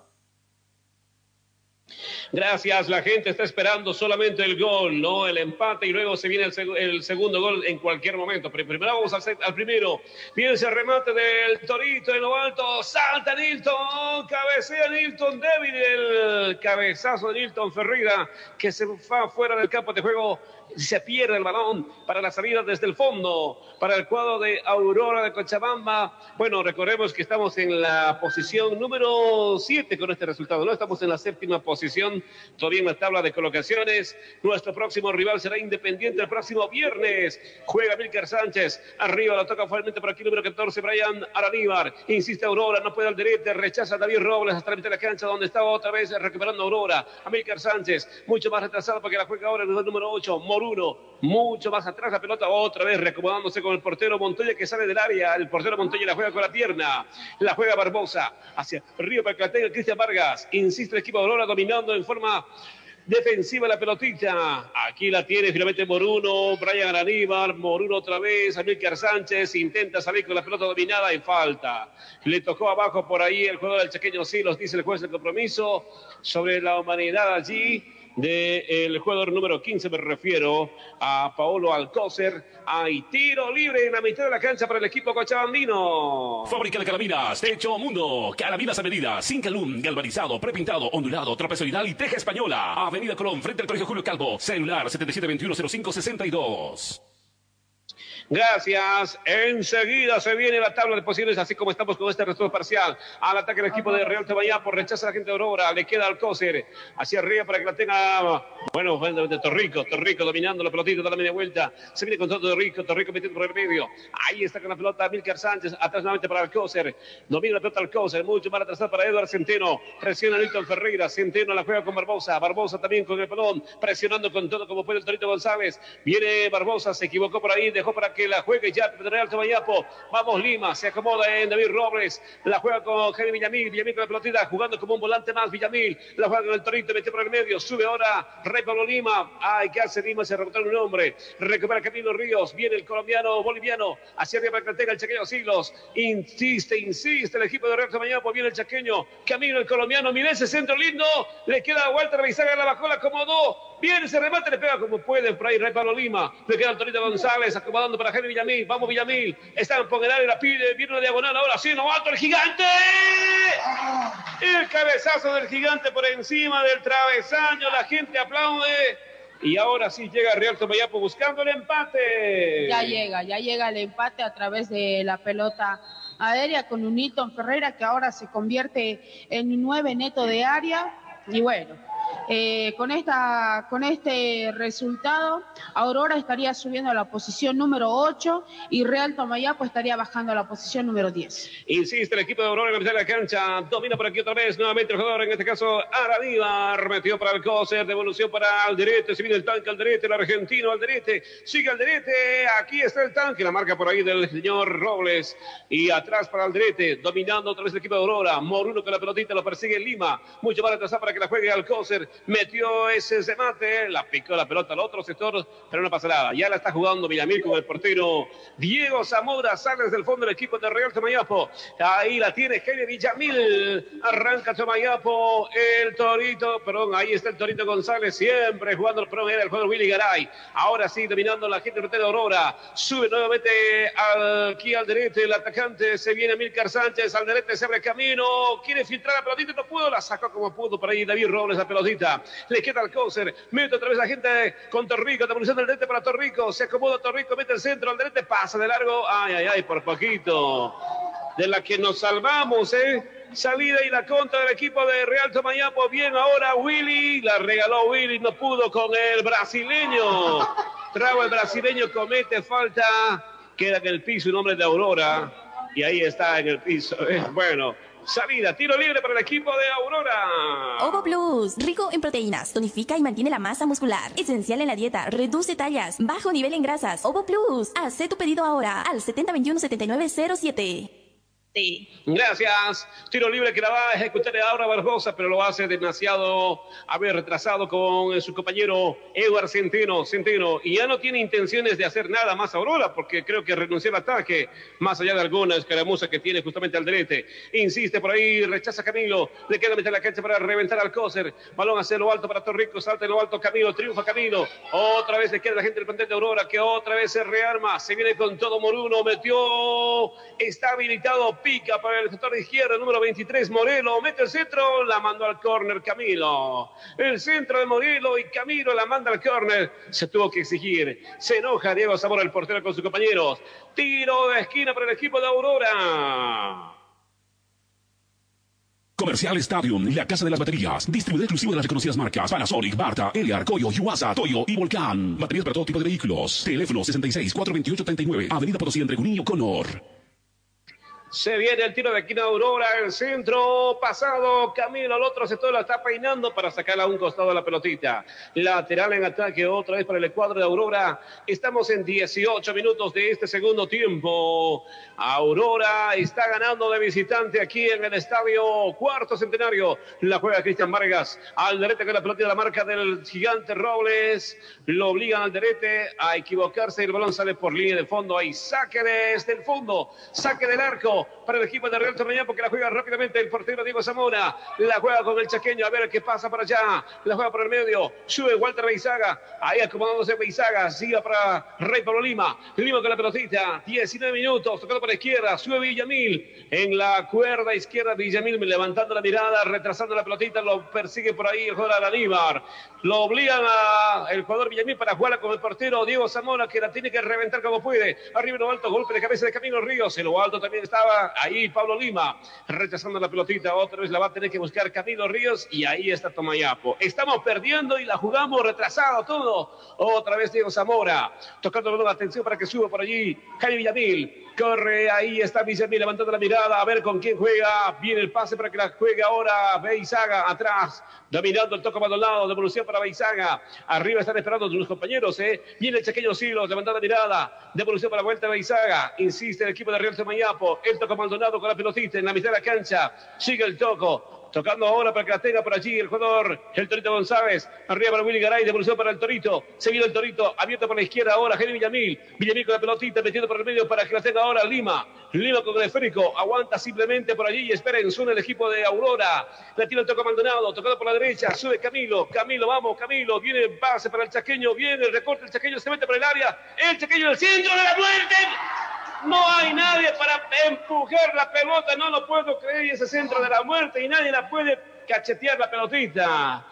Gracias, la gente está esperando solamente el gol, no el empate y luego se viene el, seg el segundo gol en cualquier momento. Pero primero vamos a hacer al primero. Viene ese remate del Torito en lo alto, salta Nilton, cabecea Nilton, débil el cabezazo de Nilton Ferreira que se va fuera del campo de juego se pierde el balón para la salida desde el fondo, para el cuadro de Aurora de Cochabamba. Bueno, recordemos que estamos en la posición número 7 con este resultado, ¿no? Estamos en la séptima posición, todavía en la tabla de colocaciones. Nuestro próximo rival será Independiente el próximo viernes. Juega Milker Sánchez, arriba la toca fuertemente por aquí, número 14, Brian Araníbar. Insiste Aurora, no puede al derecho, rechaza a David Robles hasta la mitad de la cancha, donde estaba otra vez recuperando Aurora. A Milker Sánchez, mucho más retrasado porque la juega ahora el número 8, Moruno, mucho más atrás la pelota, otra vez reacomodándose con el portero Montoya que sale del área. El portero Montoya la juega con la pierna, la juega Barbosa hacia Río tenga Cristian Vargas. Insiste el equipo de Aurora dominando en forma defensiva la pelotita. Aquí la tiene finalmente Moruno, Brian Aníbal, Moruno otra vez, Amílcar Sánchez intenta salir con la pelota dominada y falta. Le tocó abajo por ahí el jugador del Chequeño Silos, dice el juez del compromiso, sobre la humanidad allí del jugador número 15, me refiero a Paolo Alcócer. Hay tiro libre en la mitad de la cancha para el equipo cochabambino. Fábrica de caraminas, techo mundo, caraminas a medida, sin calum, galvanizado, prepintado, ondulado, trapezoidal y teja española. Avenida Colón, frente al Colegio Julio Calvo, celular 77210562. Gracias. Enseguida se viene la tabla de posiciones, así como estamos con este resultado parcial. Al ataque del equipo de Real Tomayapo, rechaza la gente de Aurora, le queda al Cócer hacia arriba para que la tenga, bueno, de Torrico, Torrico dominando la pelotita de la media vuelta. Se viene con todo Torrico, Torrico metiendo por el medio. Ahí está con la pelota Milcar Sánchez, atrás nuevamente para Alcócer. Domina la pelota Alcócer, mucho más atrasado para Eduardo Centeno. Presiona a Nilton Ferreira, Centeno la juega con Barbosa, Barbosa también con el pelón, presionando con todo como puede el Torito González. Viene Barbosa, se equivocó por ahí, dejó para que la juegue ya Real Tomayapo. Vamos Lima, se acomoda en David Robles, la juega con Jerry Villamil, Villamil con la pelotita, jugando como un volante más, Villamil, la juega con el Torito, mete por el medio, sube ahora Rey Pablo Lima, ay, ¿qué hace Lima? Se recupera un hombre, recupera Camilo Ríos, viene el colombiano boliviano, hacia arriba para que tenga el chaqueño Siglos, insiste, insiste el equipo de Real Tomayapo, viene el chaqueño, Camilo el colombiano, mira ese centro lindo, le queda la vuelta, Reizaga la bajó, la acomodó, viene ese remate, le pega como puede por ahí Rey Pablo Lima, le queda el Torito González, acomodando para Henry Villamil, vamos Villamil, está en Pongeral, la pide, viene una diagonal, ahora sí, no el gigante, el cabezazo del gigante por encima del travesaño, la gente aplaude, y ahora sí llega Real Tomayapo buscando el empate. Ya llega, ya llega el empate a través de la pelota aérea con un Ferreira que ahora se convierte en nueve neto de área. Y bueno, eh, con, esta, con este resultado, Aurora estaría subiendo a la posición número 8 y Real Tomayapo estaría bajando a la posición número 10. Insiste el equipo de Aurora en la mitad de la cancha. Domina por aquí otra vez. Nuevamente el jugador, en este caso Araníbar. Metió para el Coser. Devolución para Alderete. Se viene el tanque Alderete. El argentino Alderete. Sigue Alderete. Aquí está el tanque. La marca por ahí del señor Robles. Y atrás para Alderete. Dominando otra vez el equipo de Aurora. Moruno con la pelotita. Lo persigue Lima. Mucho más atrasado para que la juegue Alcócer. Metió ese remate, la picó la pelota al otro sector, pero no pasa nada. Ya la está jugando Villamil con el portero Diego Zamora, sale desde el fondo del equipo de Real Tomayapo. Ahí la tiene Jaime Villamil, arranca Tomayapo, el Torito, perdón, ahí está el Torito González, siempre jugando el pro, era el jugador Willy Garay. Ahora sí, dominando la gente de Aurora, sube nuevamente aquí al derecho, el atacante, se viene Milcar Sánchez, al derecho se abre camino, quiere filtrar la pelotita, no pudo, la sacó como pudo por ahí David Robles la pelotita, le queda al Coser, mete otra vez la gente con Torrico, devolución del derecho para Torrico, se acomoda Torrico, mete el centro, al derecho pasa de largo, ay, ay, ay, por poquito, de la que nos salvamos, eh. Salida y la contra del equipo de Real Tomayapo. Bien ahora Willy. La regaló Willy. No pudo con el brasileño. Trago el brasileño. Comete falta. Queda en el piso un hombre de Aurora. Y ahí está en el piso. eh. Bueno, salida. Tiro libre para el equipo de Aurora. Ovo Plus, rico en proteínas, tonifica y mantiene la masa muscular. Esencial en la dieta, reduce tallas, bajo nivel en grasas. Ovo Plus, haz tu pedido ahora al 7021-7907. Gracias. Tiro libre que la va a ejecutar ahora Barbosa, pero lo hace demasiado, a ver, retrasado con eh, su compañero Eduard Centeno, Centeno. Y ya no tiene intenciones de hacer nada más Aurora, porque creo que renunció al ataque, más allá de alguna escaramuza que tiene justamente al derecho. Insiste por ahí, rechaza Camilo, le queda meter la cancha para reventar al Coser. Balón hacia lo alto para Torrico, salta en lo alto Camilo, triunfa Camilo. Otra vez le queda la gente del plantel de Aurora, que otra vez se rearma, se viene con todo Moruno, metió, está habilitado, pica para el sector de izquierda, número 23, Morelo, mete el centro, la mandó al córner Camilo. El centro de Morelo y Camilo la manda al córner. Se tuvo que exigir. Se enoja Diego Zamora, el portero, con sus compañeros. Tiro de esquina para el equipo de Aurora. Comercial Stadium, la casa de las baterías. Distribuidor exclusivo de las reconocidas marcas Panasonic, Barta, Eliar, Koyo, Yuasa, Toyo y Volcán. Baterías para todo tipo de vehículos. Teléfono 66 428 39. Avenida Potosí entre y Conor. Se viene el tiro de esquina de Aurora, el centro pasado, Camilo al otro sector la está peinando para sacarla a un costado de la pelotita. Lateral en ataque otra vez para el cuadro de Aurora. Estamos en 18 minutos de este segundo tiempo. Aurora está ganando de visitante aquí en el estadio Cuarto Centenario. La juega Cristian Vargas al derecho con la pelotita de la marca del gigante Robles. Lo obligan al derecho a equivocarse. El balón sale por línea de fondo. Ahí saque desde el fondo, saque del arco para el equipo de Real Torreñán porque la juega rápidamente el portero Diego Zamora. La juega con el chaqueño a ver qué pasa para allá. La juega por el medio. Sube Walter Beizaga. Ahí acomodándose Beizaga. Siga para Rey Pablo Lima. Lima con la pelotita. 19 minutos. Tocando por la izquierda. Sube Villamil. En la cuerda izquierda Villamil levantando la mirada. Retrasando la pelotita. Lo persigue por ahí el jugador Aníbar. Lo obligan a el jugador Villamil para jugarla con el portero Diego Zamora que la tiene que reventar como puede. Arriba en lo alto. Golpe de cabeza de Camilo Ríos. En lo alto también estaba ahí Pablo Lima rechazando la pelotita, otra vez la va a tener que buscar Camilo Ríos y ahí está Tomayapo. Estamos perdiendo y la jugamos retrasado todo. Otra vez Diego Zamora tocando la atención para que suba por allí Jaime Villamil. Corre, ahí está Villamil levantando la mirada a ver con quién juega. Viene el pase para que la juegue ahora Beizaga atrás, dominando el toque abandonado, devolución para Beizaga. Arriba están esperando sus compañeros, ¿eh? Viene el chequeño Silos, levantando la mirada, devolución para la vuelta de Beizaga. Insiste el equipo de Real Tomayapo. El toco Maldonado con la pelotita en la mitad de la cancha. Sigue el toco. Tocando ahora para que la tenga por allí el jugador, el Torito González. Arriba para Willy Garay, devolución para el Torito. Seguido el Torito, abierto por la izquierda ahora, Jenny Villamil. Villamil con la pelotita, metiendo por el medio para que la tenga ahora Lima. Lima con el esférico, aguanta simplemente por allí y espera en zona el equipo de Aurora. La tira el toco Maldonado, tocado por la derecha, sube Camilo. Camilo, vamos, Camilo. Viene el pase para el chaqueño, viene el recorte, el chaqueño se mete por el área. El chaqueño el centro de la muerte. No hay nadie para empujar la pelota, no lo puedo creer, y ese centro de la muerte y nadie la puede cachetear la pelotita.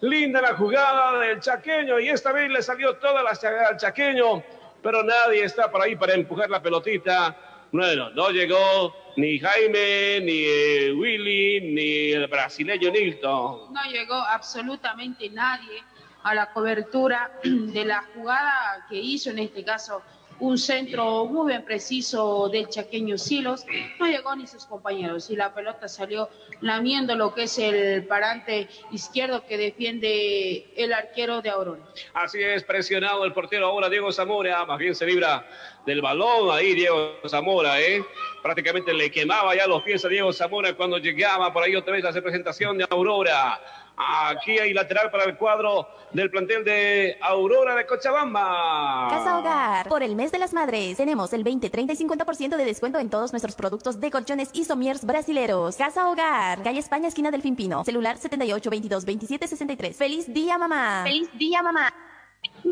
Linda la jugada del chaqueño y esta vez le salió toda la al chaqueño, pero nadie está por ahí para empujar la pelotita. Bueno, no llegó ni Jaime, ni eh, Willy, ni el brasileño Nilton. No llegó absolutamente nadie a la cobertura de la jugada que hizo en este caso un centro muy bien preciso del chaqueño Silos. No llegó ni sus compañeros y la pelota salió lamiendo lo que es el parante izquierdo que defiende el arquero de Aurora. Así es, presionado el portero ahora Diego Zamora, más bien se libra del balón ahí Diego Zamora, ¿eh? prácticamente le quemaba ya los pies a Diego Zamora cuando llegaba por ahí otra vez la representación de Aurora. Aquí hay lateral para el cuadro del plantel de Aurora de Cochabamba. Casa Hogar. Por el mes de las madres tenemos el 20, 30 y 50% de descuento en todos nuestros productos de colchones y somiers brasileros. Casa Hogar. Calle España, esquina del Pimpino. Celular 78 22 27 63. Feliz día, mamá. Feliz día, mamá.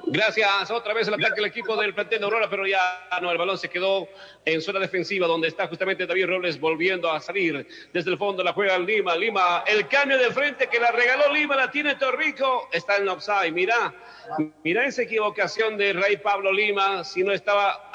Gracias. Otra vez el ataque del equipo del plantel de Aurora, pero ya no, el balón se quedó en zona defensiva, donde está justamente David Robles volviendo a salir desde el fondo. La juega Lima. Lima, el cambio de frente que la regaló Lima, la tiene Torrico. Está en offside. Mira, mira esa equivocación de Rey Pablo Lima. Si no estaba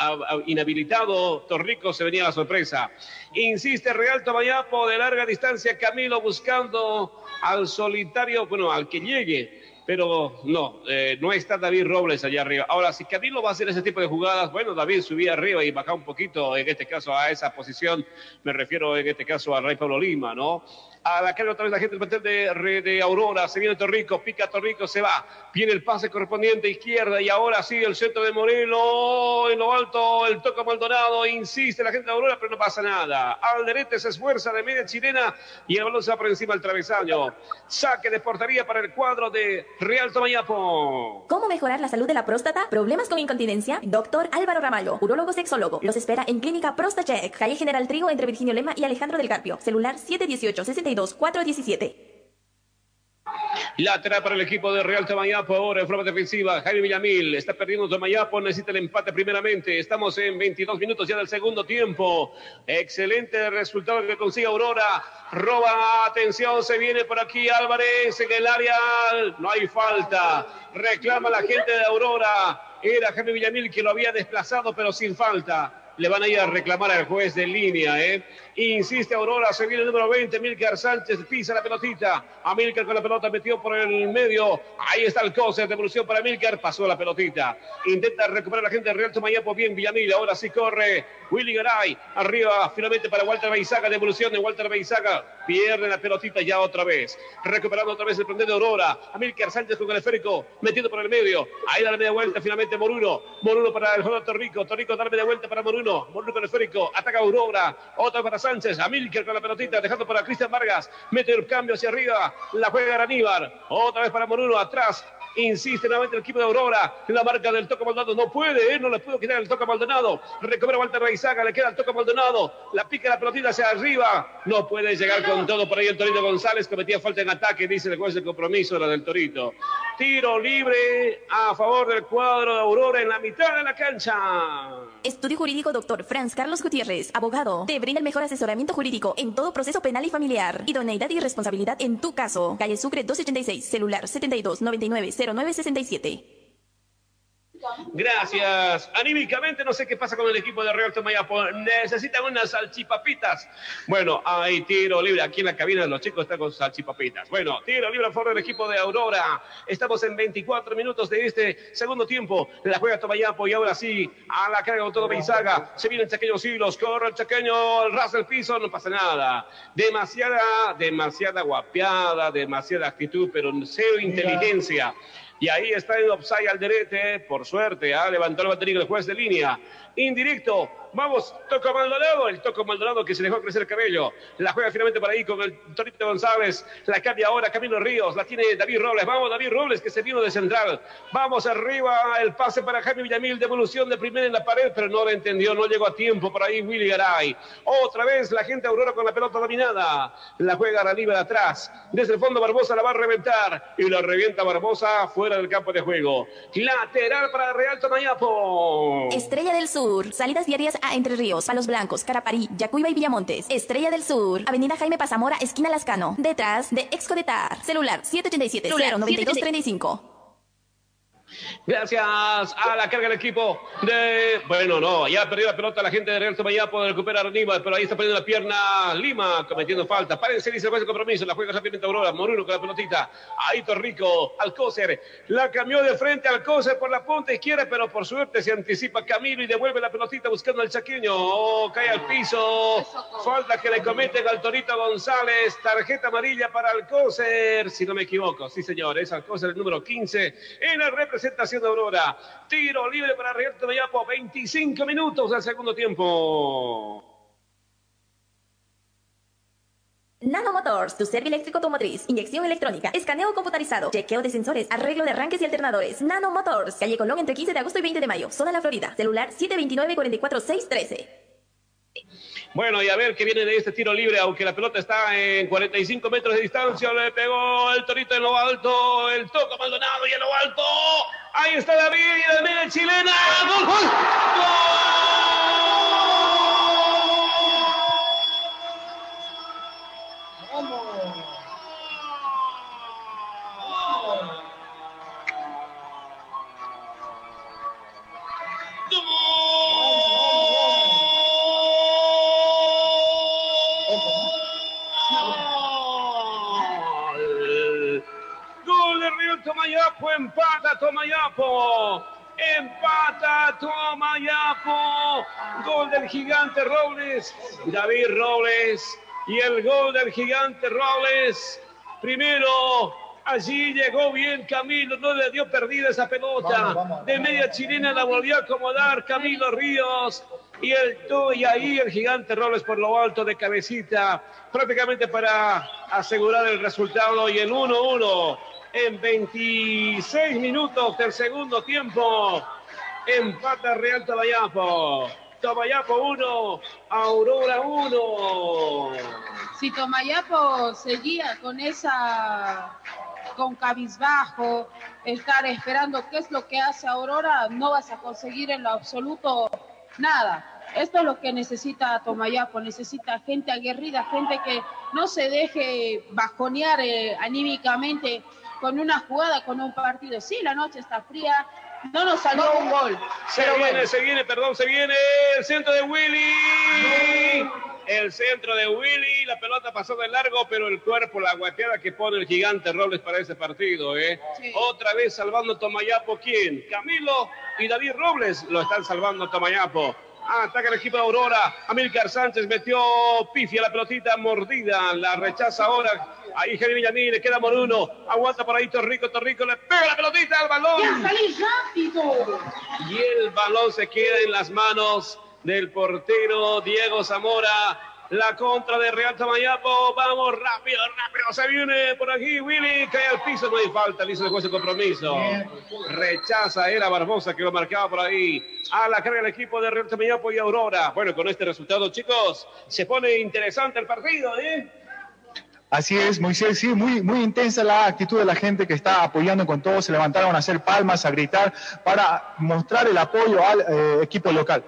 inhabilitado, Torrico se venía la sorpresa. Insiste Real Tomayapo de larga distancia. Camilo buscando al solitario, bueno, al que llegue pero no, eh, no está David Robles allá arriba. Ahora, si Camilo va a hacer ese tipo de jugadas, bueno, David subía arriba y bajaba un poquito, en este caso, a esa posición, me refiero en este caso a Rey Pablo Lima, ¿no? A la calle otra vez la gente del de, de Aurora, se viene Torrico, pica Torrico, se va, viene el pase correspondiente izquierda y ahora sí el centro de Morelo, en lo alto, el toco Maldonado, insiste la gente de Aurora, pero no pasa nada. Alderete se esfuerza de media chilena y el balón se va por encima del travesaño. Saque de portería para el cuadro de Real Tomayapo. ¿Cómo mejorar la salud de la próstata? ¿Problemas con incontinencia? Doctor Álvaro Ramallo, urólogo sexólogo. Los espera en Clínica ProstaCheck, calle General Trigo entre Virginio Lema y Alejandro del Carpio. Celular 718 62 417. Lateral para el equipo de Real Tomayapo ahora en forma defensiva. Jaime Villamil está perdiendo Tomayapo, necesita el empate primeramente. Estamos en 22 minutos ya del segundo tiempo. Excelente resultado que consigue Aurora. Roba, atención, se viene por aquí Álvarez en el área. No hay falta. Reclama la gente de Aurora. Era Jaime Villamil que lo había desplazado, pero sin falta. Le van a ir a reclamar al juez de línea, ¿eh? Insiste Aurora, se viene el número 20, Milcar Sánchez pisa la pelotita. A Milcar con la pelota metió por el medio. Ahí está el cose, devolución para Milcar, pasó la pelotita. Intenta recuperar la gente de Real Tomayapo, bien Villamil, ahora sí corre. Willy Garay, arriba finalmente para Walter Beizaga, devolución de Walter Beizaga. Pierde la pelotita ya otra vez. Recuperando otra vez el prendedor de Aurora. A Milcar Sánchez con el esférico, metiendo por el medio. Ahí da la media vuelta finalmente Moruno. Moruno para el jugador Torrico. Torrico da la media vuelta para Moruno. Moruno con el esférico. Ataca Aurora. Otra para. Sánchez, Amílcar con la pelotita, dejando para Cristian Vargas, mete el cambio hacia arriba, la juega Aníbar, otra vez para Moruno, atrás, Insiste nuevamente el equipo de Aurora. La marca del Toco Maldonado no puede, ¿eh? no le puedo quitar el Toco Maldonado. Recupera Walter Reizaga, le queda el Toco Maldonado. La pica la pelotita hacia arriba. No puede llegar con todo por ahí el Torito González. Cometía falta en ataque, dice el juez de compromiso de la del Torito. Tiro libre a favor del cuadro de Aurora en la mitad de la cancha. Estudio Jurídico Doctor Franz Carlos Gutiérrez, abogado. Te brinda el mejor asesoramiento jurídico en todo proceso penal y familiar. Idoneidad y responsabilidad en tu caso. Calle Sucre 286, celular 72 99 0967. Gracias. Anímicamente no sé qué pasa con el equipo de Real Tomayapo. Necesitan unas salchipapitas. Bueno, hay tiro libre. Aquí en la cabina los chicos están con salchipapitas. Bueno, tiro libre a favor del equipo de Aurora. Estamos en 24 minutos de este segundo tiempo. La juega Tomayapo y ahora sí, a la carga con todo Beizaga. Se vienen chaqueños hilos. Corre el chaqueño, el piso. No pasa nada. Demasiada, demasiada guapeada, demasiada actitud, pero cero inteligencia. Y ahí está el offside al derete, por suerte, ha levantado el batería el juez de línea. Indirecto, Vamos, toco Maldonado, el toco Maldonado que se dejó crecer el cabello. La juega finalmente por ahí con el Torito González. La cambia ahora Camilo Ríos. La tiene David Robles. Vamos, David Robles que se vino de central. Vamos arriba. El pase para Jaime Villamil. Devolución de primera en la pared, pero no lo entendió. No llegó a tiempo por ahí Willy Garay. Otra vez la gente Aurora con la pelota dominada. La juega Raniva de atrás. Desde el fondo Barbosa la va a reventar. Y la revienta Barbosa fuera del campo de juego. Lateral para Real Tomayapo. Estrella del Sur. Salidas diarias a Entre Ríos, Palos Blancos, Caraparí, Yacuiba y Villamontes. Estrella del Sur, Avenida Jaime Pazamora, esquina Lascano, detrás de Excodetar. Celular 787 09235. Gracias a la carga del equipo de. Bueno, no, ya perdió la pelota la gente de Real Tomayapo de recuperar Lima, pero ahí está perdiendo la pierna Lima, cometiendo falta. Párense, dice el juez de compromiso. La juega rápidamente Aurora. Moruno con la pelotita. Ahí Torrico, Alcócer. La cambió de frente al Alcócer por la punta izquierda, pero por suerte se anticipa Camilo y devuelve la pelotita buscando al chaqueño. Oh, cae al piso. Falta que le cometen al Torito González. Tarjeta amarilla para Alcócer, si no me equivoco. Sí, señor, es Alcócer el número 15 en la presentación de Aurora. Tiro libre para Rialto de Yapo, 25 minutos del segundo tiempo. Nano Motors, tu servicio eléctrico automotriz, inyección electrónica, escaneo computarizado, chequeo de sensores, arreglo de arranques y alternadores. Nano Motors, calle Colón entre 15 de agosto y 20 de mayo, zona de La Florida, celular 729 44613 bueno, y a ver qué viene de este tiro libre, aunque la pelota está en 45 metros de distancia, le pegó el torito en lo alto, el toco Maldonado y en lo alto. Ahí está David, de media chilena. Gol. Tomayapo, empata Tomayapo. Empata Tomayapo. Gol del gigante Robles. David Robles. Y el gol del gigante Robles. Primero, allí llegó bien Camilo, no le dio perdida esa pelota. De media chilena la volvió a acomodar Camilo Ríos. Y el y ahí el gigante Robles por lo alto de cabecita, prácticamente para asegurar el resultado y el 1-1 en 26 minutos del segundo tiempo. Empata Real Tomayapo. Tomayapo 1, Aurora 1. Si Tomayapo seguía con esa, con cabizbajo, estar esperando qué es lo que hace Aurora, no vas a conseguir en lo absoluto nada. Esto es lo que necesita Tomayapo, necesita gente aguerrida, gente que no se deje bajonear eh, anímicamente con una jugada, con un partido. Sí, la noche está fría, no nos salió un gol. Se pero viene, bueno. se viene, perdón, se viene el centro de Willy. El centro de Willy, la pelota pasó de largo, pero el cuerpo, la guateada que pone el gigante Robles para ese partido, ¿eh? Otra vez salvando Tomayapo, ¿quién? Camilo y David Robles lo están salvando Tomayapo. Ah, ataca el equipo de Aurora. Amílcar Sánchez metió pifia la pelotita mordida. La rechaza ahora. Ahí Jeremy Villamil, le queda Moruno. Aguanta por ahí Torrico. Torrico le pega la pelotita al balón. ¡Ya salí rápido! Y el balón se queda en las manos del portero Diego Zamora. La contra de Real Tamayapo. Vamos rápido, rápido. Se viene por aquí Willy. Cae al piso. No hay falta. Le hizo después el compromiso. Rechaza. Era Barbosa que lo marcaba por ahí. A la carga el equipo de Real Tamayapo y Aurora. Bueno, con este resultado, chicos, se pone interesante el partido, ¿eh? Así es, Moisés, sí, muy, muy intensa la actitud de la gente que está apoyando con todo, se levantaron a hacer palmas, a gritar, para mostrar el apoyo al eh, equipo local.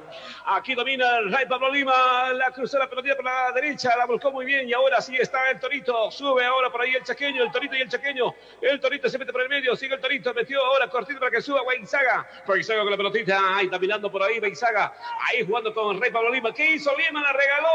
Aquí domina el Ray Pablo Lima, la cruzó la pelotilla por la derecha, la volcó muy bien y ahora sí está el Torito, sube ahora por ahí el Chaqueño, el Torito y el Chaqueño, el Torito se mete por el medio, sigue el Torito, metió ahora cortito para que suba Weinzaga, Weinzaga con la pelotita, ahí caminando por ahí Weinzaga, ahí jugando con Ray Pablo Lima, ¿qué hizo Lima? La regaló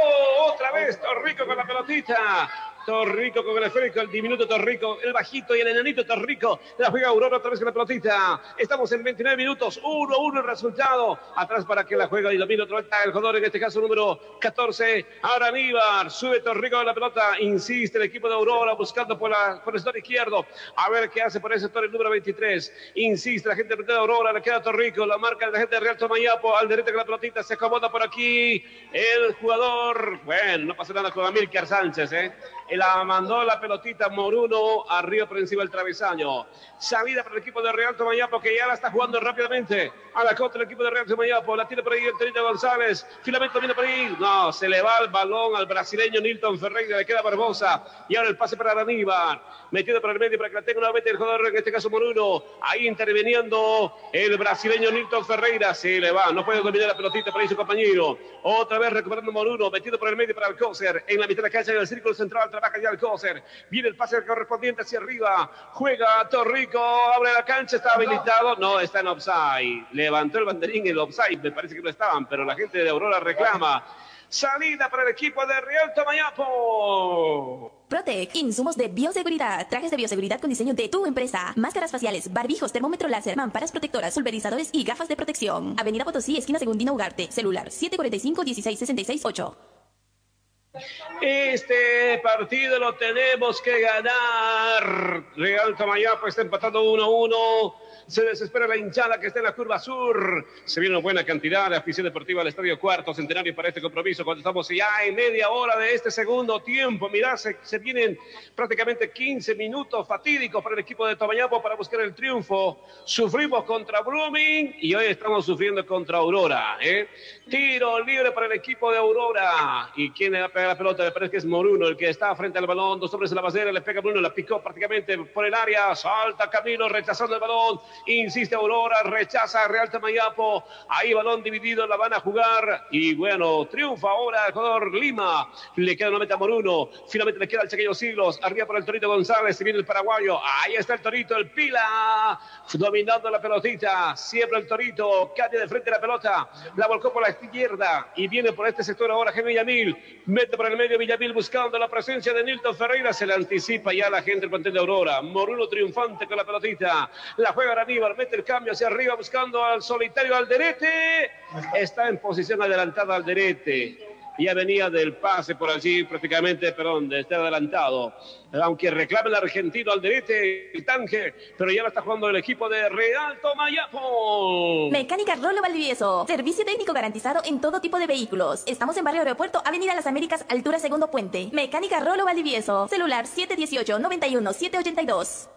otra vez Torrico con la pelotita, Torrico con el esférico, el diminuto Torrico, el bajito y el enanito Torrico. La juega Aurora otra vez con la pelotita. Estamos en 29 minutos, 1-1 el resultado. Atrás para que la juega y domina otra vez el jugador, en este caso número 14. Ahora Aníbar, sube Torrico con la pelota. Insiste el equipo de Aurora buscando por, la, por el sector izquierdo. A ver qué hace por ese sector el número 23. Insiste la gente de Aurora, le queda Torrico, la marca de la gente de Real Tomayapo. Al derecho con la pelotita se acomoda por aquí el jugador. Bueno, no pasa nada con Amílcar Sánchez, ¿eh? La mandó la pelotita Moruno arriba por encima del travesaño. Salida para el equipo de Real Tomayapo que ya la está jugando rápidamente. A la contra el equipo de Real Tomayapo. La tiene por ahí el Tenito González. Finalmente viene por ahí. No, se le va el balón al brasileño Nilton Ferreira. Le queda Barbosa. Y ahora el pase para Aníbar. Metido por el medio para que la tenga nuevamente el jugador, en este caso Moruno. Ahí interviniendo el brasileño Nilton Ferreira. Se le va. No puede dominar la pelotita para ahí su compañero. Otra vez recuperando Moruno. Metido por el medio para Alcócer. En la mitad de la cancha en el círculo central trabaja ya Alcócer. Viene el pase correspondiente hacia arriba. Juega Torrico. Abre la cancha. Está habilitado. No, está en offside. Levantó el banderín en el offside. Me parece que no estaban, pero la gente de Aurora reclama. Salida para el equipo de Real Tomayapo. Protec, insumos de bioseguridad, trajes de bioseguridad con diseño de tu empresa, máscaras faciales, barbijos, termómetro láser, mamparas protectoras, pulverizadores y gafas de protección. Avenida Potosí, esquina Segundina Ugarte, celular 745 1666 8. Este partido lo tenemos que ganar. Real Tamayapo está empatando 1-1. Se desespera la hinchada que está en la curva sur. Se viene una buena cantidad de afición deportiva al Estadio Cuarto Centenario para este compromiso. Cuando estamos ya en media hora de este segundo tiempo. Mirá, se, se vienen prácticamente 15 minutos fatídicos para el equipo de Tomayapo para buscar el triunfo. Sufrimos contra Blooming y hoy estamos sufriendo contra Aurora. ¿eh? Tiro libre para el equipo de Aurora. ¿Y quién le va a pegar la pelota? Me parece que es Moruno el que está frente al balón. Dos hombres en la basera. Le pega Bruno. La picó prácticamente por el área. Salta Camilo rechazando el balón. Insiste Aurora. Rechaza Real Tamayapo. Ahí balón dividido. La van a jugar. Y bueno, triunfa ahora el jugador Lima. Le queda una meta a Moruno. Finalmente le queda el chequeño Siglos. Arriba por el Torito González. Se viene el paraguayo. Ahí está el Torito. El Pila. Dominando la pelotita. Siempre el Torito. Cae de frente la pelota. La volcó por la izquierda. Y viene por este sector ahora Gemini Villamil. Mete por el medio Villamil buscando la presencia de Nilton Ferreira. Se le anticipa ya la gente del plantel de Aurora. Moruno triunfante con la pelotita. La juega Aníbal. Mete el cambio hacia arriba buscando al solitario Alderete. Está en posición adelantada Alderete. Ya venía del pase por allí prácticamente, perdón, de estar adelantado. Aunque reclama el argentino Alderete, el tanque, pero ya lo está jugando el equipo de Real Tomayapo. Mecánica Rolo Valdivieso. Servicio técnico garantizado en todo tipo de vehículos. Estamos en Barrio Aeropuerto, Avenida Las Américas, altura Segundo Puente. Mecánica Rolo Valdivieso. Celular 718-91-782.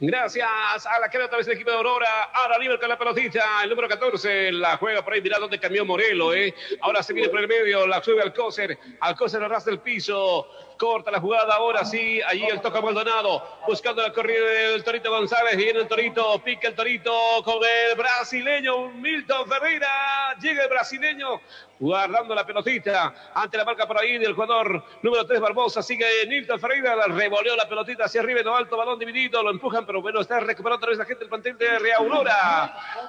Gracias a la que otra vez el equipo de Aurora. Ahora libre la pelotita. El número 14 la juega por ahí. Mirá dónde cambió Morelo. ¿eh? Ahora se viene por el medio. La sube Alcócer. Alcócer arrastra el piso. Corta la jugada. Ahora sí. Allí el toca Maldonado. Buscando la corrida del Torito González. Viene el Torito. Pica el Torito con el brasileño Milton Ferreira. Llega el brasileño. Guardando la pelotita. Ante la marca por ahí del jugador número 3 Barbosa. Sigue Milton Ferreira. La revoleó la pelotita hacia arriba en lo alto. Balón dividido. Lo empujan pero bueno, está recuperando otra vez la gente del plantel de Real Aurora.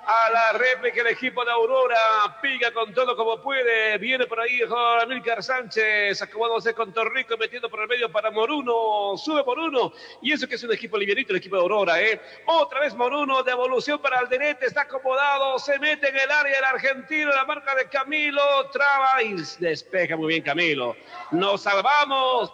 A la réplica el equipo de Aurora. Piga con todo como puede. Viene por ahí Amílcar Sánchez. Acomodándose con Torrico, metiendo por el medio para Moruno. Sube Moruno. Y eso que es un equipo livianito, el equipo de Aurora, ¿eh? Otra vez Moruno, devolución para Alderete. Está acomodado. Se mete en el área el argentino. La marca de Camilo. Traba y despeja muy bien Camilo. Nos salvamos.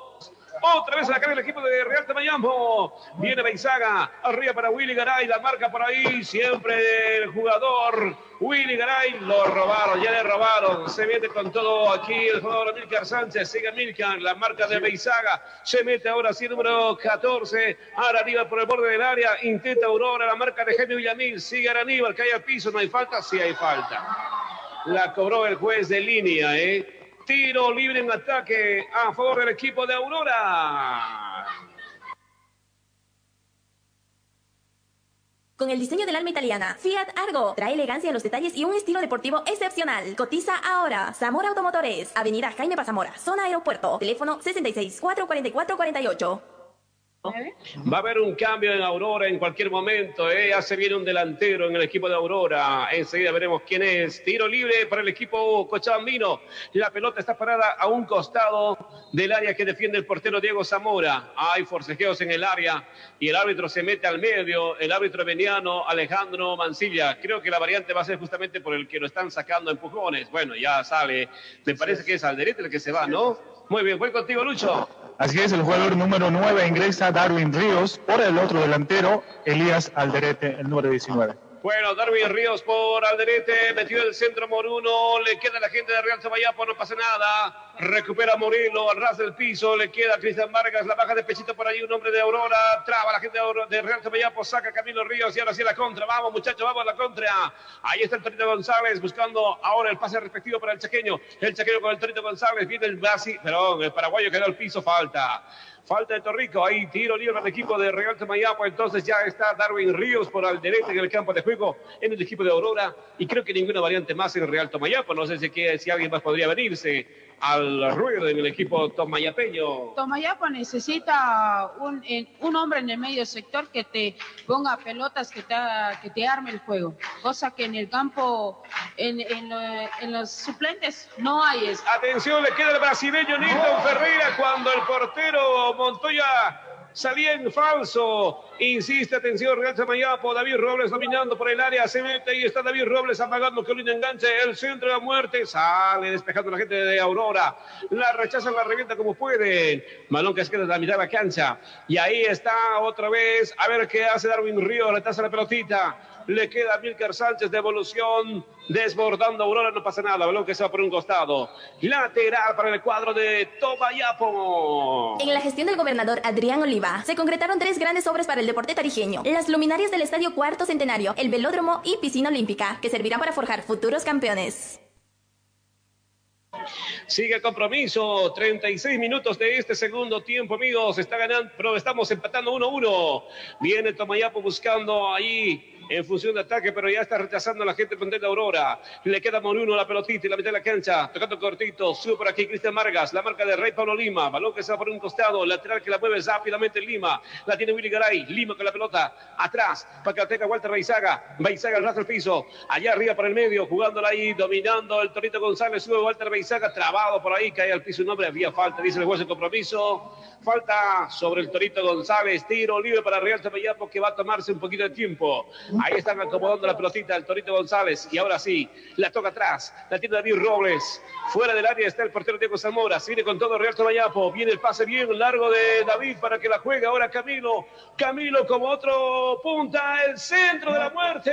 Otra vez la cara del equipo de Real Tamayambo. Viene Beizaga. Arriba para Willy Garay. La marca por ahí. Siempre el jugador Willy Garay. Lo robaron. Ya le robaron. Se mete con todo aquí el jugador Milcar Sánchez. Sigue Milcar. La marca de Beizaga. Se mete ahora sí número 14. Ahora arriba por el borde del área. Intenta Aurora. La marca de Jaime Villamil. Sigue Aníbal. Cae al piso. No hay falta. Sí hay falta. La cobró el juez de línea, ¿eh? Tiro libre en ataque a favor del equipo de Aurora. Con el diseño del alma italiana, Fiat Argo trae elegancia en los detalles y un estilo deportivo excepcional. Cotiza ahora. Zamora Automotores, Avenida Jaime Pazamora, zona aeropuerto. Teléfono 66 444 48. Va a haber un cambio en Aurora en cualquier momento. ¿eh? Ya se viene un delantero en el equipo de Aurora. Enseguida veremos quién es. Tiro libre para el equipo cochabambino. La pelota está parada a un costado del área que defiende el portero Diego Zamora. Hay forcejeos en el área y el árbitro se mete al medio. El árbitro veniano Alejandro Mancilla. Creo que la variante va a ser justamente por el que lo están sacando empujones. Bueno, ya sale. Me parece que es Alderete el que se va, ¿no? Muy bien, voy contigo, Lucho. Así es, el jugador número 9 ingresa Darwin Ríos por el otro delantero, Elías Alderete, el número 19. Bueno, Darwin Ríos por Alderete, metió el centro Moruno, le queda la gente de Real Tomayapo, no pasa nada. Recupera Morilo, al ras del piso, le queda Cristian Vargas, la baja de pechito por ahí, un hombre de Aurora, traba la gente de, Real Tomayapo, saca Camilo Ríos y ahora sí la contra. Vamos, muchachos, vamos a la contra. Ahí está el Torito González buscando ahora el pase respectivo para el chaqueño. El chaqueño con el Torito González, viene el Brasi, perdón, el paraguayo quedó al piso, falta. Falta de Torrico, ahí tiro libre al equipo de Real Tomayapo, entonces ya está Darwin Ríos por Alderete en el campo de juego en el equipo de Aurora. Y creo que ninguna variante más en Real Tomayapo, no sé si, si alguien más podría venirse al ruedo en el equipo tomayapeño. Tomayapo necesita un, en- un hombre en el medio sector que te ponga pelotas, que te, que te arme el juego, cosa que en el campo, en, en los suplentes no hay eso. Atención, le queda el brasileño Nilton Ferreira cuando el portero Montoya Salía en falso. Insiste, atención, Real Samayapo. David Robles dominando por el área. Se mete y está David Robles apagando que un enganche. El centro de la muerte. Sale despejando la gente de Aurora. La rechazan, la revienta como pueden. Balón que se queda en la mitad de la cancha. Y ahí está otra vez. A ver qué hace Darwin Río. Le taza la pelotita. Le queda Milker Sánchez de evolución, desbordando Aurora, no pasa nada, balón que se va por un costado. Lateral para el cuadro de Tomayapo. En la gestión del gobernador Adrián Oliva, se concretaron tres grandes obras para el deporte tarijeño. Las luminarias del Estadio Cuarto Centenario, el velódromo y piscina olímpica, que servirán para forjar futuros campeones. Sigue el compromiso, 36 minutos de este segundo tiempo, amigos. Está ganando, pero estamos empatando 1-1. Viene Tomayapo buscando ahí en función de ataque, pero ya está rechazando a la gente de Aurora. Le queda Moruno la pelotita y la mitad de la cancha, tocando cortito, sube por aquí Cristian Vargas, la marca de Rey Pablo Lima, balón que se va por un costado, lateral que la mueve rápidamente Lima, la tiene Willy Garay, Lima con la pelota, atrás, para tenga Walter Beizaga al rastro del piso, allá arriba por el medio, jugándola ahí, dominando el Torito González, sube Walter Beizaga, trabado por ahí, cae al piso un hombre, había falta, dice el juez de compromiso, falta sobre el Torito González, tiro libre para Real Tomayapo que va a tomarse un poquito de tiempo. Ahí están acomodando la pelotita el Torito González y ahora sí, la toca atrás, la tiene David Robles. Fuera del área está el portero Diego Zamora, sigue con todo Real Tomayapo, viene el pase bien largo de David para que la juegue ahora Camilo. Camilo como otro punta, el centro de la muerte.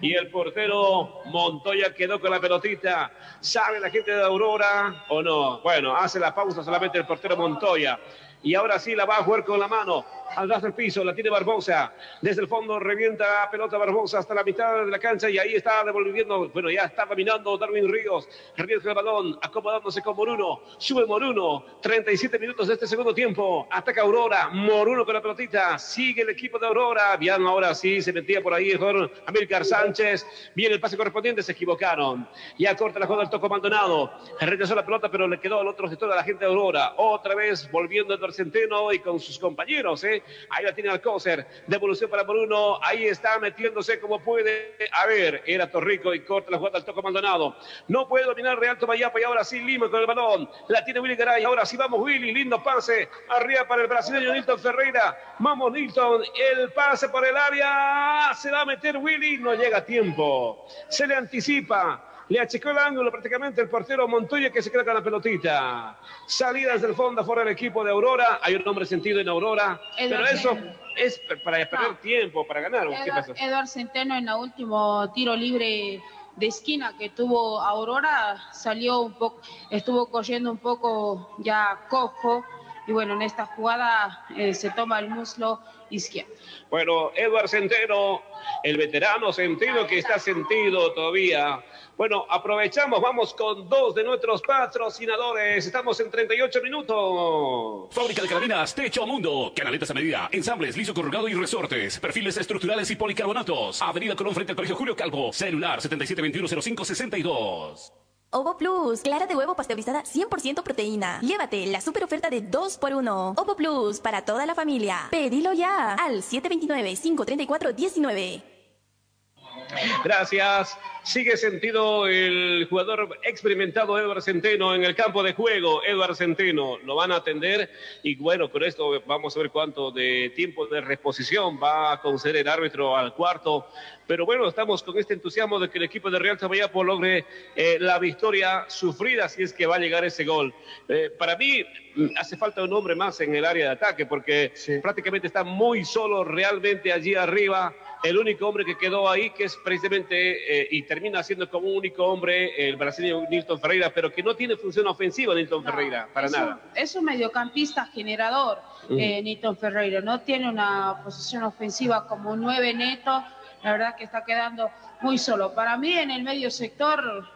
Y el portero Montoya quedó con la pelotita. ¿Sabe la gente de Aurora o no? Bueno, hace la pausa solamente el portero Montoya. Y ahora sí la va a jugar con la mano al ras del piso, la tiene Barbosa. Desde el fondo revienta pelota Barbosa hasta la mitad de la cancha y ahí está devolviendo, bueno, ya está caminando Darwin Ríos, revienta el balón, acomodándose con Moruno, sube Moruno, 37 minutos de este segundo tiempo, ataca Aurora, Moruno con la pelotita, sigue el equipo de Aurora, bien, ahora sí, se metía por ahí con Amílcar Sánchez, viene el pase correspondiente, se equivocaron, ya corta la jugada del toco abandonado, regresó la pelota, pero le quedó al otro sector de la gente de Aurora, otra vez volviendo el Centeno y con sus compañeros, ¿eh? Ahí la tiene Alcócer. Devolución para Bruno. Ahí está metiéndose como puede. A ver, era Torrico y corta la jugada al toco Maldonado. No puede dominar Real Tomayapa y ahora sí Lima con el balón. La tiene Willy Garay. Ahora sí vamos Willy. Lindo pase. Arriba para el brasileño Nilton Ferreira. Vamos Nilton. El pase por el área. Se va a meter Willy. No llega a tiempo. Se le anticipa. Le achicó el ángulo prácticamente el portero Montoya que se queda con la pelotita. Salidas del fondo fuera del equipo de Aurora. Hay un hombre sentido en Aurora. pero eso es para perder tiempo, para ganar. ¿Qué Edward, pasa? Edward Centeno en el último tiro libre de esquina que tuvo Aurora salió un poco, estuvo corriendo un poco ya cojo y bueno, en esta jugada eh, se toma el muslo izquierdo. Bueno, Edward Centeno, el veterano Centeno que está sentido todavía. Bueno, aprovechamos, vamos con dos de nuestros patrocinadores. Estamos en 38 minutos. Fábrica de carabinas Techo Mundo. Canaletas a medida, ensambles, liso corrugado y resortes. Perfiles estructurales y policarbonatos. Avenida Colón frente al Colegio Julio Calvo. Celular 77210562. Ovo Plus, clara de huevo pasteurizada 100% proteína. Llévate la super oferta de 2x1. Ovo Plus, para toda la familia. Pedilo ya al 729-534-19. Gracias. Sigue sentido el jugador experimentado Edward Centeno en el campo de juego. Edward Centeno lo van a atender y bueno, con esto vamos a ver cuánto de tiempo de reposición va a conceder el árbitro al cuarto. Pero bueno, estamos con este entusiasmo de que el equipo de Real Tamayapo logre eh, la victoria sufrida si es que va a llegar ese gol. Eh, para mí mm, hace falta un hombre más en el área de ataque porque prácticamente está muy solo realmente allí arriba. El único hombre que quedó ahí, que es precisamente, eh, y termina siendo como un único hombre, el brasileño Nilton Ferreira, pero que no tiene función ofensiva Nilton Ferreira, para es nada. Un, es un mediocampista generador, eh, Nilton Ferreira. No tiene una posición ofensiva como un 9 neto. La verdad que está quedando muy solo. Para mí, en el medio sector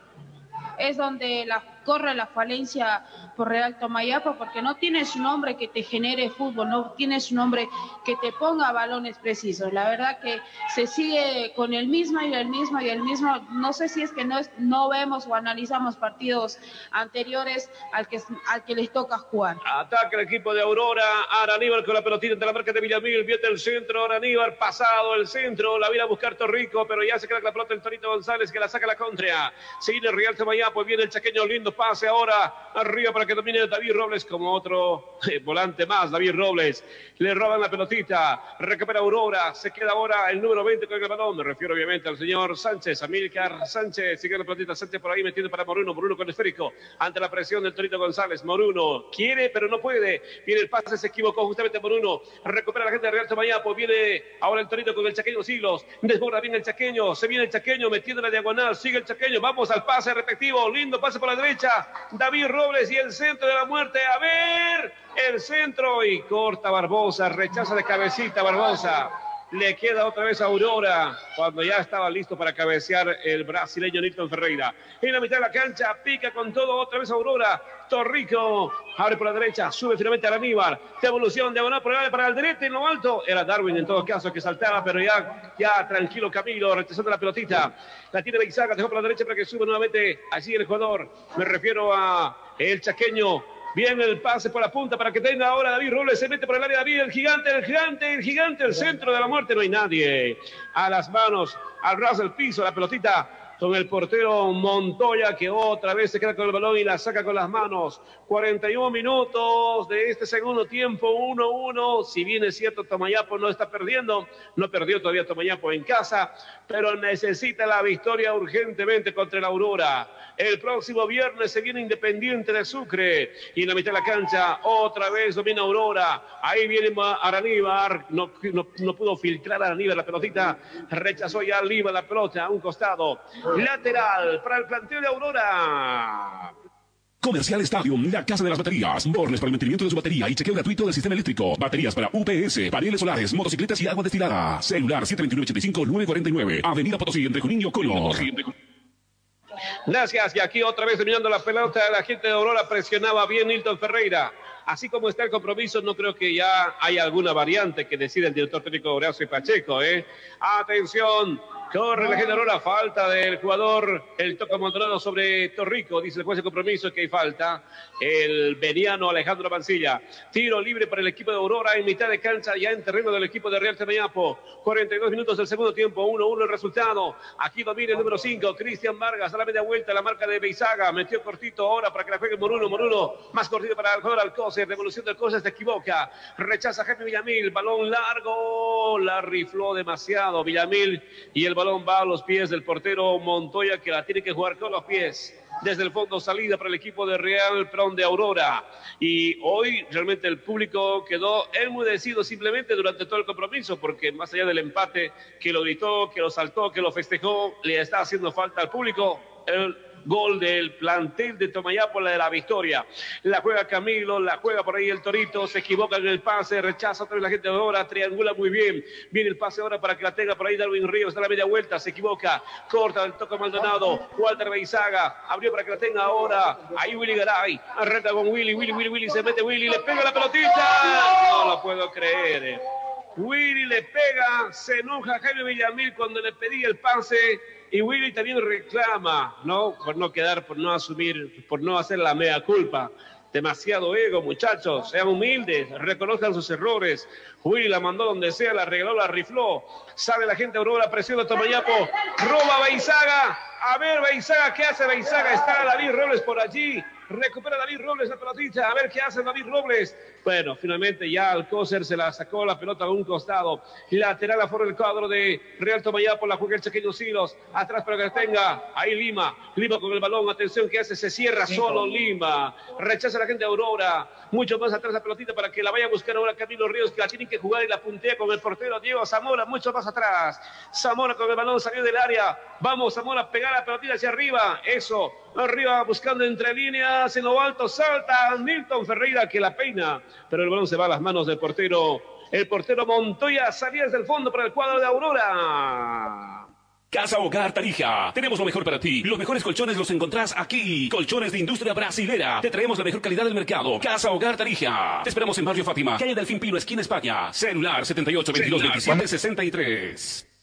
es donde la, corre la falencia por Real Tomayapo, porque no tienes un hombre que te genere fútbol, no tienes un hombre que te ponga balones precisos. La verdad que se sigue con el mismo y el mismo y el mismo. No sé si es que no, es- no vemos o analizamos partidos anteriores al que, al que les toca jugar. Ataca el equipo de Aurora. Araníbar con la pelotita entre la marca de Villamil. Viene el centro. Araníbar pasado el centro. La viene a buscar Torrico, pero ya se queda la pelota el Torito González que la saca la contra. Sigue el Real Tamayapo. Viene el chaqueño. Lindo pase ahora Arriba para que domine David Robles como otro eh, volante más. David Robles. Le roban la pelotita. Recupera Aurora. Se queda ahora el número 20 con el balón. Me refiero obviamente al señor Sánchez. Amílcar Sánchez. Sigue la pelotita. Sánchez por ahí metiendo para Moruno. Moruno con esférico. Ante la presión del Torito González. Moruno quiere, pero no puede. Viene el pase. Se equivocó justamente Moruno. Recupera la gente de Real Tomayapo. Viene ahora el Torito con el Chaqueño Siglos. Desborda bien el Chaqueño. Se viene el Chaqueño metiendo la diagonal. Sigue el Chaqueño. Vamos al pase respectivo. Lindo pase por la derecha. David Robles y el centro de la muerte. A ver, el centro y corta Barbosa. Rechaza de cabecita Barbosa. Le queda otra vez a Aurora cuando ya estaba listo para cabecear el brasileño Nilton Ferreira. En la mitad de la cancha pica con todo otra vez Aurora. Torrico abre por la derecha, sube finalmente a Aníbar. Devolución diagonal por el para el derecho en lo alto. Era Darwin en todo caso que saltaba, pero ya, ya tranquilo Camilo, rechazando la pelotita. La tiene Beizaga, dejó por la derecha para que suba nuevamente allí el jugador. Me refiero a el chaqueño Bien el pase por la punta para que tenga ahora David Robles. Se mete por el área David, el gigante, el gigante, el gigante, el centro de la muerte. No hay nadie. A las manos, al ras del piso, la pelotita con el portero Montoya que otra vez se queda con el balón y la saca con las manos. 41 minutos de este segundo tiempo, 1-1. Si bien es cierto, Tomayapo no está perdiendo, no perdió todavía Tomayapo en casa, pero necesita la victoria urgentemente contra la Aurora. El próximo viernes se viene Independiente de Sucre y en la mitad de la cancha otra vez domina Aurora. Ahí viene Araníbar, no, no, pudo filtrar a Araníbar la pelotita, rechazó ya Lima la pelota a un costado. Lateral para el planteo de Aurora. Comercial Stadium, la casa de las baterías. Bornes para el mantenimiento de su batería y chequeo gratuito del sistema eléctrico. Baterías para UPS, paneles solares, motocicletas y agua destilada. Celular 721-85-949. Avenida Potosí, entre Junín y Ocono. Gracias. Y aquí otra vez terminando la pelota, la gente de Aurora presionaba bien Nilton Ferreira. Así como está el compromiso, no creo que ya haya alguna variante que decida el director técnico Horacio y Pacheco. ¿eh? Atención, Corre la generosa falta del jugador, el toque Maldonado sobre Torrico, dice el juez de compromiso que hay falta, el veniano Alejandro Mancilla. Tiro libre para el equipo de Aurora en mitad de cancha, ya en terreno del equipo de Real Temayapo. 42 minutos del segundo tiempo, 1-1 el resultado. Aquí domina el número 5, Cristian Vargas, a la media vuelta, la marca de Beizaga, metió cortito ahora para que la juegue Moruno, Moruno, más cortito para el jugador Alcocer, devolución del Alcocer se equivoca, rechaza Jaime Villamil, balón largo, la rifló demasiado Villamil y el balón va a los pies del portero Montoya que la tiene que jugar con los pies. Desde el fondo salida para el equipo de Real Pron de Aurora. Y hoy realmente el público quedó enmudecido simplemente durante todo el compromiso, porque más allá del empate que lo gritó, que lo saltó, que lo festejó, le está haciendo falta al público. El gol del plantel de Tomayapo, la de la victoria. La juega Camilo, la juega por ahí el Torito, se equivoca en el pase, rechaza otra vez la gente de ahora, triangula muy bien. Viene el pase ahora para que la tenga por ahí Darwin Ríos, está a la media vuelta, se equivoca, corta el toque Maldonado, Walter Beizaga, abrió para que la tenga ahora. Ahí Willy Garay, arreta con Willy, Willy, Willy, Willy, se mete Willy, le pega la pelotita. No lo puedo creer. Willy le pega, se enoja Jaime Villamil cuando le pedía el pase y Willy también reclama, ¿no? Por no quedar, por no asumir, por no hacer la mea culpa. Demasiado ego, muchachos, sean humildes, reconozcan sus errores. Willy la mandó donde sea, la regaló, la rifló. Sale la gente Aurora, presión de Tomayapo, roba Beizaga. A ver, Beizaga, ¿qué hace Beizaga? Está David Robles por allí. Recupera David Robles la pelotita. A ver qué hace David Robles. Bueno, finalmente ya Alcócer se la sacó la pelota a un costado. Lateral afuera del cuadro de Real Tomayapo. La juega el Chequeño Silos. Atrás para que tenga. Ahí Lima. Lima con el balón. Atención que hace. Se cierra solo Lima. Rechaza la gente de Aurora. Mucho más atrás la pelotita para que la vaya a buscar ahora Camilo Ríos. Que la tienen que jugar y la puntea con el portero Diego Zamora. Mucho más atrás. Zamora con el balón salió del área. Vamos Zamora pegar la pelotita hacia arriba. Eso. Arriba buscando entre líneas. En lo alto salta Milton Ferreira que la peina pero el balón se va a las manos del portero, el portero Montoya, salía desde el fondo para el cuadro de Aurora. Casa Hogar Tarija. Tenemos lo mejor para ti. Los mejores colchones los encontrás aquí. Colchones de industria brasilera. Te traemos la mejor calidad del mercado. Casa Hogar Tarija. Te esperamos en Barrio Fátima, calle Delfín Pino, esquina España. Celular 78 22 27 63.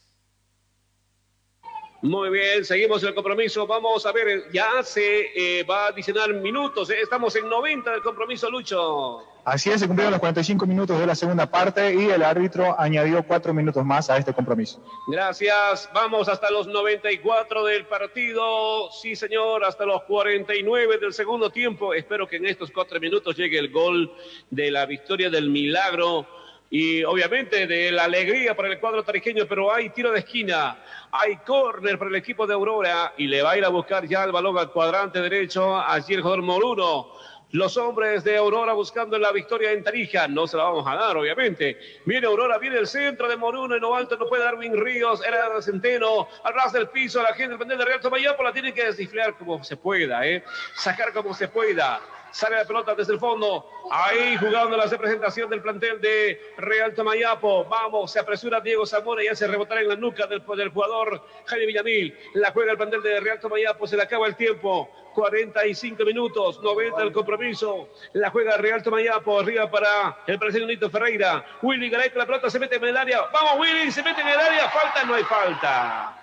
Muy bien, seguimos el compromiso. Vamos a ver, ya se eh, va a adicionar minutos. eh. Estamos en 90 del compromiso, Lucho. Así es, se cumplieron los 45 minutos de la segunda parte y el árbitro añadió cuatro minutos más a este compromiso. Gracias. Vamos hasta los 94 del partido. Sí, señor, hasta los 49 del segundo tiempo. Espero que en estos cuatro minutos llegue el gol de la victoria del milagro y obviamente de la alegría para el cuadro tarijeño, pero hay tiro de esquina, hay córner para el equipo de Aurora y le va a ir a buscar ya el balón al cuadrante derecho, allí el jugador Moruno. Los hombres de Aurora buscando la victoria en Tarija. No se la vamos a dar, obviamente. Viene Aurora, viene el centro de Moruno. En alto no puede dar Win Ríos. Era Centeno. Al ras del piso, la gente del pendiente de Real Tomayapo la tiene que descifrar como se pueda, ¿eh? Sacar como se pueda. Sale la pelota desde el fondo. Ahí jugando la representación del plantel de Real Tamayapo. Vamos, se apresura Diego Zamora y hace rebotar en la nuca del, del jugador Jaime Villamil. La juega el plantel de Real Tamayapo. Se le acaba el tiempo. 45 minutos, 90 el compromiso. La juega Real Tomayapo, arriba para el brasileño Nito Ferreira. Willy Garay la pelota se mete en el área. Vamos, Willy, se mete en el área. Falta, no hay falta.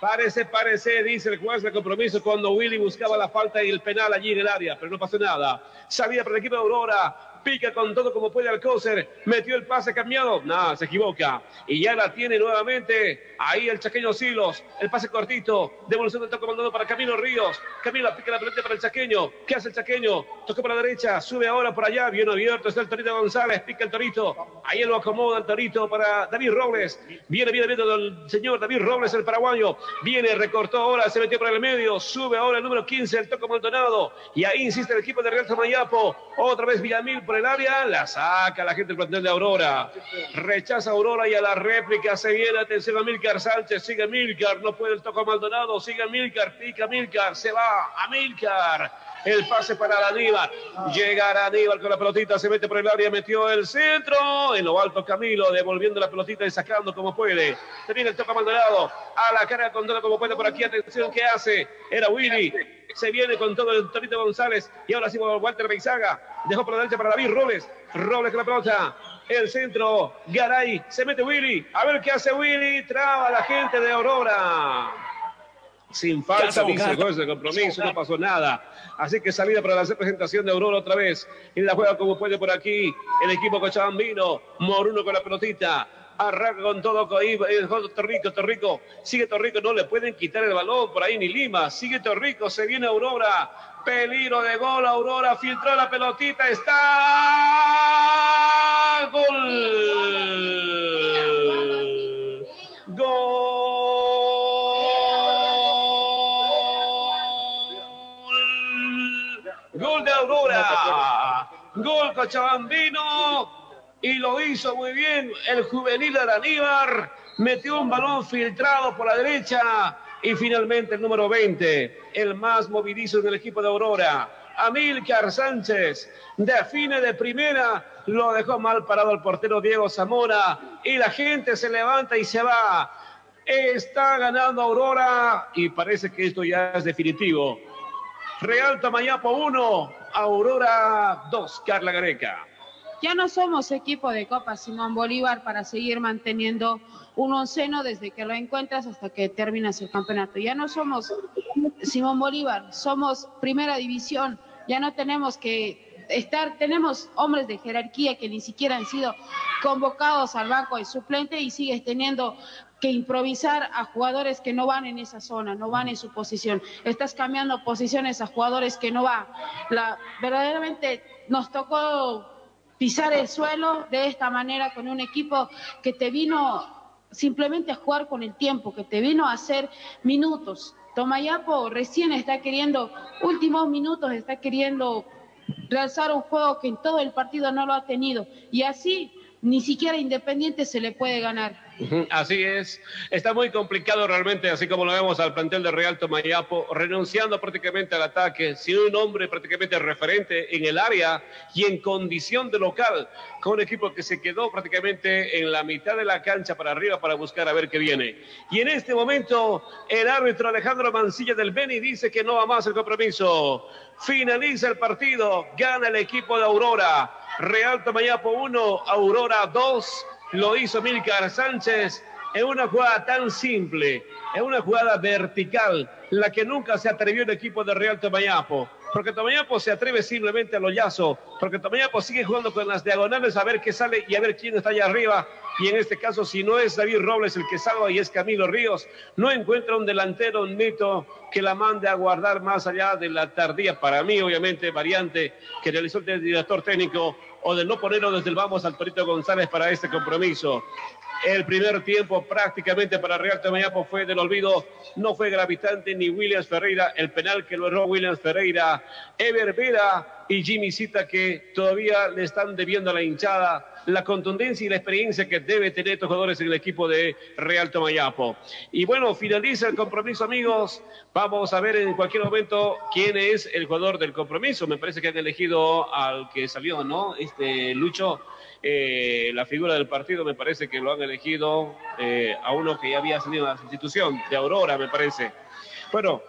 Parece, parece, dice el juez de compromiso cuando Willy buscaba la falta y el penal allí en el área, pero no pasó nada. Salida para el equipo de Aurora, pica con todo como puede Alcócer, metió el pase cambiado, nada, se equivoca. Y ya la tiene nuevamente ahí el chaqueño Silos, el pase cortito, devolución del toque mandado para Camilo Ríos. Camilo pica la pelota para el chaqueño, ¿qué hace el chaqueño? Toca para la derecha, sube ahora por allá, bien abierto, está el Torito González, pica el Torito, ahí lo acomoda el Torito para David Robles. Viene, viene, viene el señor David Robles, el paraguayo. Viene, recortó ahora, se metió por el medio, sube ahora el número 15, el toque Maldonado. Y ahí insiste el equipo de Real Tamayapo. Otra vez Villamil por el área, la saca la gente del plantel de Aurora. Rechaza Aurora y a la réplica se viene, atención a Milcar Sánchez, sigue Milcar, no puede el toque Maldonado, sigue Milcar, pica Milcar, se va a Milcar. El pase para Aníbal. Llega Aníbal con la pelotita, se mete por el área, metió el centro. En lo alto Camilo, devolviendo la pelotita y sacando como puede. Termina el toque Maldonado. A la cara con todo como puede por aquí. Atención, ¿qué hace? Era Willy. Se viene con todo el Torito González. Y ahora sí Walter Beizaga. Dejó por la derecha para David Robles. Robles con la pelota. El centro, Garay, se mete Willy. A ver qué hace Willy. Traba la gente de Aurora. Sin falta, dice el juez de compromiso, no pasó nada. Así que salida para la representación de Aurora otra vez. Y la juega como puede por aquí el equipo cochabambino. Moruno con la pelotita. Arranca con todo ahí, eh, Torrico, Torrico. Sigue Torrico, no le pueden quitar el balón por ahí ni Lima. Sigue Torrico, se viene Aurora. Peligro de gol, Aurora filtró la pelotita, está gol. Gol. Gol de Aurora. Gol Cochabambino. Y lo hizo muy bien el juvenil Araníbar. Metió un balón filtrado por la derecha. Y finalmente el número 20, el más movidizo del equipo de Aurora. Amílcar Sánchez define de primera, lo dejó mal parado el portero Diego Zamora y la gente se levanta y se va. Está ganando Aurora y parece que esto ya es definitivo. Real Tamayapo 1, Aurora 2, Carla Gareca. Ya no somos equipo de Copa Simón Bolívar para seguir manteniendo un onceno desde que lo encuentras hasta que terminas el campeonato. Ya no somos Simón Bolívar, somos primera división. Ya no tenemos que estar, tenemos hombres de jerarquía que ni siquiera han sido convocados al banco de suplente y sigues teniendo que improvisar a jugadores que no van en esa zona, no van en su posición. Estás cambiando posiciones a jugadores que no van. La, verdaderamente nos tocó pisar el suelo de esta manera con un equipo que te vino simplemente a jugar con el tiempo, que te vino a hacer minutos. Tomayapo recién está queriendo, últimos minutos, está queriendo realzar un juego que en todo el partido no lo ha tenido. Y así ni siquiera Independiente se le puede ganar. Así es, está muy complicado realmente, así como lo vemos al plantel de Real Tomayapo, renunciando prácticamente al ataque, sin un hombre prácticamente referente en el área y en condición de local, con un equipo que se quedó prácticamente en la mitad de la cancha para arriba para buscar a ver qué viene. Y en este momento, el árbitro Alejandro Mancilla del Beni dice que no va más el compromiso. Finaliza el partido, gana el equipo de Aurora. Real Tomayapo 1, Aurora 2. Lo hizo Milcar Sánchez en una jugada tan simple, en una jugada vertical, la que nunca se atrevió el equipo de Real Tomayapo. Porque Tomayapo se atreve simplemente al hoyazo, porque Tomayapo sigue jugando con las diagonales a ver qué sale y a ver quién está allá arriba. Y en este caso, si no es David Robles el que salva y es Camilo Ríos, no encuentra un delantero neto que la mande a guardar más allá de la tardía, para mí, obviamente, variante que realizó el director técnico o de no ponerlo desde el vamos al Torito González para este compromiso. El primer tiempo prácticamente para Real Tomayapo fue del olvido, no fue gravitante ni Williams Ferreira, el penal que lo erró Williams Ferreira, Ever Vera y Jimmy Cita que todavía le están debiendo a la hinchada la contundencia y la experiencia que debe tener estos jugadores en el equipo de Real Tomayapo. Y bueno, finaliza el compromiso, amigos. Vamos a ver en cualquier momento quién es el jugador del compromiso. Me parece que han elegido al que salió, ¿no? Este Lucho. Eh, la figura del partido me parece que lo han elegido eh, a uno que ya había salido a la institución, de Aurora, me parece. Bueno,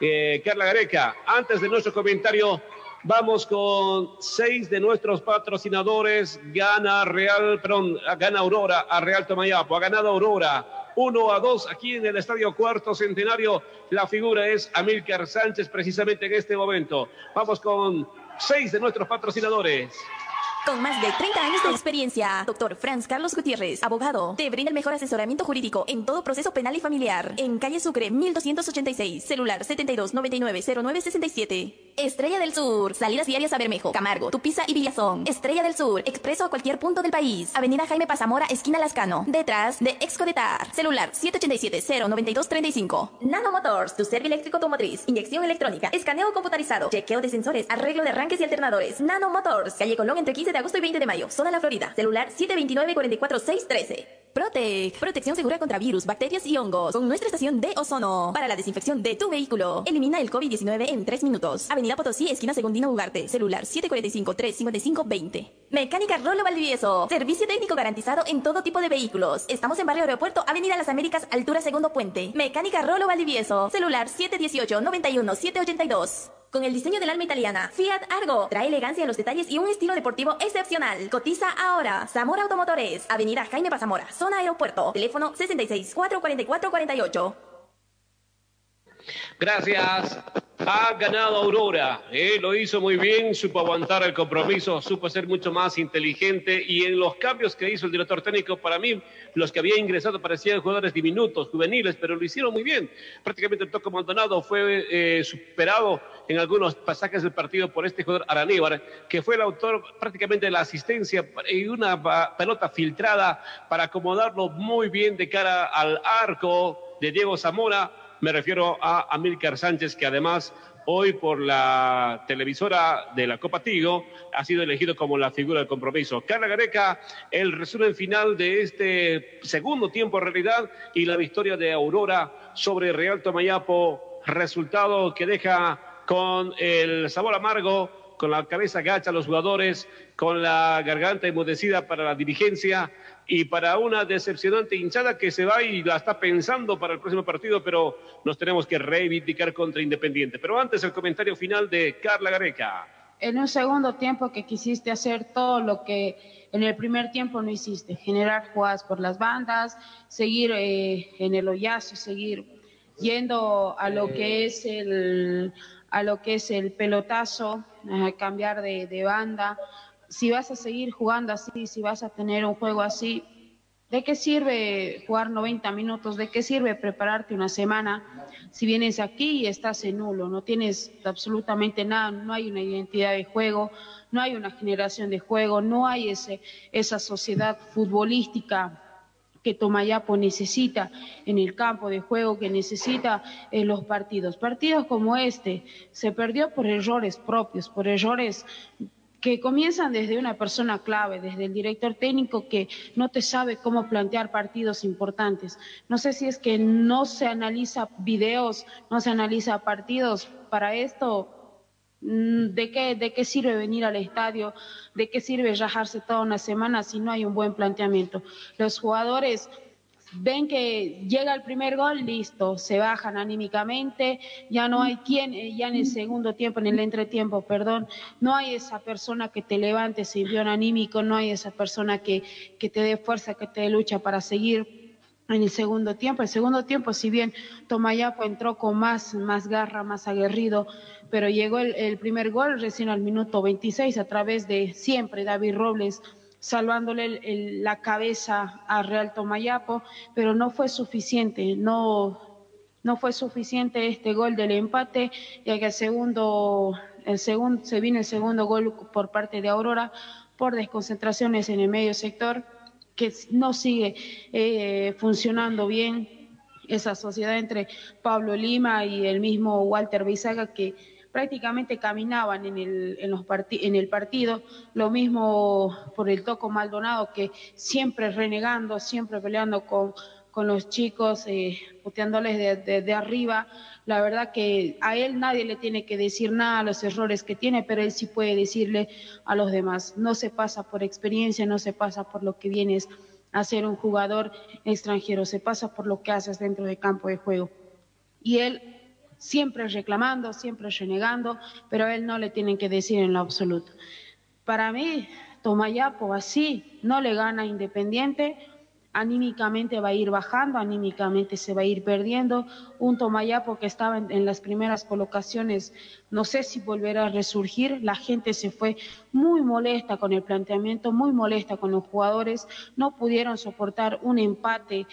eh, Carla Gareca, antes de nuestro comentario, vamos con seis de nuestros patrocinadores. Gana Real, perdón, gana Aurora a Real Tomayapo, ha ganado Aurora. 1 a 2 aquí en el Estadio Cuarto Centenario. La figura es Amílcar Sánchez precisamente en este momento. Vamos con seis de nuestros patrocinadores. Con más de 30 años de experiencia, doctor Franz Carlos Gutiérrez, abogado, te brinda el mejor asesoramiento jurídico en todo proceso penal y familiar. En calle Sucre, 1286, celular 72990967. Estrella del Sur, salidas diarias a Bermejo, Camargo, Tupiza y Villazón. Estrella del Sur, expreso a cualquier punto del país. Avenida Jaime Pazamora, esquina Lascano, detrás de Excodetar. Celular 787-09235. Nano Motors, tu servicio eléctrico automotriz, inyección electrónica, escaneo computarizado, chequeo de sensores, arreglo de arranques y alternadores. Nano Motors, calle Colón entre 15 de agosto y 20 de mayo, zona La Florida. Celular 729-44613. Protec, protección segura contra virus, bacterias y hongos. Con nuestra estación de ozono. Para la desinfección de tu vehículo. Elimina el COVID-19 en 3 minutos. Avenida Potosí, esquina Segundino Ugarte. Celular 745-355-20. Mecánica Rolo Valdivieso. Servicio técnico garantizado en todo tipo de vehículos. Estamos en Barrio Aeropuerto, Avenida Las Américas, altura Segundo Puente. Mecánica Rolo Valdivieso. Celular 718-91-782. Con el diseño del alma italiana, Fiat Argo trae elegancia en los detalles y un estilo deportivo excepcional. Cotiza ahora. Zamora Automotores, Avenida Jaime Pazamora, zona aeropuerto. Teléfono 66 444 48. Gracias. Ha ganado Aurora. eh, Lo hizo muy bien, supo aguantar el compromiso, supo ser mucho más inteligente y en los cambios que hizo el director técnico, para mí, los que había ingresado parecían jugadores diminutos, juveniles, pero lo hicieron muy bien. Prácticamente el toque Maldonado fue eh, superado en algunos pasajes del partido por este jugador Araníbar, que fue el autor prácticamente de la asistencia y una pelota filtrada para acomodarlo muy bien de cara al arco de Diego Zamora. Me refiero a Amílcar Sánchez, que además hoy por la televisora de la Copa Tigo ha sido elegido como la figura del compromiso. Carla Gareca, el resumen final de este segundo tiempo en realidad y la victoria de Aurora sobre Real Tomayapo, resultado que deja con el sabor amargo, con la cabeza gacha a los jugadores, con la garganta enmudecida para la dirigencia y para una decepcionante hinchada que se va y la está pensando para el próximo partido, pero nos tenemos que reivindicar contra Independiente. Pero antes el comentario final de Carla Gareca. en un segundo tiempo que quisiste hacer todo lo que en el primer tiempo no hiciste, generar jugadas por las bandas, seguir eh, en el hoyazo, seguir yendo a lo que es el a lo que es el pelotazo, a cambiar de, de banda. Si vas a seguir jugando así, si vas a tener un juego así, ¿de qué sirve jugar 90 minutos? ¿De qué sirve prepararte una semana si vienes aquí y estás en nulo? No tienes absolutamente nada, no hay una identidad de juego, no hay una generación de juego, no hay ese, esa sociedad futbolística que Tomayapo necesita en el campo de juego, que necesita en los partidos. Partidos como este se perdió por errores propios, por errores que comienzan desde una persona clave, desde el director técnico que no te sabe cómo plantear partidos importantes. No sé si es que no se analiza videos, no se analiza partidos. Para esto, mm, ¿de qué, de qué sirve venir al estadio? ¿De qué sirve rajarse toda una semana si no hay un buen planteamiento? Los jugadores ven que llega el primer gol, listo, se bajan anímicamente, ya no hay quien, eh, ya en el segundo tiempo, en el entretiempo, perdón, no hay esa persona que te levante ese envión anímico, no hay esa persona que, que te dé fuerza, que te dé lucha para seguir. en el segundo tiempo. El segundo tiempo, si bien Tomayapo entró con más, más garra, más aguerrido, pero llegó el, el primer gol recién al minuto 26 a través de siempre David Robles salvándole el- el- la cabeza a Real Tomayapo, pero no fue suficiente, no, no fue suficiente este gol del empate, ya que el segundo, el se viene el segundo gol por parte de Aurora por desconcentraciones en el medio sector, que no sigue eh, funcionando bien esa sociedad entre Pablo Lima y el mismo Walter Bisaga que prácticamente caminaban en el, en el partido, lo mismo por el Toco Maldonado que siempre renegando, siempre peleando con, con los chicos, eh, puteándoles de, de- de arriba. La verdad que a él nadie le tiene que decir nada a los errores que tiene, pero él sí puede decirle a los demás. No se pasa por experiencia, no se pasa por lo que vienes a ser un jugador extranjero, se pasa por lo que haces dentro del campo de juego. Y él siempre reclamando, siempre renegando, pero a él no le tienen que decir en lo absoluto. Para mí, Tomayapo así no le gana Independiente, anímicamente va a ir bajando, anímicamente se va a ir perdiendo. Un Tomayapo que estaba en, las primeras colocaciones, no sé si volverá a resurgir. La gente se fue muy molesta con el planteamiento, muy molesta con los jugadores, no pudieron soportar un empate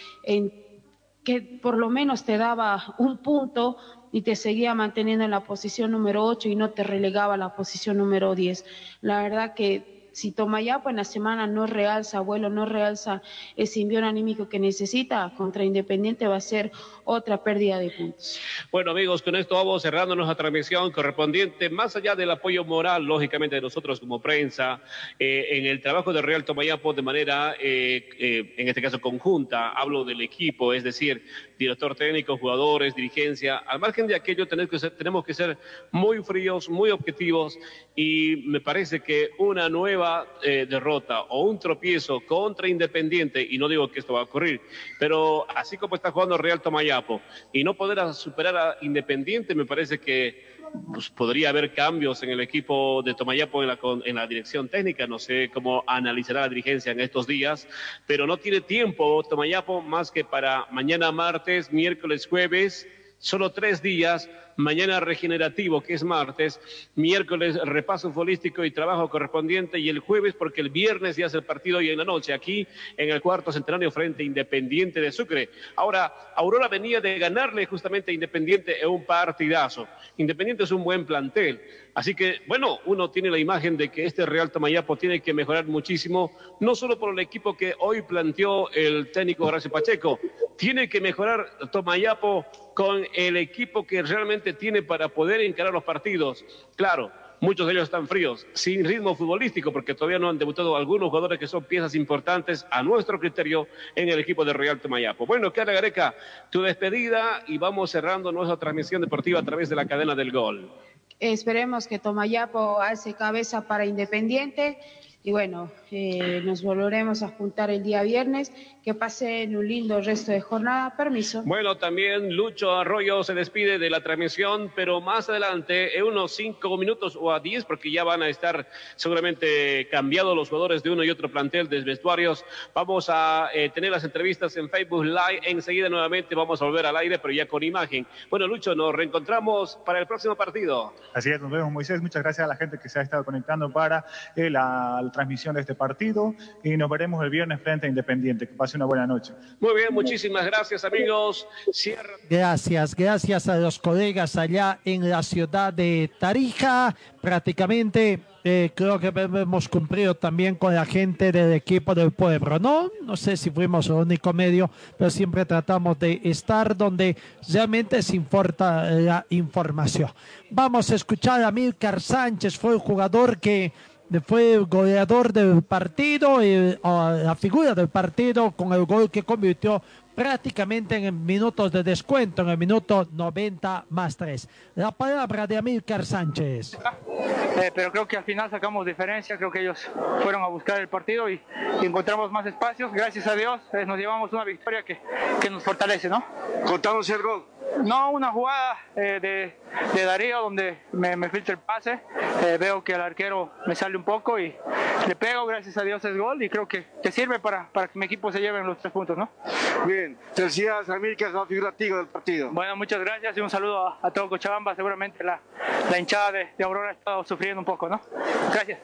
que por lo menos te daba un punto y te seguía manteniendo en la posición número 8 y no te relegaba a la posición número 10. La verdad que si Tomayapo en la semana no realza, abuelo, no realza ese envío anímico que necesita contra Independiente, va a ser otra pérdida de puntos. Bueno, amigos, con esto vamos cerrando nuestra transmisión correspondiente, más allá del apoyo moral, lógicamente, de nosotros como prensa, eh, en el trabajo de Real Tomayapo de manera, eh, eh, en este caso, conjunta. Hablo del equipo, es decir, director técnico, jugadores, dirigencia. Al margen de aquello, tenemos que ser, tenemos que ser muy fríos, muy objetivos, y me parece que una nueva eh, derrota o un tropiezo contra Independiente, y no digo que esto va a ocurrir, pero así como está jugando Real Tomayapo, y no poder superar a Independiente, me parece que pues, podría haber cambios en el equipo de Tomayapo en la, en la dirección técnica. No sé cómo analizará la dirigencia en estos días, pero no tiene tiempo Tomayapo más que para mañana martes, miércoles, jueves. Solo tres días, mañana regenerativo, que es martes, miércoles repaso futbolístico y trabajo correspondiente, y el jueves, porque el viernes ya es el partido y en la noche, aquí en el cuarto centenario frente Independiente de Sucre. Ahora, Aurora venía de ganarle justamente a Independiente en un partidazo. Independiente es un buen plantel. Así que, bueno, uno tiene la imagen de que este Real Tomayapo tiene que mejorar muchísimo, no solo por el equipo que hoy planteó el técnico Horacio Pacheco, tiene que mejorar Tomayapo con el equipo que realmente tiene para poder encarar los partidos. Claro, muchos de ellos están fríos, sin ritmo futbolístico, porque todavía no han debutado algunos jugadores que son piezas importantes a nuestro criterio en el equipo de Real Tomayapo. Bueno, Cara Gareca, tu despedida y vamos cerrando nuestra transmisión deportiva a través de la cadena del gol. Esperemos que Tomayapo alce cabeza para Independiente y bueno, eh, nos volveremos a juntar el día viernes. Que pasen un lindo resto de jornada. Permiso. Bueno, también Lucho Arroyo se despide de la transmisión, pero más adelante, en unos cinco minutos o a diez, porque ya van a estar seguramente cambiados los jugadores de uno y otro plantel de vestuarios. Vamos a eh, tener las entrevistas en Facebook Live. Enseguida nuevamente vamos a volver al aire, pero ya con imagen. Bueno, Lucho, nos reencontramos para el próximo partido. Así es, nos vemos Moisés. Muchas gracias a la gente que se ha estado conectando para eh, la, transmisión de este partido y nos veremos el viernes frente a Independiente. Que pase una buena noche. Muy bien, muchísimas gracias, amigos. Cierra. Gracias, gracias a los colegas allá en la ciudad de Tarija. Prácticamente eh, creo que hemos cumplido también con la gente del equipo del pueblo. No, no sé si fuimos el único medio, pero siempre tratamos de estar donde realmente se importa la información. Vamos a escuchar a Milcar Sánchez, fue el jugador que fue el goleador del partido, y, o la figura del partido con el gol que convirtió prácticamente en minutos de descuento, en el minuto 90 más 3. La palabra de Amílcar Sánchez. Eh, pero creo que al final sacamos diferencia, creo que ellos fueron a buscar el partido y, y encontramos más espacios. Gracias a Dios eh, nos llevamos una victoria que, que nos fortalece, ¿no? Contanos el gol. No, una jugada eh, de, de Darío donde me, me filtra el pase. Eh, veo que el arquero me sale un poco y le pego, gracias a Dios es gol y creo que, que sirve para, para que mi equipo se lleve los tres puntos, ¿no? Bien, felicidades a que es la figura del partido. Bueno, muchas gracias y un saludo a, a todo Cochabamba. Seguramente la, la hinchada de, de Aurora ha estado sufriendo un poco, ¿no? Gracias.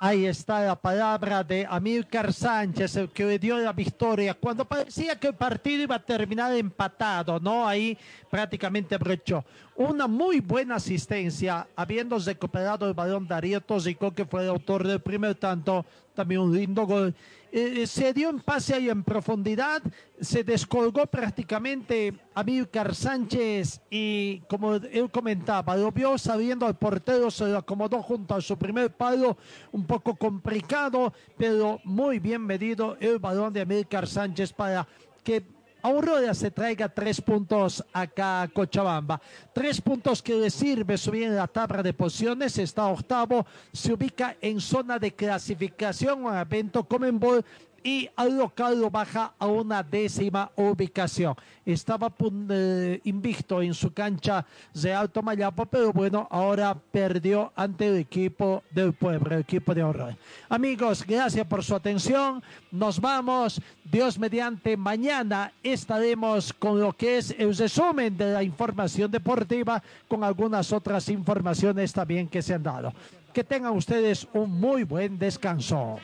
Ahí está la palabra de Amílcar Sánchez, el que le dio la victoria. Cuando parecía que el partido iba a terminar empatado, ¿no? Ahí prácticamente brochó. Una muy buena asistencia, habiendo recuperado el balón Darío Tosico, que fue el autor del primer tanto, también un lindo gol. Eh, se dio en pase ahí en profundidad, se descolgó prácticamente Amílcar Sánchez y como él comentaba, lo vio sabiendo al portero, se lo acomodó junto a su primer palo, un poco complicado, pero muy bien medido el balón de Amílcar Sánchez para que Aurora se traiga tres puntos acá a Cochabamba. Tres puntos que le sirve subir en la tabla de posiciones. Está octavo, se ubica en zona de clasificación a evento Comenbol y al local lo baja a una décima ubicación. Estaba eh, invicto en su cancha de Alto Mayapo, pero bueno, ahora perdió ante el equipo del pueblo, el equipo de Aurora. Amigos, gracias por su atención. Nos vamos. Dios mediante, mañana estaremos con lo que es el resumen de la información deportiva, con algunas otras informaciones también que se han dado. Que tengan ustedes un muy buen descanso.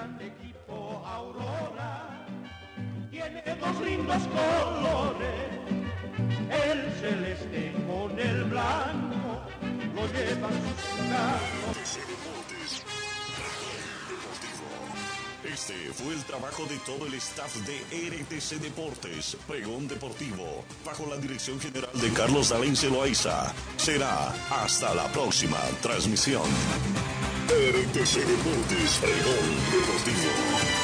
El gran equipo Aurora tiene dos lindos colores, el celeste con el blanco, lo llevan sus carros. Este fue el trabajo de todo el staff de RTC Deportes, Pregón Deportivo, bajo la dirección general de Carlos Dalense Loaiza. Será hasta la próxima transmisión. RTC Deportes, Pregón Deportivo.